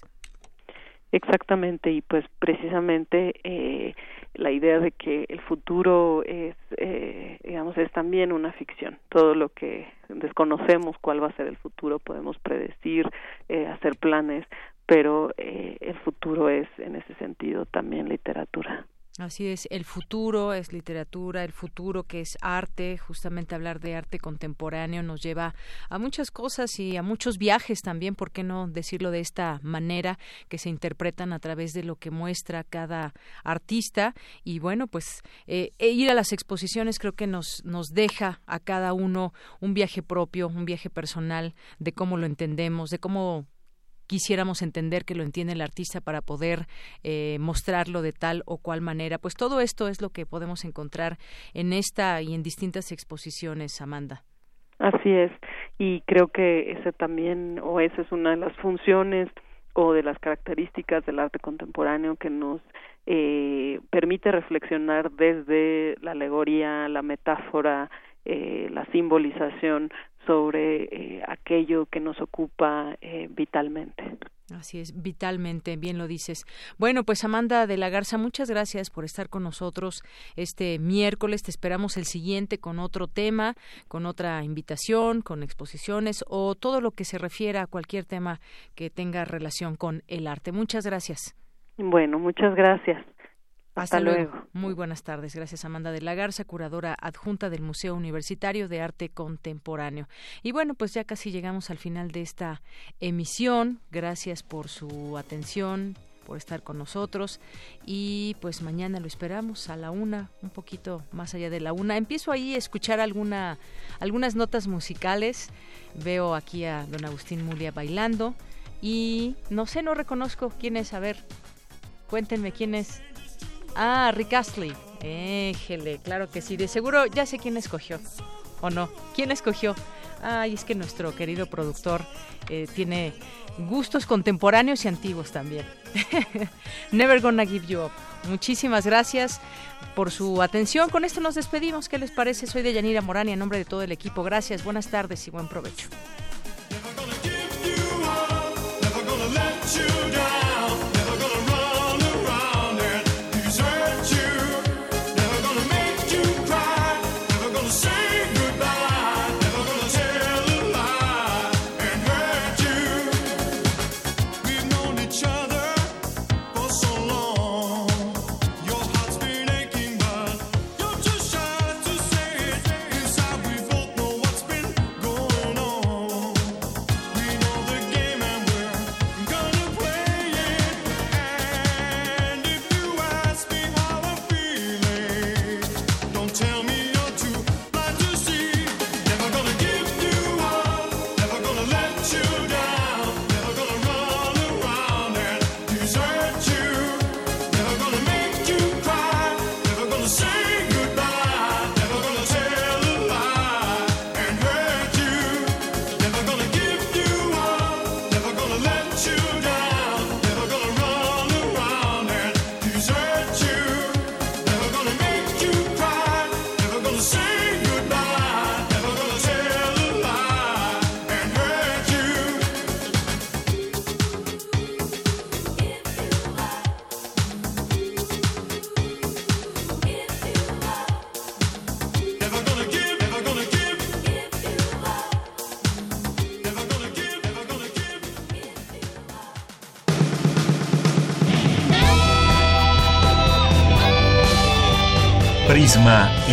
Exactamente, y pues precisamente eh, la idea de que el futuro es, eh, digamos, es también una ficción. Todo lo que desconocemos cuál va a ser el futuro, podemos predecir, eh, hacer planes, pero eh, el futuro es, en ese sentido, también literatura. Así es, el futuro es literatura, el futuro que es arte, justamente hablar de arte contemporáneo nos lleva a muchas cosas y a muchos viajes también, ¿por qué no decirlo de esta manera, que se interpretan a través de lo que muestra cada artista? Y bueno, pues eh, ir a las exposiciones creo que nos, nos deja a cada uno un viaje propio, un viaje personal de cómo lo entendemos, de cómo quisiéramos entender que lo entiende el artista para poder eh, mostrarlo de tal o cual manera. Pues todo esto es lo que podemos encontrar en esta y en distintas exposiciones, Amanda. Así es, y creo que ese también, o esa es una de las funciones o de las características del arte contemporáneo que nos eh, permite reflexionar desde la alegoría, la metáfora, eh, la simbolización sobre eh, aquello que nos ocupa eh, vitalmente. Así es, vitalmente, bien lo dices. Bueno, pues Amanda de la Garza, muchas gracias por estar con nosotros este miércoles. Te esperamos el siguiente con otro tema, con otra invitación, con exposiciones o todo lo que se refiera a cualquier tema que tenga relación con el arte. Muchas gracias. Bueno, muchas gracias. Hasta, luego. Muy buenas tardes. Gracias, Amanda de la Garza, curadora adjunta del Museo Universitario de Arte Contemporáneo. Y bueno, pues ya casi llegamos al final de esta emisión. Gracias por su atención, por estar con nosotros y pues mañana lo esperamos a la una, un poquito más allá de la una. Empiezo ahí a escuchar alguna, algunas notas musicales. Veo aquí a don Agustín Mulia bailando y no sé, no reconozco quién es. A ver, cuéntenme quién es. Ah, Rick Astley. Éjele, claro que sí. De seguro ya sé quién escogió. ¿O no? ¿Quién escogió Ay, es que nuestro querido productor eh, tiene gustos contemporáneos y antiguos también. Never Gonna Give You Up. Muchísimas gracias por su atención. Con esto nos despedimos. ¿Qué les parece? Soy de Yanira Morán y en nombre de todo el equipo. Gracias, buenas tardes y buen provecho.